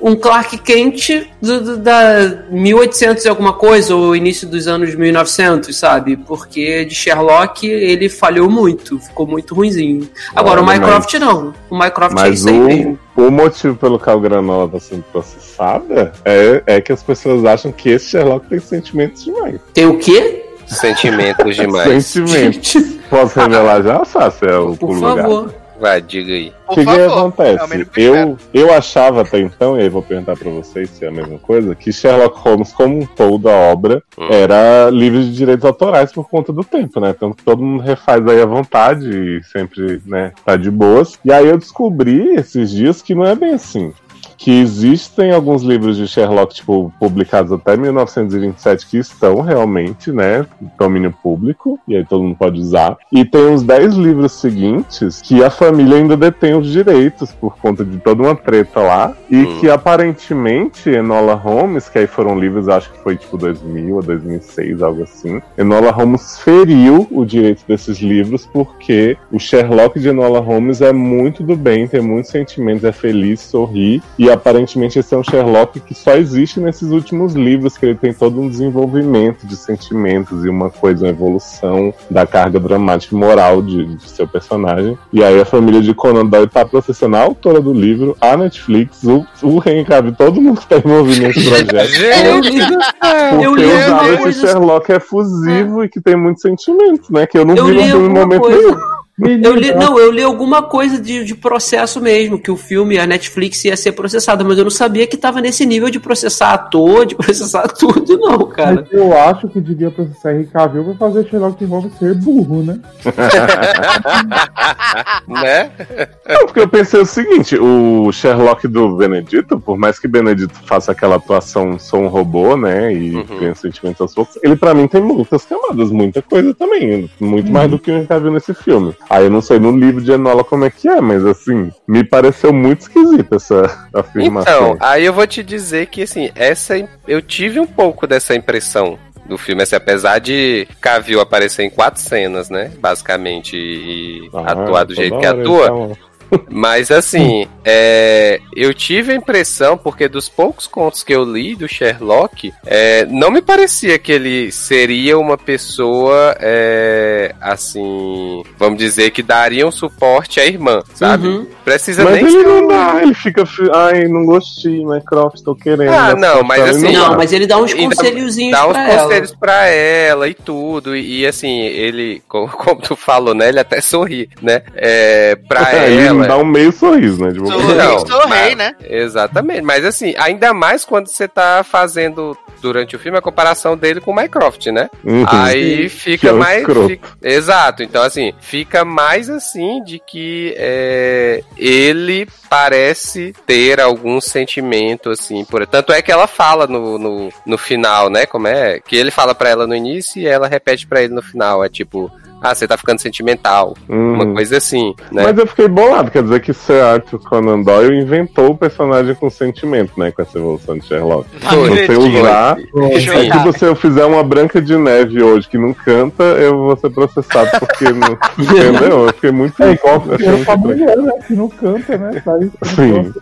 um Clark Kent do, do- da 1800 e alguma coisa, ou início dos anos 1900, sabe? Porque de Sherlock ele falhou muito, ficou muito ruinzinho. Agora, o Olha, Mycroft não. O Mycroft é Mas isso aí mesmo. o, o motivo pelo qual o Granola tá sendo processada é, é que as pessoas acham que esse Sherlock tem sentimentos demais. Tem o quê? Sentimentos demais. Sentimentos. Posso revelar já, Sácio? É o Por favor. Vai, diga aí. O que, que favor. acontece? É que eu eu, eu achava até então, e aí vou perguntar pra vocês se é a mesma coisa, que Sherlock Holmes, como um todo, a obra, Hum. era livre de direitos autorais por conta do tempo, né? Então todo mundo refaz aí à vontade e sempre, né, tá de boas. E aí eu descobri esses dias que não é bem assim. Que existem alguns livros de Sherlock, tipo, publicados até 1927, que estão realmente, né, domínio público, e aí todo mundo pode usar. E tem uns 10 livros seguintes que a família ainda detém os direitos por conta de toda uma treta lá. E Hum. que aparentemente Enola Holmes, que aí foram livros, acho que foi tipo 2000 ou 2006, algo assim. Enola Holmes feriu o direito desses livros porque o Sherlock de Enola Holmes é muito do bem, tem muitos sentimentos, é feliz, sorri. E aparentemente esse é um Sherlock que só existe nesses últimos livros, que ele tem todo um desenvolvimento de sentimentos e uma coisa, uma evolução da carga dramática e moral de, de seu personagem. E aí a família de Conan Doyle tá processando a autora do livro, a Netflix, o, o Cavill, todo mundo que tá envolvido nesse projeto. Porque eu li esse coisa. Sherlock efusivo e que tem muitos sentimentos, né? Que eu não Eu vi no filme momento coisa. nenhum. Eu li, não, eu li alguma coisa de, de processo mesmo, que o filme, a Netflix ia ser processada, mas eu não sabia que tava nesse nível de processar ator, de processar tudo, não, cara. Mas eu acho que devia processar Henry Cavill pra fazer Sherlock Holmes ser burro, né? né? Não, porque eu pensei o seguinte, o Sherlock do Benedito, por mais que Benedito faça aquela atuação sou um robô, né, e Uhum. tenha sentimentos aos poucos, ele pra mim tem muitas camadas, muita coisa também, muito mais do que o Henry Cavill nesse filme. Aí eu não sei no livro de Enola como é que é, mas assim, me pareceu muito esquisita essa afirmação. Então, aí eu vou te dizer que, assim, essa eu tive um pouco dessa impressão do filme, assim, apesar de Cavill aparecer em quatro cenas, né, basicamente, e Ah, atuar do jeito que atua, lá. Mas assim, é, eu tive a impressão, porque dos poucos contos que eu li do Sherlock, é, não me parecia que ele seria uma pessoa, é, assim, vamos dizer, que daria um suporte à irmã, sabe? Uhum. Precisa Mas nem ele não dá, ele fica, fi- ai, não gostei, Mycroft, tô querendo. Ah, mas não, mas ele assim, Não, dá. mas ele dá uns conselhozinhos dá uns pra ela. conselhos pra ela e tudo. E, e, assim, ele, co- como tu falou, né? Ele até sorri, né? É, pra ela. Não dá um meio sorriso, né? de boca Sorri, Não, sorri, mas- né? Exatamente. Mas assim, ainda mais quando você tá fazendo durante o filme a comparação dele com o Mycroft, né? Uhum. Aí fica é um mais. fica- Exato. Então, assim, fica mais assim de que é, ele parece ter algum sentimento, assim, por. Tanto é que ela fala no, no, no final, né? Como é? Que ele fala pra ela no início e ela repete pra ele no final. É tipo. Ah, você tá ficando sentimental. Uhum. Uma coisa assim, né? Mas eu fiquei bolado, quer dizer que Sir Arthur Conan Doyle inventou o personagem com sentimento, né? Com essa evolução de Sherlock. Foi. Você usar. Eu É tipo se eu fizer uma branca de neve hoje que não canta, eu vou ser processado porque não. Entendeu? Eu fiquei muito. É igual estranho. mulher, né? Que não canta, né? Tá aí, Sim.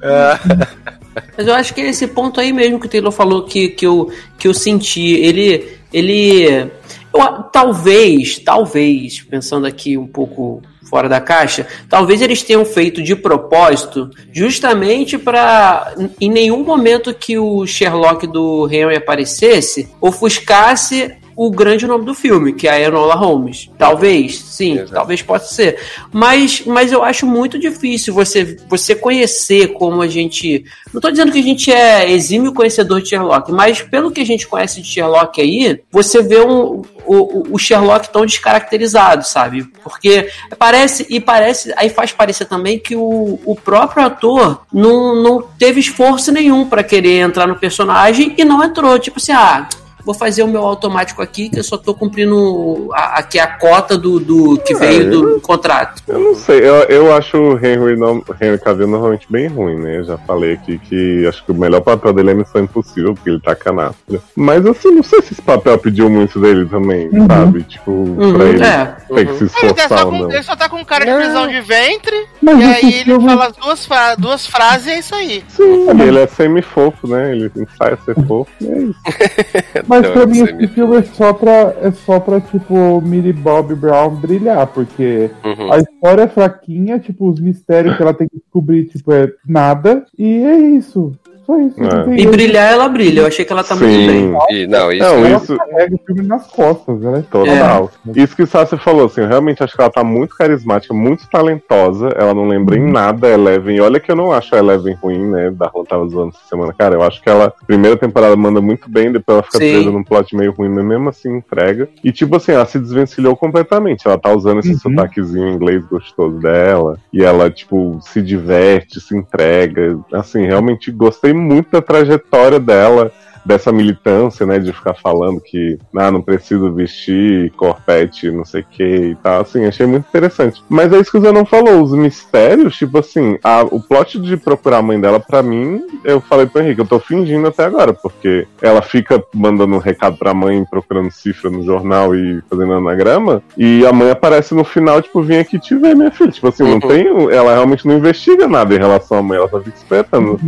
Mas eu acho que é esse ponto aí mesmo que o Taylor falou que, que, eu, que eu senti. Ele. ele eu, talvez, talvez, pensando aqui um pouco fora da caixa, talvez eles tenham feito de propósito, justamente para em nenhum momento que o Sherlock do Henry aparecesse, ofuscasse o grande nome do filme, que é a Enola Holmes. Talvez, sim, Exato. talvez possa ser. Mas, mas eu acho muito difícil você, você conhecer como a gente. Não estou dizendo que a gente é exímio conhecedor de Sherlock, mas pelo que a gente conhece de Sherlock aí, você vê um, o, o Sherlock tão descaracterizado, sabe? Porque parece, e parece, aí faz parecer também que o, o próprio ator não, não teve esforço nenhum para querer entrar no personagem e não entrou. Tipo assim, ah vou fazer o meu automático aqui, que eu só tô cumprindo a, aqui a cota do, do que É, veio do contrato. Eu não sei, eu, eu acho o Henry, não, Henry Cavill normalmente bem ruim, né? Eu já falei aqui que acho que o melhor papel dele é Missão Impossível, porque ele tá canastra. Mas assim, não sei se esse papel pediu muito dele também, Uhum. sabe? Tipo, Uhum, pra ele é. ter que se Ele, tá esforçar só ou com, não. ele só tá com um cara de prisão de ventre, Mas e aí ele filme- fala as duas, fra- duas frases e é isso aí. Sim, ele é semi-fofo, né? Ele ensaia ser fofo, e é isso. Mas Então, pra mim você esse me- filme é só pra, é só pra, tipo, Millie Bob Brown brilhar, porque Uhum. a história é fraquinha, tipo, os mistérios que ela tem que descobrir, tipo, é nada, e é isso. Só isso. É. E brilhar, ela brilha. Eu achei que ela tá muito bem. Sim, E, não, isso Não, Ela isso- carrega o filme nas costas, ela é Total. Isso que o Sassi falou, assim, eu realmente acho que ela tá muito carismática, muito talentosa. Ela não lembra em nada a Eleven. E olha que eu não acho a Eleven ruim, né? Darlan tava zoando essa semana. Cara, eu acho que ela, primeira temporada, manda muito bem, depois ela fica Sim. presa num plot meio ruim, mas mesmo assim entrega. E tipo assim, ela se desvencilhou completamente. Ela tá usando esse Uhum. sotaquezinho inglês gostoso dela. E ela, tipo, se diverte, se entrega. Assim, realmente gostei muito da trajetória dela dessa militância, né, de ficar falando que ah, não preciso vestir corpete, não sei o que e tal, assim, achei muito interessante. Mas é isso que o Zé não falou, os mistérios, tipo assim, a- o plot de procurar a mãe dela, pra mim, eu falei pro Henrique, eu tô fingindo até agora, porque ela fica mandando um recado pra mãe, procurando cifra no jornal e fazendo anagrama, e a mãe aparece no final, tipo, vem aqui te ver, minha filha. Tipo assim, não Uhum. tem, ela realmente não investiga nada em relação à mãe, ela só fica esperando.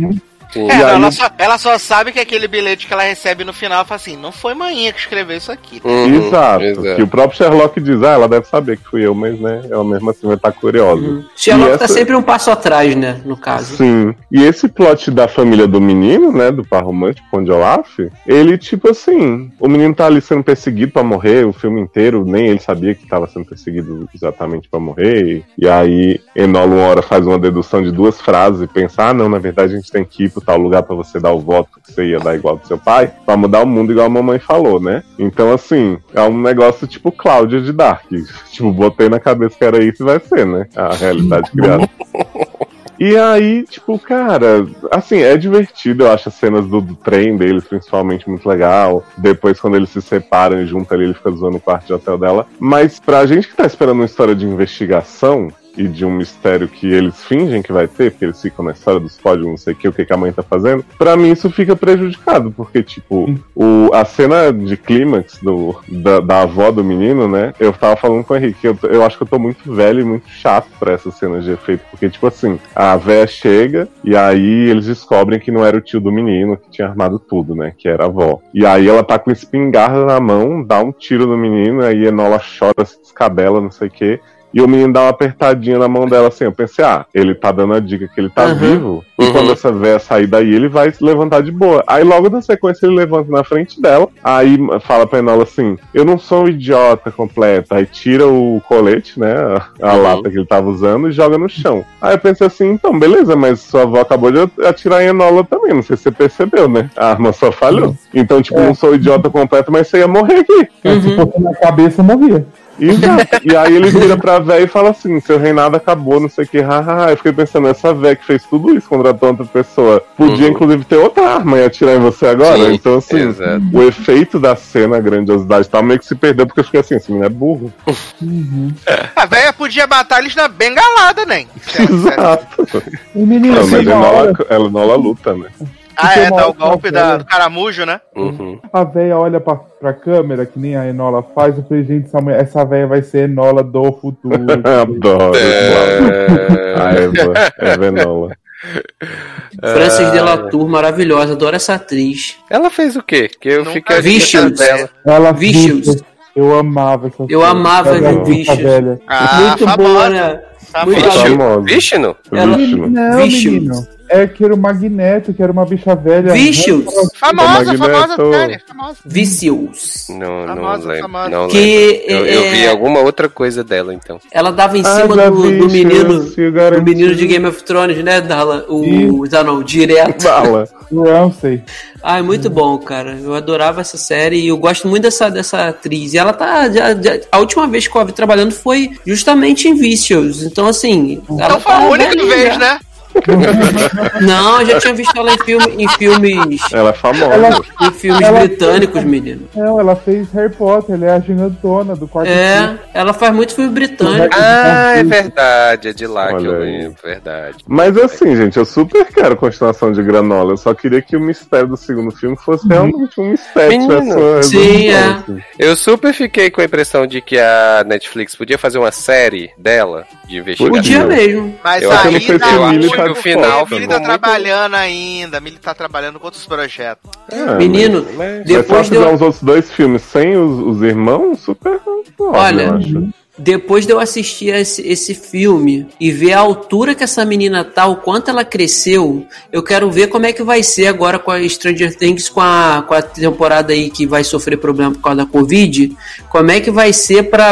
É, E aí- ela, só, ela só sabe que aquele bilhete que ela recebe no final fala assim: não foi manhã que escreveu isso aqui. Uhum, Exato. exato. Que o próprio Sherlock diz, ah, ela deve saber que fui eu, mas né, ela mesmo assim vai estar curiosa. Uhum. Sherlock tá essa- sempre um passo atrás, né? No caso. Sim. E esse plot da família do menino, né, do par romântico com o Olaf, ele, tipo assim, o menino tá ali sendo perseguido pra morrer o filme inteiro, nem ele sabia que tava sendo perseguido exatamente pra morrer. E, e aí, Enola uma hora faz uma dedução de duas frases e pensa, ah, não, na verdade a gente tem que ir pro tal lugar pra você dar o voto que você ia dar igual do seu pai, pra mudar o mundo igual a mamãe falou, né? Então, assim, é um negócio tipo Cláudia de Dark. Tipo, botei na cabeça que era isso e vai ser, né? A realidade criada. E aí, tipo, cara, assim, é divertido, eu acho as cenas do, do trem deles, principalmente, muito legal. Depois, quando eles se separam e juntam ali, ele fica zoando o quarto de hotel dela. Mas pra gente que tá esperando uma história de investigação e de um mistério que eles fingem que vai ter, porque eles ficam na história dos códigos, não sei o que, o que, que a mãe tá fazendo, pra mim isso fica prejudicado, porque, tipo, o, a cena de clímax do, da, da avó do menino, né? Eu tava falando com o Henrique, eu, eu acho que eu tô muito velho e muito chato pra essas cenas de efeito, porque, tipo assim, a véia chega e aí eles descobrem que não era o tio do menino que tinha armado tudo, né? Que era a avó. E aí ela tá com espingarda na mão, dá um tiro no menino, aí Enola chora, se descabela, não sei o quê. E o menino dá uma apertadinha na mão dela assim. Eu pensei, ah, ele tá dando a dica que ele tá Uhum. vivo. E Uhum. quando essa véia sair daí, ele vai se levantar de boa. Aí logo na sequência ele levanta na frente dela. Aí fala pra Enola assim: Eu não sou um idiota completo. Aí tira o colete, né? A, a Uhum. lata que ele tava usando e joga no chão. Aí eu pensei assim: então, beleza, mas sua avó acabou de atirar em Enola também. Não sei se você percebeu, né? A arma só falhou. Então, tipo, não sou idiota completo, mas você ia morrer aqui. Se fosse na cabeça, morria. Exato. E aí ele vira pra véia e fala assim: seu reinado acabou, não sei o que, hahaha. Eu fiquei pensando, essa véia que fez tudo isso contra tanta pessoa, podia Uhum. inclusive ter outra arma e atirar em você agora. Sim, então, assim, exato. o efeito da cena, a grandiosidade e tal, meio que se perdeu, porque eu fiquei assim, esse menino é burro. A véia podia matar eles na bengalada, nem. Exato. O menino, Não, assim, mas na ela, hora, ela, ela luta, né? Ah, é, dá o golpe da, do caramujo, né? Uhum. a véia olha pra, pra câmera, que nem a Enola faz, eu falei, gente, essa, mulher- essa véia vai ser Enola do futuro. Adoro. A É... Eva, Eva Enola. Frances de Latour, maravilhosa. Adoro essa atriz. Ela fez o quê? Que eu Nunca fiquei vi Vicious. dela. Ela Vicious. Vicious. Eu amava essa Eu amava é Vicious. velha. Ah, Muito boa, famosa. né? Tá Muito. Famosa. Ela-. Não, Vicious. É que era o Magneto, que era uma bicha velha. Vicious. Famosa, O famosa série, famosa. Vicious. Não, não Famosa, lembro. famosa. Não Que, lembro. Eu, eu é- vi alguma outra coisa dela, então. Ela dava em Ah, cima do, vi, do menino. O Do menino de Game of Thrones, né, Darla? O Isso. Zanon, direto. Bala. Não sei. Ai, muito bom, cara. Eu adorava essa série e eu gosto muito dessa, dessa atriz. E ela tá. já- já- a última vez que eu a vi trabalhando foi justamente em Vicious. Então, assim. ela Então foi a tá única velhinha vez, já. né? Não, eu já tinha visto ela em, filme, em filmes. Ela é famosa. Ela- Em filmes Ela- britânicos, menino. Não, ela fez Harry Potter, ela é a gigantona do quarto filme. É, ela faz muito filme britânico. Ah, é verdade, é de lá que Olha eu aí. lembro, verdade. Mas assim, gente, eu super quero continuação de Granola. Eu só queria que o mistério do segundo filme fosse realmente um mistério. Menino, sim, é. Eu super fiquei com a impressão de que a Netflix podia fazer uma série dela de investigação. Podia mesmo. Mas Eu acho aí que não o muito Millie tá porque de o fora Millie também. tá trabalhando ainda, Millie tá trabalhando com outros projetos. É, Menino, Mas- Mas se ela depois fizer deu, os outros dois filmes sem os, os irmãos, super foda, Olha, eu acho. Depois de eu assistir esse, esse filme e ver a altura que essa menina tá, o quanto ela cresceu, eu quero ver como é que vai ser agora com a Stranger Things, com a, com a temporada aí que vai sofrer problema por causa da Covid, como é que vai ser pra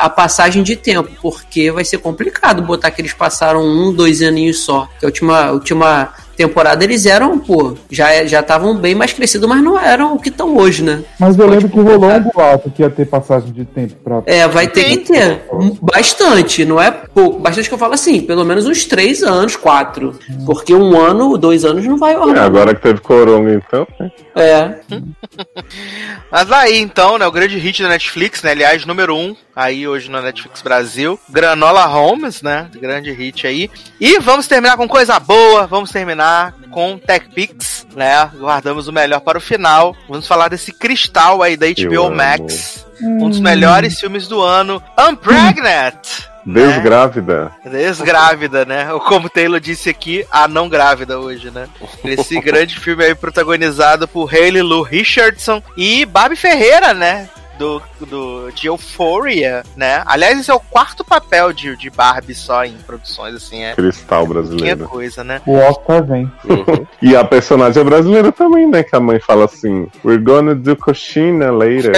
a passagem de tempo, porque vai ser complicado botar que eles passaram um, dois aninhos só. Que a última, a última temporada eles eram, pô, já já estavam bem mais crescidos, mas não eram o que estão hoje, né? Mas eu Pode lembro que rolou um boato que ia ter passagem de tempo pra. É, vai ter que ter. Bastante, não é pouco. Bastante que eu falo assim, pelo menos uns três anos, quatro. Porque um ano, dois anos não vai É, ornar. agora que teve Coronga, então. né? É. Mas aí então, né, o grande hit da Netflix, né, aliás, número um, aí hoje na Netflix Brasil, Granola Holmes, né, grande hit aí. E vamos terminar com coisa boa, vamos terminar com Tech Pix, né, guardamos o melhor para o final. Vamos falar desse cristal aí da HBO amo. Max, um dos melhores filmes do ano, Unpregnant. Desgrávida. Desgrávida, né? Ou como o Taylor disse aqui, a não grávida hoje, né? Esse grande filme aí protagonizado por Hayley Lou Richardson e Barbie Ferreira, né? Do, do, de Euphoria, né? Aliás, esse é o quarto papel de, de Barbie só em produções, assim, é Cristal brasileiro. coisa, né? O Oscar vem. Uhum. E a personagem é brasileira também, né? Que a mãe fala assim: We're gonna do coxina later.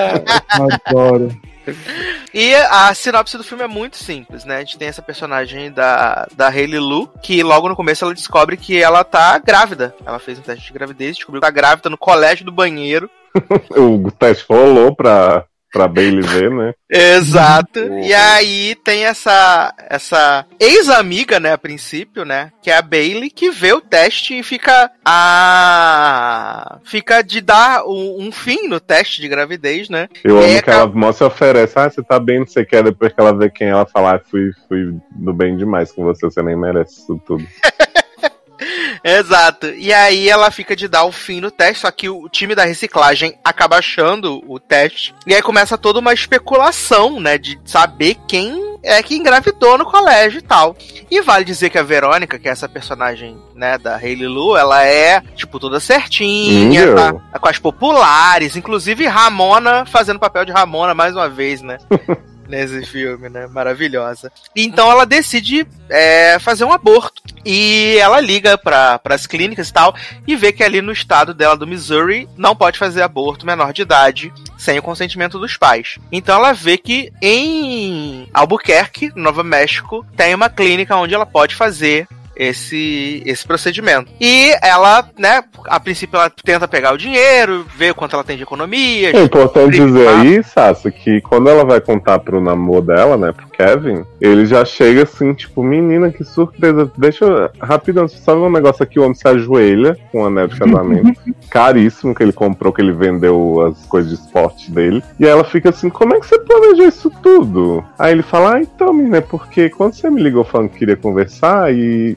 Adoro. E a sinopse do filme é muito simples, né? A gente tem essa personagem da, da Hayley Lu, que logo no começo ela descobre que ela tá grávida. Ela fez um teste de gravidez, descobriu que tá grávida no colégio do banheiro. o teste rolou pra, pra Bailey ver, né? Exato. E aí tem essa essa ex-amiga, né, a princípio, né, que é a Bailey, que vê o teste e fica a fica de dar um, um fim no teste de gravidez, né? Eu amo que ela se oferece. Ah, você tá bem, não sei o que. Depois que ela vê quem ela fala, ah, fui, fui do bem demais com você, você nem merece isso tudo. Exato. E aí ela fica de dar o fim no teste, só que o time da reciclagem acaba achando o teste. E aí começa toda uma especulação, né, de saber quem é que engravidou no colégio e tal. E vale dizer que a Verônica, que é essa personagem, né, da Hayley Lu, ela é, tipo, toda certinha, tá, tá com as populares, inclusive Ramona fazendo papel de Ramona mais uma vez, né? Nesse filme, né? Maravilhosa. Então ela decide é, fazer um aborto. E ela liga para as clínicas e tal. E vê que ali no estado dela do Missouri não pode fazer aborto menor de idade sem o consentimento dos pais. Então ela vê que em Albuquerque, Novo México, tem uma clínica onde ela pode fazer esse, esse procedimento. E ela, né, a princípio ela tenta pegar o dinheiro, ver quanto ela tem de economia. É importante Privado. dizer aí, Sassi, que quando ela vai contar pro namoro dela, né, pro Kevin, ele já chega assim, tipo, menina, que surpresa. Deixa eu. Rapidão, só ver um negócio aqui, o homem se ajoelha com o anel de casamento. caríssimo que ele comprou, que ele vendeu as coisas de esporte dele. E ela fica assim, como é que você planejou isso tudo? Aí ele fala, ah, então, menina, é porque quando você me ligou falando que queria conversar e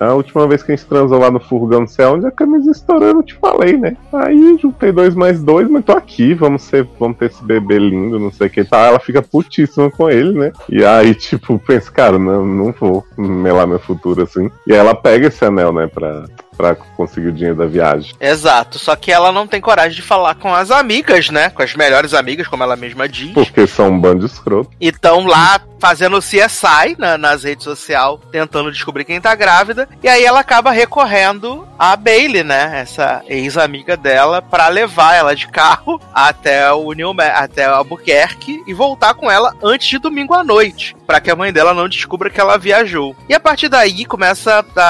a última vez que a gente transou lá no furgão, não sei onde, a camisa estourando, eu te falei, né? Aí juntei dois mais dois, mas tô aqui, vamos ser, vamos ter esse bebê lindo, não sei o que. Tá, ela fica putíssima com ele, né? E aí, tipo, pensa, cara, não, não vou melar meu futuro assim. E aí ela pega esse anel, né, pra, pra conseguir o dinheiro da viagem. Exato, só que ela não tem coragem de falar com as amigas, né? Com as melhores amigas, como ela mesma diz. Porque são um bando de escroto. E estão lá fazendo o CSI na- nas redes sociais, tentando descobrir quem tá grávida. E aí ela acaba recorrendo a Bailey, né? Essa ex-amiga dela, pra levar ela de carro até o New até Albuquerque e voltar com ela antes de domingo à noite, pra que a mãe dela não descubra que ela viajou. E a partir daí começa a,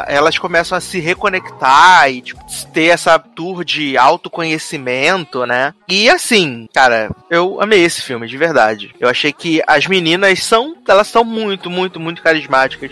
a- elas começam a se reconectar e tipo, ter essa tour de autoconhecimento, né? E assim, cara, eu amei esse filme de verdade. Eu achei que as meninas são, elas são muito, muito, muito carismáticas.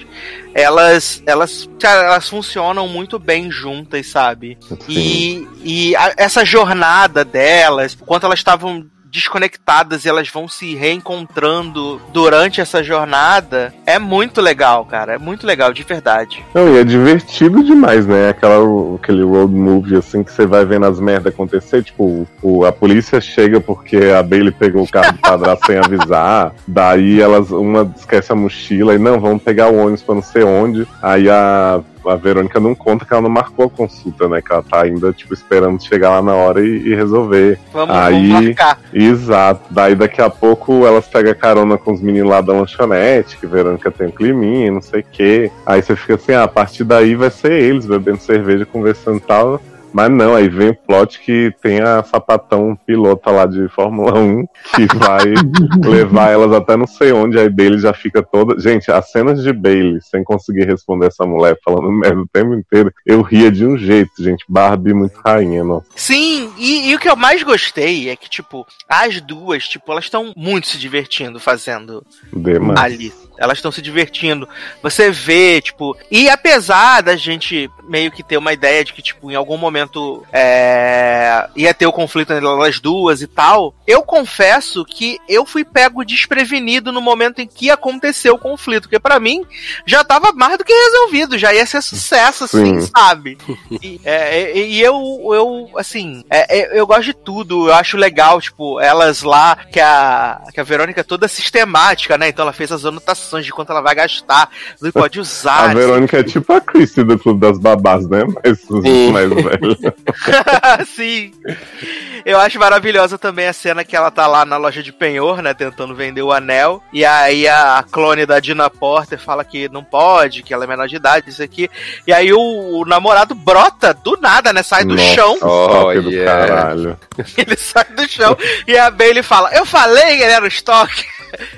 Elas, elas, cara, elas funcionam muito bem juntas, sabe? E, e a- essa jornada delas, enquanto elas estavam desconectadas e elas vão se reencontrando durante essa jornada, é muito legal, cara. É muito legal, de verdade. Não, e é divertido demais, né? Aquela, aquele road movie, assim, que você vai vendo as merdas acontecer. Tipo, o, a polícia chega porque a Bailey pegou o carro do padrasto sem avisar. Daí elas, uma esquece a mochila e não, vamos pegar o ônibus pra não sei onde. Aí a, a Verônica não conta que ela não marcou a consulta, né? Que ela tá ainda, tipo, esperando chegar lá na hora e, e resolver. Vamos, Aí- vamos marcar. Exato. Daí daqui a pouco elas pegam carona com os meninos lá da lanchonete, que Verônica tem um climinha, não sei o quê. Aí você fica assim, ah, a partir daí vai ser eles bebendo cerveja, conversando e tal. Mas não, aí vem o plot que tem a sapatão pilota lá de Fórmula 1 que vai levar elas até não sei onde, aí Bailey já fica toda. Gente, as cenas de Bailey sem conseguir responder essa mulher falando merda o tempo inteiro, eu ria de um jeito, gente. Barbie muito rainha, nossa. Sim, e, e o que eu mais gostei é que, tipo, as duas, tipo, elas estão muito se divertindo fazendo Demais. ali. Elas estão se divertindo. Você vê, tipo. E apesar da gente meio que ter uma ideia de que, tipo, em algum momento é, ia ter o conflito entre elas duas e tal, eu confesso que eu fui pego desprevenido no momento em que aconteceu o conflito. Porque pra mim já tava mais do que resolvido, já ia ser sucesso, assim, Sim. sabe? E, é, e- e eu, eu assim, é, é, eu gosto de tudo, eu acho legal, tipo, elas lá, que a, que a Verônica é toda sistemática, né? Então ela fez as anotações de quanto ela vai gastar, do que pode usar. A Verônica é tipo a Chrissy do Clube das Babás, né? Mas Sim. mais velha. Sim. Eu acho maravilhosa também a cena que ela tá lá na loja de penhor, né, tentando vender o anel, e aí a clone da Dina Porter fala que não pode, que ela é menor de idade, isso aqui, e aí o, o namorado brota do nada, né, sai do Nossa, chão, estoque do yeah. caralho. ele sai do chão, e a Bailey fala, eu falei que ele era o estoque,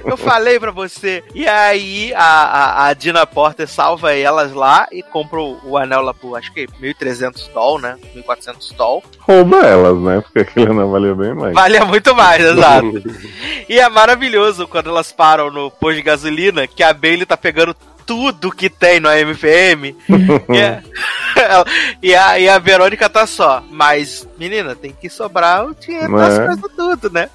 eu falei pra você. E aí a, a, a Dina Porter salva elas lá e compra o, o anel lá por, acho que 1.300 doll, né, 1.400 doll, Rouba elas, né? Porque aquilo não valia bem mais. Valia muito mais, exato. e é maravilhoso quando elas param no posto de gasolina que a Bailey tá pegando tudo que tem no AMPM. e, a, e a, Verônica tá só. Mas, menina, tem que sobrar o dinheiro das Né? coisas tudo, né?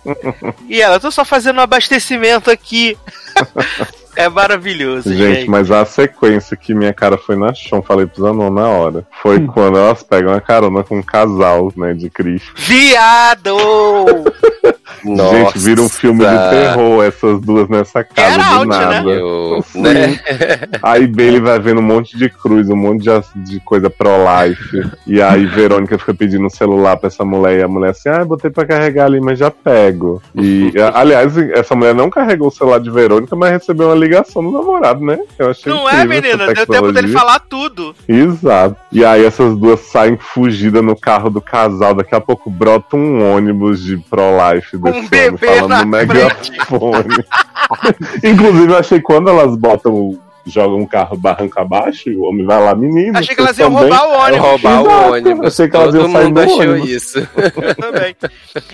e ela, eu tô só fazendo um abastecimento aqui. é maravilhoso, gente. Gente, mas a sequência que minha cara foi na chão, falei pro Zanon na hora, foi Hum. quando elas pegam a carona com um casal, né, de Cristo. Viado! Gente, vira um filme de terror, essas duas nessa casa Get do out, né? nada. Eu, Sim. né? Aí Bailey vai vendo um monte de cruz, um monte de, de coisa pro-life. E aí Verônica fica pedindo um celular pra essa mulher. E a mulher assim, ah, botei pra carregar ali, mas já pego. E, a- aliás, essa mulher não carregou o celular de Verônica, mas recebeu uma ligação do namorado, né? Eu achei Não é, menina? Deu tempo dele falar tudo. Exato. E aí essas duas saem fugidas no carro do casal. Daqui a pouco brota um ônibus de pro-life desse homem bebê falando na no megafone. Inclusive, eu achei quando elas botam, jogam um carro barranco abaixo, o homem vai lá, menino. Achei que elas iam também?" roubar o ônibus. roubar Exato. o ônibus. Achei que elas Todo iam sair mundo do achou ônibus. isso. também.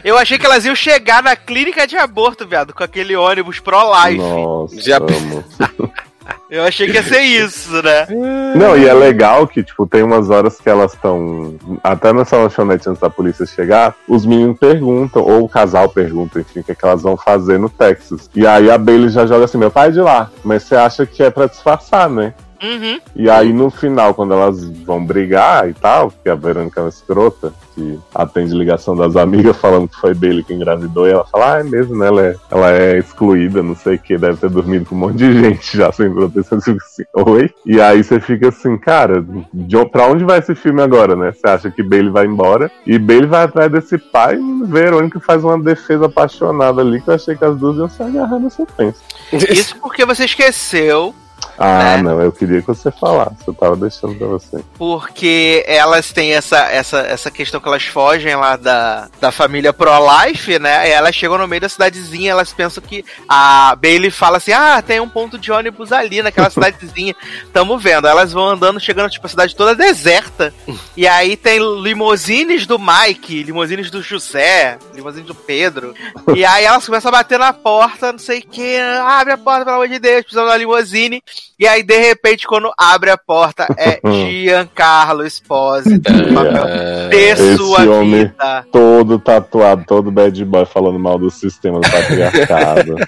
Eu achei que elas iam chegar na clínica de aborto, viado, com aquele ônibus pro-life. Nossa, Já- amo. Eu achei que ia ser isso, né? Não, e é legal que, tipo, tem umas horas que elas estão. Até nessa lanchonete antes da polícia chegar, os meninos perguntam, ou o casal pergunta, enfim, o que, é que elas vão fazer no Texas. E aí a Bailey já joga assim: meu pai é de lá, mas você acha que é pra disfarçar, né? Uhum. E aí no final, quando elas vão brigar e tal, porque a Verônica é uma escrota, que atende ligação das amigas falando que foi Bailey que engravidou, e ela fala, ah, é mesmo, né? Ela é, ela é excluída, não sei o que, deve ter dormido com um monte de gente já sem proteção. Assim, Oi? E aí você fica assim, cara, de, pra onde vai esse filme agora, né? Você acha que Bailey vai embora e Bailey vai atrás desse pai e Verônica faz uma defesa apaixonada ali que eu achei que as duas iam se agarrar na sequência. Isso porque você esqueceu Ah, né? não, eu queria que você falasse, eu tava deixando pra você. Porque elas têm essa, essa, essa questão que elas fogem lá da, da família pro-life, né? E elas chegam no meio da cidadezinha, elas pensam que a Bailey fala assim: ah, tem um ponto de ônibus ali naquela cidadezinha. Tamo vendo. Elas vão andando, chegando, tipo, a cidade toda deserta. E aí tem limousines do Mike, limousines do José, limousines do Pedro. E aí elas começam a bater na porta, não sei o que. Abre a porta, pelo amor de Deus, precisamos da limousine. E aí, de repente, quando abre a porta, é Giancarlo Esposito no papel de Esse sua homem vida. todo tatuado, todo bad boy falando mal do sistema do patriarcado.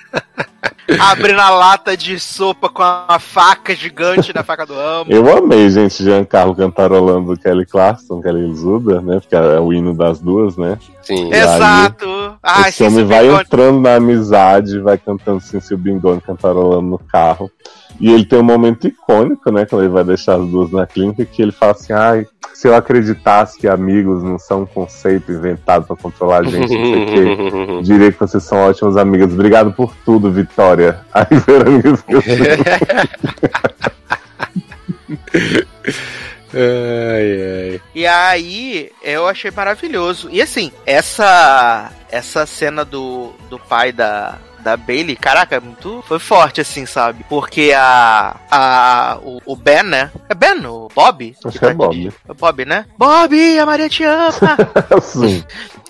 Abrindo a lata de sopa com a faca gigante da faca do amo. Eu amei, gente, Giancarlo cantarolando Kelly Clarkson, Kelly Zuda, né? Porque é o hino das duas, né? Sim. E aí, Exato. Ai, Esse homem vai entrando na amizade, vai cantando Cincil Bingone, cantarolando no carro. E ele tem um momento icônico, né? Quando ele vai deixar as duas na clínica, que ele fala assim: ai, se eu acreditasse que amigos não são um conceito inventado pra controlar a gente, não sei o quê, diria que vocês são ótimas amigas. Obrigado por tudo, Vitória. Aí Verônica esqueceu. ai, ai. E aí, eu achei maravilhoso. E assim, essa essa cena do, do pai da, da Bailey, caraca, muito foi forte assim, sabe? Porque a a o, o Ben, né? É Ben, o Bob? Acho Que é Bob. aqui. É Bob, né? Bob, a Maria te ama. Assim.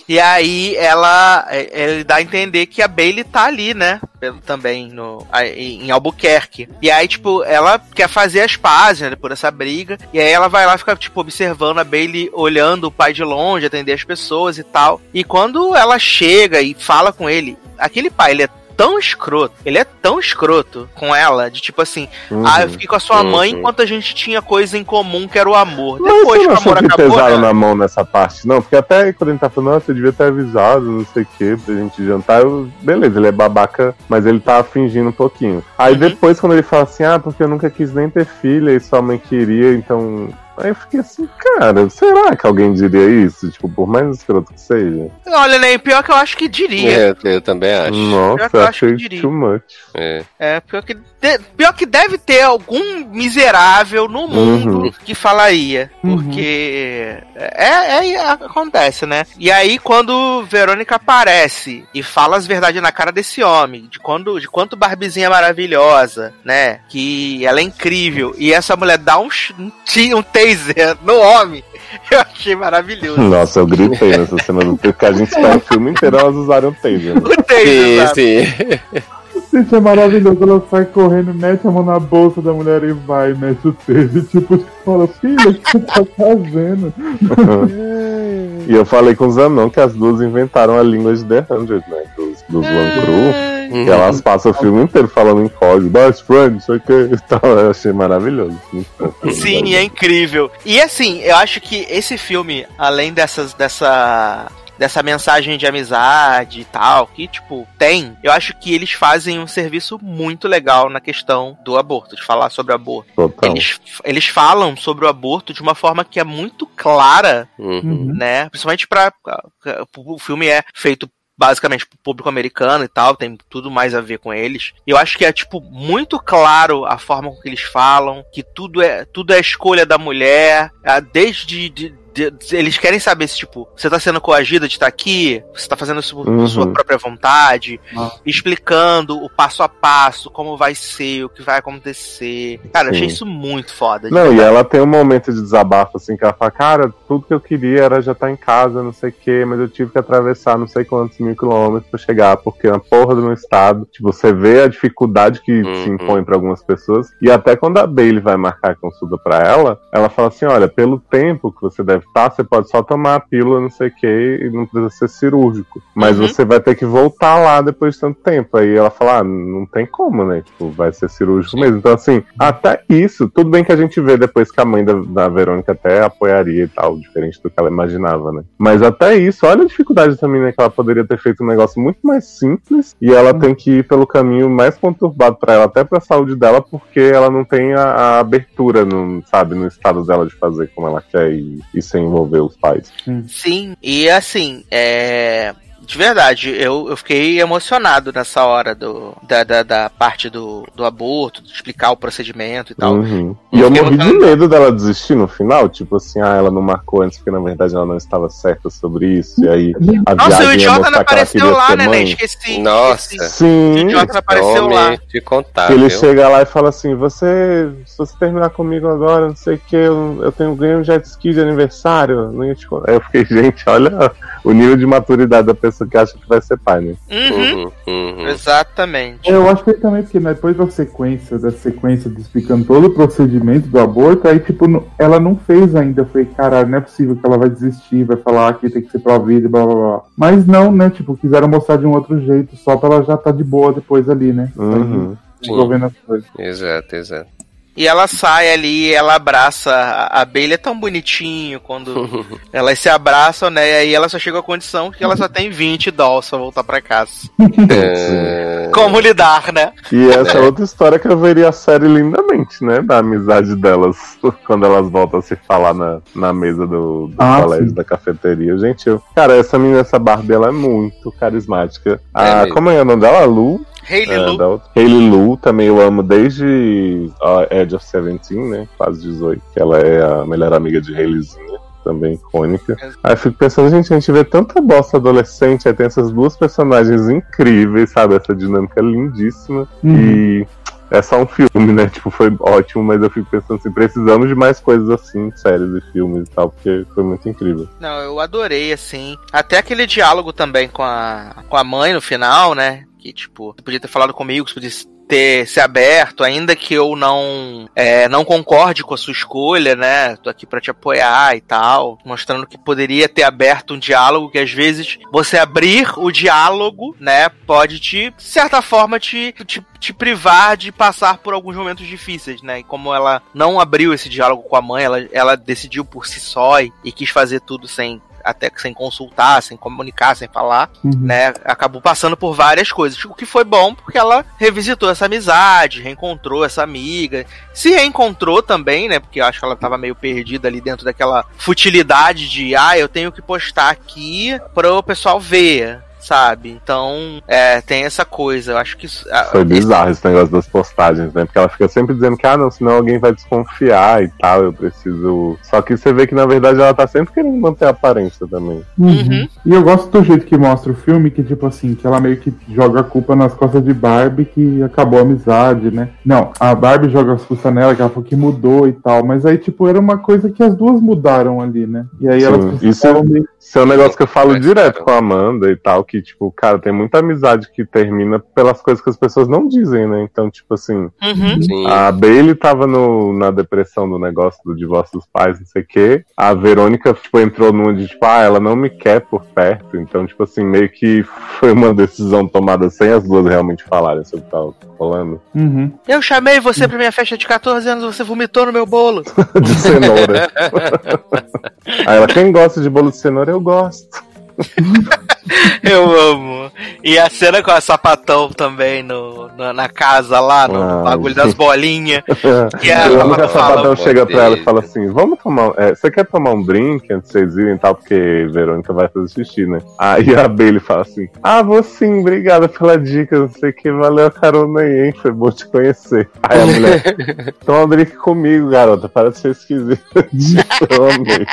E aí ela é, ele dá a entender que a Bailey tá ali, né? Também no, em Albuquerque. E aí, tipo, ela quer fazer as pazes, né? Por essa briga. E aí ela vai lá ficar, tipo, observando a Bailey olhando o pai de longe, atender as pessoas e tal. E quando ela chega e fala com ele, aquele pai, ele é tão escroto, ele é tão escroto com ela, de tipo assim, Uhum. ah, eu fiquei com a sua mãe Uhum. enquanto a gente tinha coisa em comum que era o amor. Mas Depois você que não o achou amor que acabou, pesaram né? na mão nessa parte, não? Porque até quando gente tá falando, nossa, eu devia ter avisado, não sei o que, pra gente jantar. Eu, beleza, ele é babaca, mas ele tá fingindo um pouquinho. Aí Uhum. depois, quando ele fala assim, ah, porque eu nunca quis nem ter filha e sua mãe queria, então. Aí eu fiquei assim, cara, será que alguém diria isso? Tipo, por mais escroto que seja. Olha, nem pior que eu acho que diria. É, eu também acho. Pior Nossa, que eu eu acho que achei diria. too much. É. É, pior que, de- pior que deve ter algum miserável no mundo Uhum. que falaria. Uhum. Porque é, é- acontece, né? E aí, quando Verônica aparece e fala as verdades na cara desse homem, de quando de quanto Barbizinha é maravilhosa, né? Que ela é incrível. E essa mulher dá um, um, um taser no homem. Eu achei maravilhoso. Nossa, eu gritei nessa cena do porque a gente espera o filme inteiro, elas usaram o taser. né? O taser, Sim, sim. Gente, é maravilhoso. Ela sai correndo, mete a mão na bolsa da mulher e vai, mete o dedo. Tipo, fala, filha, o que você tá fazendo? E eu falei com o Zanon que as duas inventaram a língua de The Hundred, né? Dos, dos Lancru. E elas passam o filme inteiro falando em código, best friend, isso aqui e tal. Eu achei maravilhoso. Sim, é incrível. E assim, eu acho que esse filme, além dessas, dessa. Dessa mensagem de amizade e tal, que, tipo, tem, eu acho que eles fazem um serviço muito legal na questão do aborto, de falar sobre aborto. Total. Eles, eles falam sobre o aborto de uma forma que é muito clara, Uhum. né? Principalmente pra. O filme é feito basicamente pro público americano e tal, tem tudo mais a ver com eles. Eu acho que é, tipo, muito claro a forma com que eles falam, que tudo é, tudo é escolha da mulher, ah, desde. de- de- eles querem saber se, tipo, você tá sendo coagida de estar aqui, você tá fazendo isso por Uhum. sua própria vontade, Ah. explicando o passo a passo, como vai ser, o que vai acontecer. Cara, eu achei Sim. isso muito foda. Não, e verdade. ela tem um momento de desabafo, assim, que ela fala, cara, tudo que eu queria era já estar em casa, não sei o quê, mas eu tive que atravessar não sei quantos mil quilômetros pra chegar, porque na porra do meu estado, tipo, você vê a dificuldade que Uhum. se impõe pra algumas pessoas, e até quando a Bailey vai marcar a consulta pra ela, ela fala assim, olha, pelo tempo que você deve estar, você pode só tomar a pílula, não sei o quê, e não precisa ser cirúrgico. Mas Uhum. você vai ter que voltar lá depois de tanto tempo. Aí ela fala, ah, não tem como, né? Tipo, vai ser cirúrgico mesmo. Então, assim, até isso, tudo bem que a gente vê depois que a mãe da, da Verônica até apoiaria e tal, diferente do que ela imaginava, né? Mas até isso, olha a dificuldade também, né? Que ela poderia ter feito um negócio muito mais simples e ela tem que ir pelo caminho mais conturbado pra ela, até pra saúde dela, porque ela não tem a, a abertura, no, sabe, no estado dela de fazer como ela quer e, e sem envolver os pais. Sim, e assim, é. De verdade, eu, eu fiquei emocionado nessa hora do, da, da, da parte do, do aborto, de explicar o procedimento e tal. Uhum. E eu morri de medo dela desistir no final, tipo assim, ah, ela não marcou antes porque na verdade ela não estava certa sobre isso, e aí a Nossa, o viagem ia idiota não apareceu lá, né, né? mãe. Esqueci. Nossa. esqueci. Sim, O idiota não apareceu lá. de contar, que ele viu? chega lá e fala assim, você, se você terminar comigo agora, não sei o que, eu, eu tenho ganho um jet ski de aniversário, não ia te contar. Aí eu fiquei, gente, olha o nível de maturidade da pessoa que acha que vai ser pai, né? Uhum, Uhum, uhum. Exatamente. Eu acho que ele também, porque depois da sequência, da sequência de explicando todo o procedimento do aborto, aí, tipo, ela não fez ainda. Eu falei, caralho, não é possível que ela vai desistir, vai falar que tem que ser pra vida, blá blá blá. Mas não, né? Tipo, quiseram mostrar de um outro jeito, só pra ela já tá de boa depois ali, né? Uhum. Resolvendo as coisas. Exato, exato. E ela sai ali, ela abraça. A a Bailey é tão bonitinho quando elas se abraçam, né? E aí ela só chega à condição que ela só tem 20 dólares pra voltar pra casa. É, Como lidar, né? E essa é outra história que eu veria a série lindamente, né? Da amizade delas, quando elas voltam a se falar na, na mesa do, do Ah, colégio, sim. da cafeteria. Gente, eu, cara, essa menina, essa Barbie, ela é muito carismática. A, mesmo. como é o nome dela? A Lu? Hayley É, Lu. Hayley Lu, também eu amo desde a Edge of Seventeen, né? Quase 18, que ela é a melhor amiga de Hayleyzinha. Também icônica. Aí eu fico pensando, gente, a gente vê tanta bosta adolescente, aí tem essas duas personagens incríveis, sabe? Essa dinâmica lindíssima. Uhum. E é só um filme, né? Tipo, foi ótimo, mas eu fico pensando assim, precisamos de mais coisas assim, séries e filmes e tal, porque foi muito incrível. Não, eu adorei, assim. Até aquele diálogo também com a, com a mãe no final, né? Que, tipo, você podia ter falado comigo, você podia ter se aberto, ainda que eu não é, não concorde com a sua escolha, né? Tô aqui pra te apoiar e tal, mostrando que poderia ter aberto um diálogo que às vezes você abrir o diálogo, né, pode te, de certa forma, te, te, te privar de passar por alguns momentos difíceis, né? E como ela não abriu esse diálogo com a mãe, ela, ela decidiu por si só e, e quis fazer tudo sem até que sem consultar, sem comunicar, sem falar, Uhum. né? Acabou passando por várias coisas. O que foi bom porque ela revisitou essa amizade, reencontrou essa amiga, se reencontrou também, né? Porque eu acho que ela tava meio perdida ali dentro daquela futilidade de, ah, eu tenho que postar aqui para o pessoal ver. Sabe? Então, é, tem essa coisa. Eu acho que. isso- ah, Foi bizarro esse negócio das postagens, né? Porque ela fica sempre dizendo que, ah, não, senão alguém vai desconfiar e tal, eu preciso. Só que você vê que, na verdade, ela tá sempre querendo manter a aparência também. Uhum. E eu gosto do jeito que mostra o filme, que tipo assim, que ela meio que joga a culpa nas costas de Barbie, que acabou a amizade, né? Não, a Barbie joga as culpas nela, que ela falou que mudou e tal, mas aí, tipo, era uma coisa que as duas mudaram ali, né? E aí Sim, elas isso- meio. Isso é um negócio que eu falo direto com a Amanda e tal, que, tipo, cara, tem muita amizade que termina pelas coisas que as pessoas não dizem, né? Então, tipo assim, Uhum. A Bailey tava no, na depressão do negócio do divórcio dos pais, não sei o quê. A Verônica, tipo, entrou numa de, tipo, ah, ela não me quer por perto. Então, tipo assim, meio que foi uma decisão tomada sem as duas realmente falarem sobre o que tava rolando. Uhum. Eu chamei você pra minha festa de 14 anos, você vomitou no meu bolo. De cenoura. Aí ela, quem gosta de bolo de cenoura, eu gosto. Eu amo. E a cena com a sapatão também no, no- na casa lá, no Ah, bagulho gente. das bolinhas. Que a eu amo que a Sapatão chega pra ela e fala assim: Vamos tomar. é, você quer tomar um drink antes de vocês irem e tal? Porque Verônica vai fazer xixi, né? Aí a Bailey fala assim: Ah, vou sim, obrigada pela dica. Não sei o que, valeu a carona aí, hein? Foi bom te conhecer. Aí a mulher: Toma um drink comigo, garota, para de ser esquisita. Eu amei.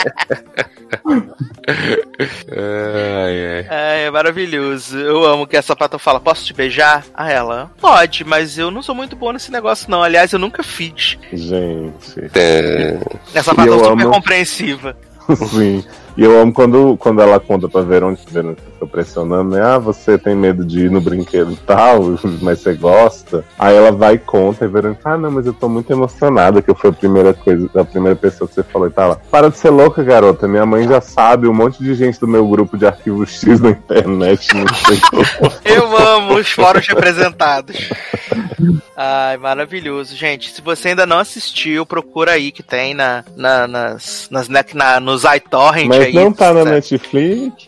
Ai, ai. É, é maravilhoso. Eu amo que a sapatão fala: Posso te beijar? A ela: Pode, mas eu não sou muito boa nesse negócio, não. Aliás, eu nunca fiz. Gente. É, A sapatão eu super amo. compreensiva. Sim. E eu amo quando, quando ela conta pra Verônica, a Verônica fica pressionando, né? Ah, você tem medo de ir no brinquedo e tal, mas você gosta. Aí ela vai e conta, e Verônica, ah, não, mas eu tô muito emocionada, que foi a primeira coisa, a primeira pessoa que você falou e tal. Para de ser louca, garota. Minha mãe já sabe, um monte de gente do meu grupo de arquivo X na internet, não sei como. Eu amo os fóruns representados. Ai, maravilhoso. Gente, se você ainda não assistiu, procura aí que tem na, na, nas, nas, na, na- nos iTorrent Mas aí. não tá na? Netflix,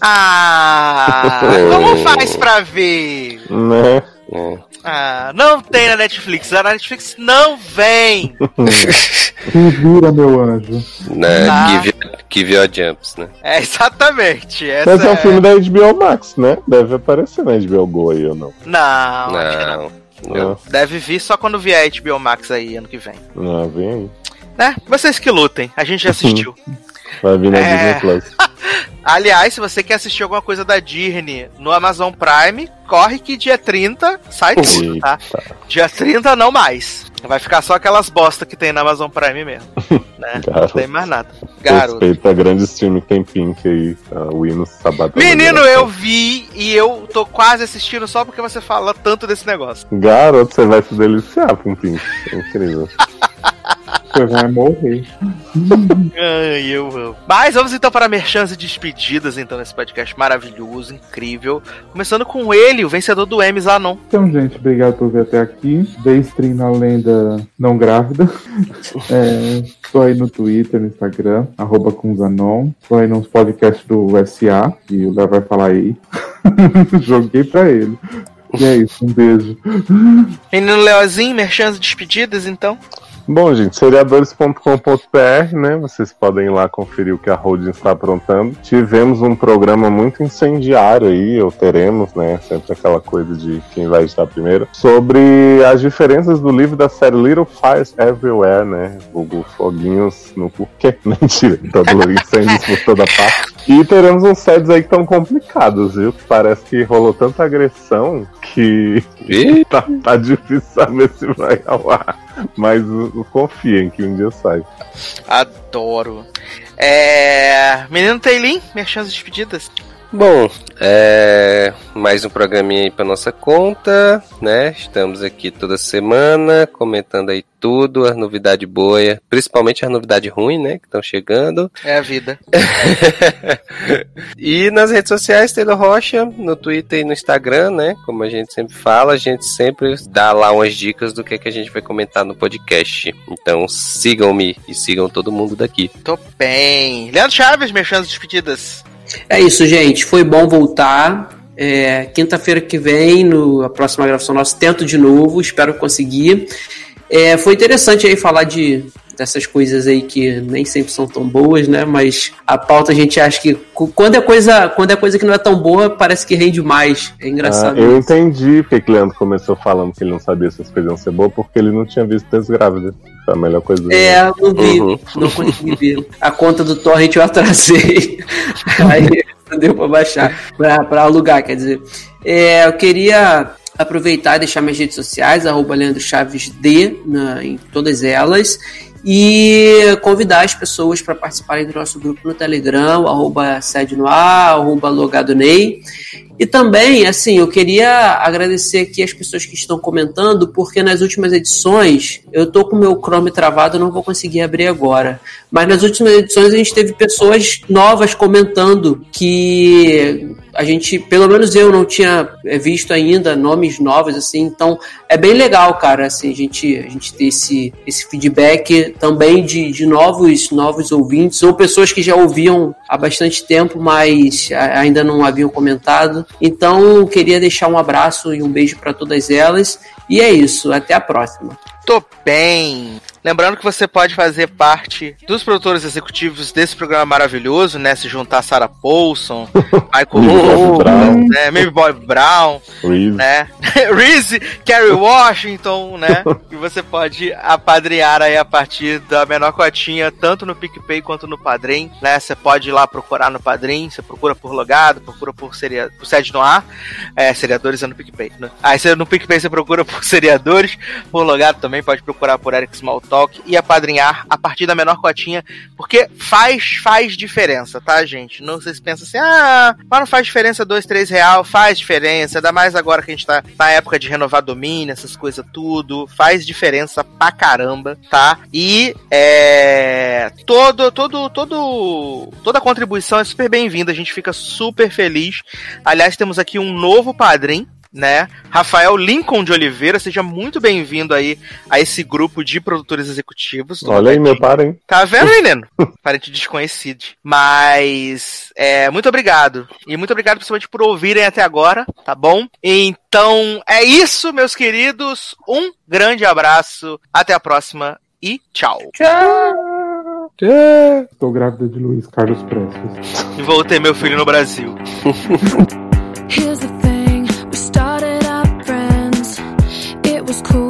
Ah, como faz pra ver? né? é. Ah, não tem na Netflix. A Netflix não vem. Revira, meu anjo. Né, Tá. que, Give Your Jumps, né? É, exatamente. Essa Mas é um é- filme da HBO Max, né? Deve aparecer na HBO Go aí ou não. Não, acho que não. Não. Ah, Deve vir só quando vier a HBO Max aí ano que vem. não, vem aí. Né? Vocês que lutem. A gente já assistiu. Vai vir na É. Disney Plus. Aliás, se você quer assistir alguma coisa da Disney no Amazon Prime, corre que dia 30 sai tudo, tá? Dia 30 não mais. Vai ficar só aquelas bosta que tem na Amazon Prime mesmo. Né? Não tem mais nada. Garoto. Respeita a grande stream que tem Pink aí. A Windows Sabatão. Menino, eu vi e eu tô quase assistindo só porque você fala tanto desse negócio. Garoto, você vai se deliciar com Pink. É incrível. Você vai morrer. Ai, eu amo. Mas vamos então para merchans e despedidas, então, nesse podcast maravilhoso, incrível. Começando com ele, o vencedor do Emmys Anon. Então, gente, obrigado por vir até aqui. Dei stream na lenda não grávida. É, tô aí no Twitter, no Instagram, arroba Kunzanon. Tô aí nos podcasts do SA, e o Léo vai falar aí. Joguei pra ele. E é isso, um beijo. Menino Leozinho, merchans e despedidas, então. Bom, gente, seriadores.com.br, né? Vocês podem ir lá conferir o que a Holding está aprontando. Tivemos um programa muito incendiário aí, ou teremos, né? Sempre aquela coisa de quem vai estar primeiro. Sobre as diferenças do livro da série Little Fires Everywhere, né? Google Foguinhos no porquê. Mentira, todo incêndios por toda parte. E teremos uns sets aí que estão complicados, viu? Parece que rolou tanta agressão que tá, tá difícil saber se vai ao ar. Mas confiem que um dia sai. Adoro. É. Menino Teilin, merchans e despedidas. Bom, é mais um programinha aí pra nossa conta, né? Estamos aqui toda semana comentando aí tudo, as novidades boas, principalmente as novidades ruins, né? Que estão chegando. É a vida. E nas redes sociais, Taylor Rocha, no Twitter e no Instagram, né? Como a gente sempre fala, a gente sempre dá lá umas dicas do que, que a gente vai comentar no podcast. Então sigam-me e sigam todo mundo daqui. Tô bem. Leandro Chaves, merchans e despedidas. É isso, gente. Foi bom voltar. É, Quinta-feira que vem, no, a próxima gravação nossa, tento de novo. Espero conseguir. É, foi interessante aí falar de dessas coisas aí que nem sempre são tão boas, né? Mas a pauta a gente acha que quando é coisa, quando é coisa que não é tão boa, parece que rende mais. É Ah, engraçado. eu isso. entendi porque que Leandro começou falando que ele não sabia se as coisas iam ser boas, porque ele não tinha visto Tens Grávidas. A melhor coisa do É, mundo. não vi, Uhum. não consegui ver. A conta do torrent eu atrasei. Aí não deu pra baixar, pra, pra alugar, quer dizer. É, eu queria aproveitar e deixar minhas redes sociais, arroba Leandro Chaves D, na, em todas elas. E convidar as pessoas para participarem do nosso grupo no Telegram, arroba sede no ar, arroba logado Ney. E também, assim, eu queria agradecer aqui as pessoas que estão comentando, porque nas últimas edições, eu tô com o meu Chrome travado, não vou conseguir abrir agora. Mas nas últimas edições a gente teve pessoas novas comentando que a gente, pelo menos eu não tinha eh, visto ainda nomes novos, assim, então é bem legal, cara, assim, a gente, a gente ter esse, esse feedback também de, de novos, novos ouvintes, ou pessoas que já ouviam há bastante tempo, mas ainda não haviam comentado. Então, queria deixar um abraço e um beijo para todas elas. E é isso, até a próxima. Tô bem. Lembrando que você pode fazer parte dos produtores executivos desse programa maravilhoso, né? Se juntar Sarah Paulson, Michael Brown. Né? Maybe Bob Brown, Reese. né? Reese, Kerry Washington, né? E você pode apadrear aí a partir da menor cotinha, tanto no PicPay quanto no Padrim, né? Você pode ir lá procurar no Padrim, você procura por logado, procura por, seria, por sede no ar, é, seriadores é no PicPay, né? Aí você, no PicPay você procura por seriadores, por logado também, pode procurar por Eric E apadrinhar a partir da menor cotinha, porque faz, faz diferença, tá, gente? Não vocês pensam assim, ah, mas não faz diferença dois, três real, faz diferença, ainda mais agora que a gente tá na época de renovar domínio, essas coisas tudo, faz diferença pra caramba, tá? E é, todo, todo, todo, toda contribuição é super bem-vinda, a gente fica super feliz. Aliás, temos aqui um novo padrinho, né? Rafael Lincoln de Oliveira, seja muito bem-vindo aí a esse grupo de produtores executivos. Olha aí, meu Logadinho. par, hein? Tá vendo, menino? Parente desconhecido. Mas, é, muito obrigado. E muito obrigado principalmente por ouvirem até agora, tá bom? Então, é isso, meus queridos. Um grande abraço. Até a próxima e tchau. Tchau! Estou grávida de Luiz Carlos Prestes. E vou ter meu filho no Brasil. cool,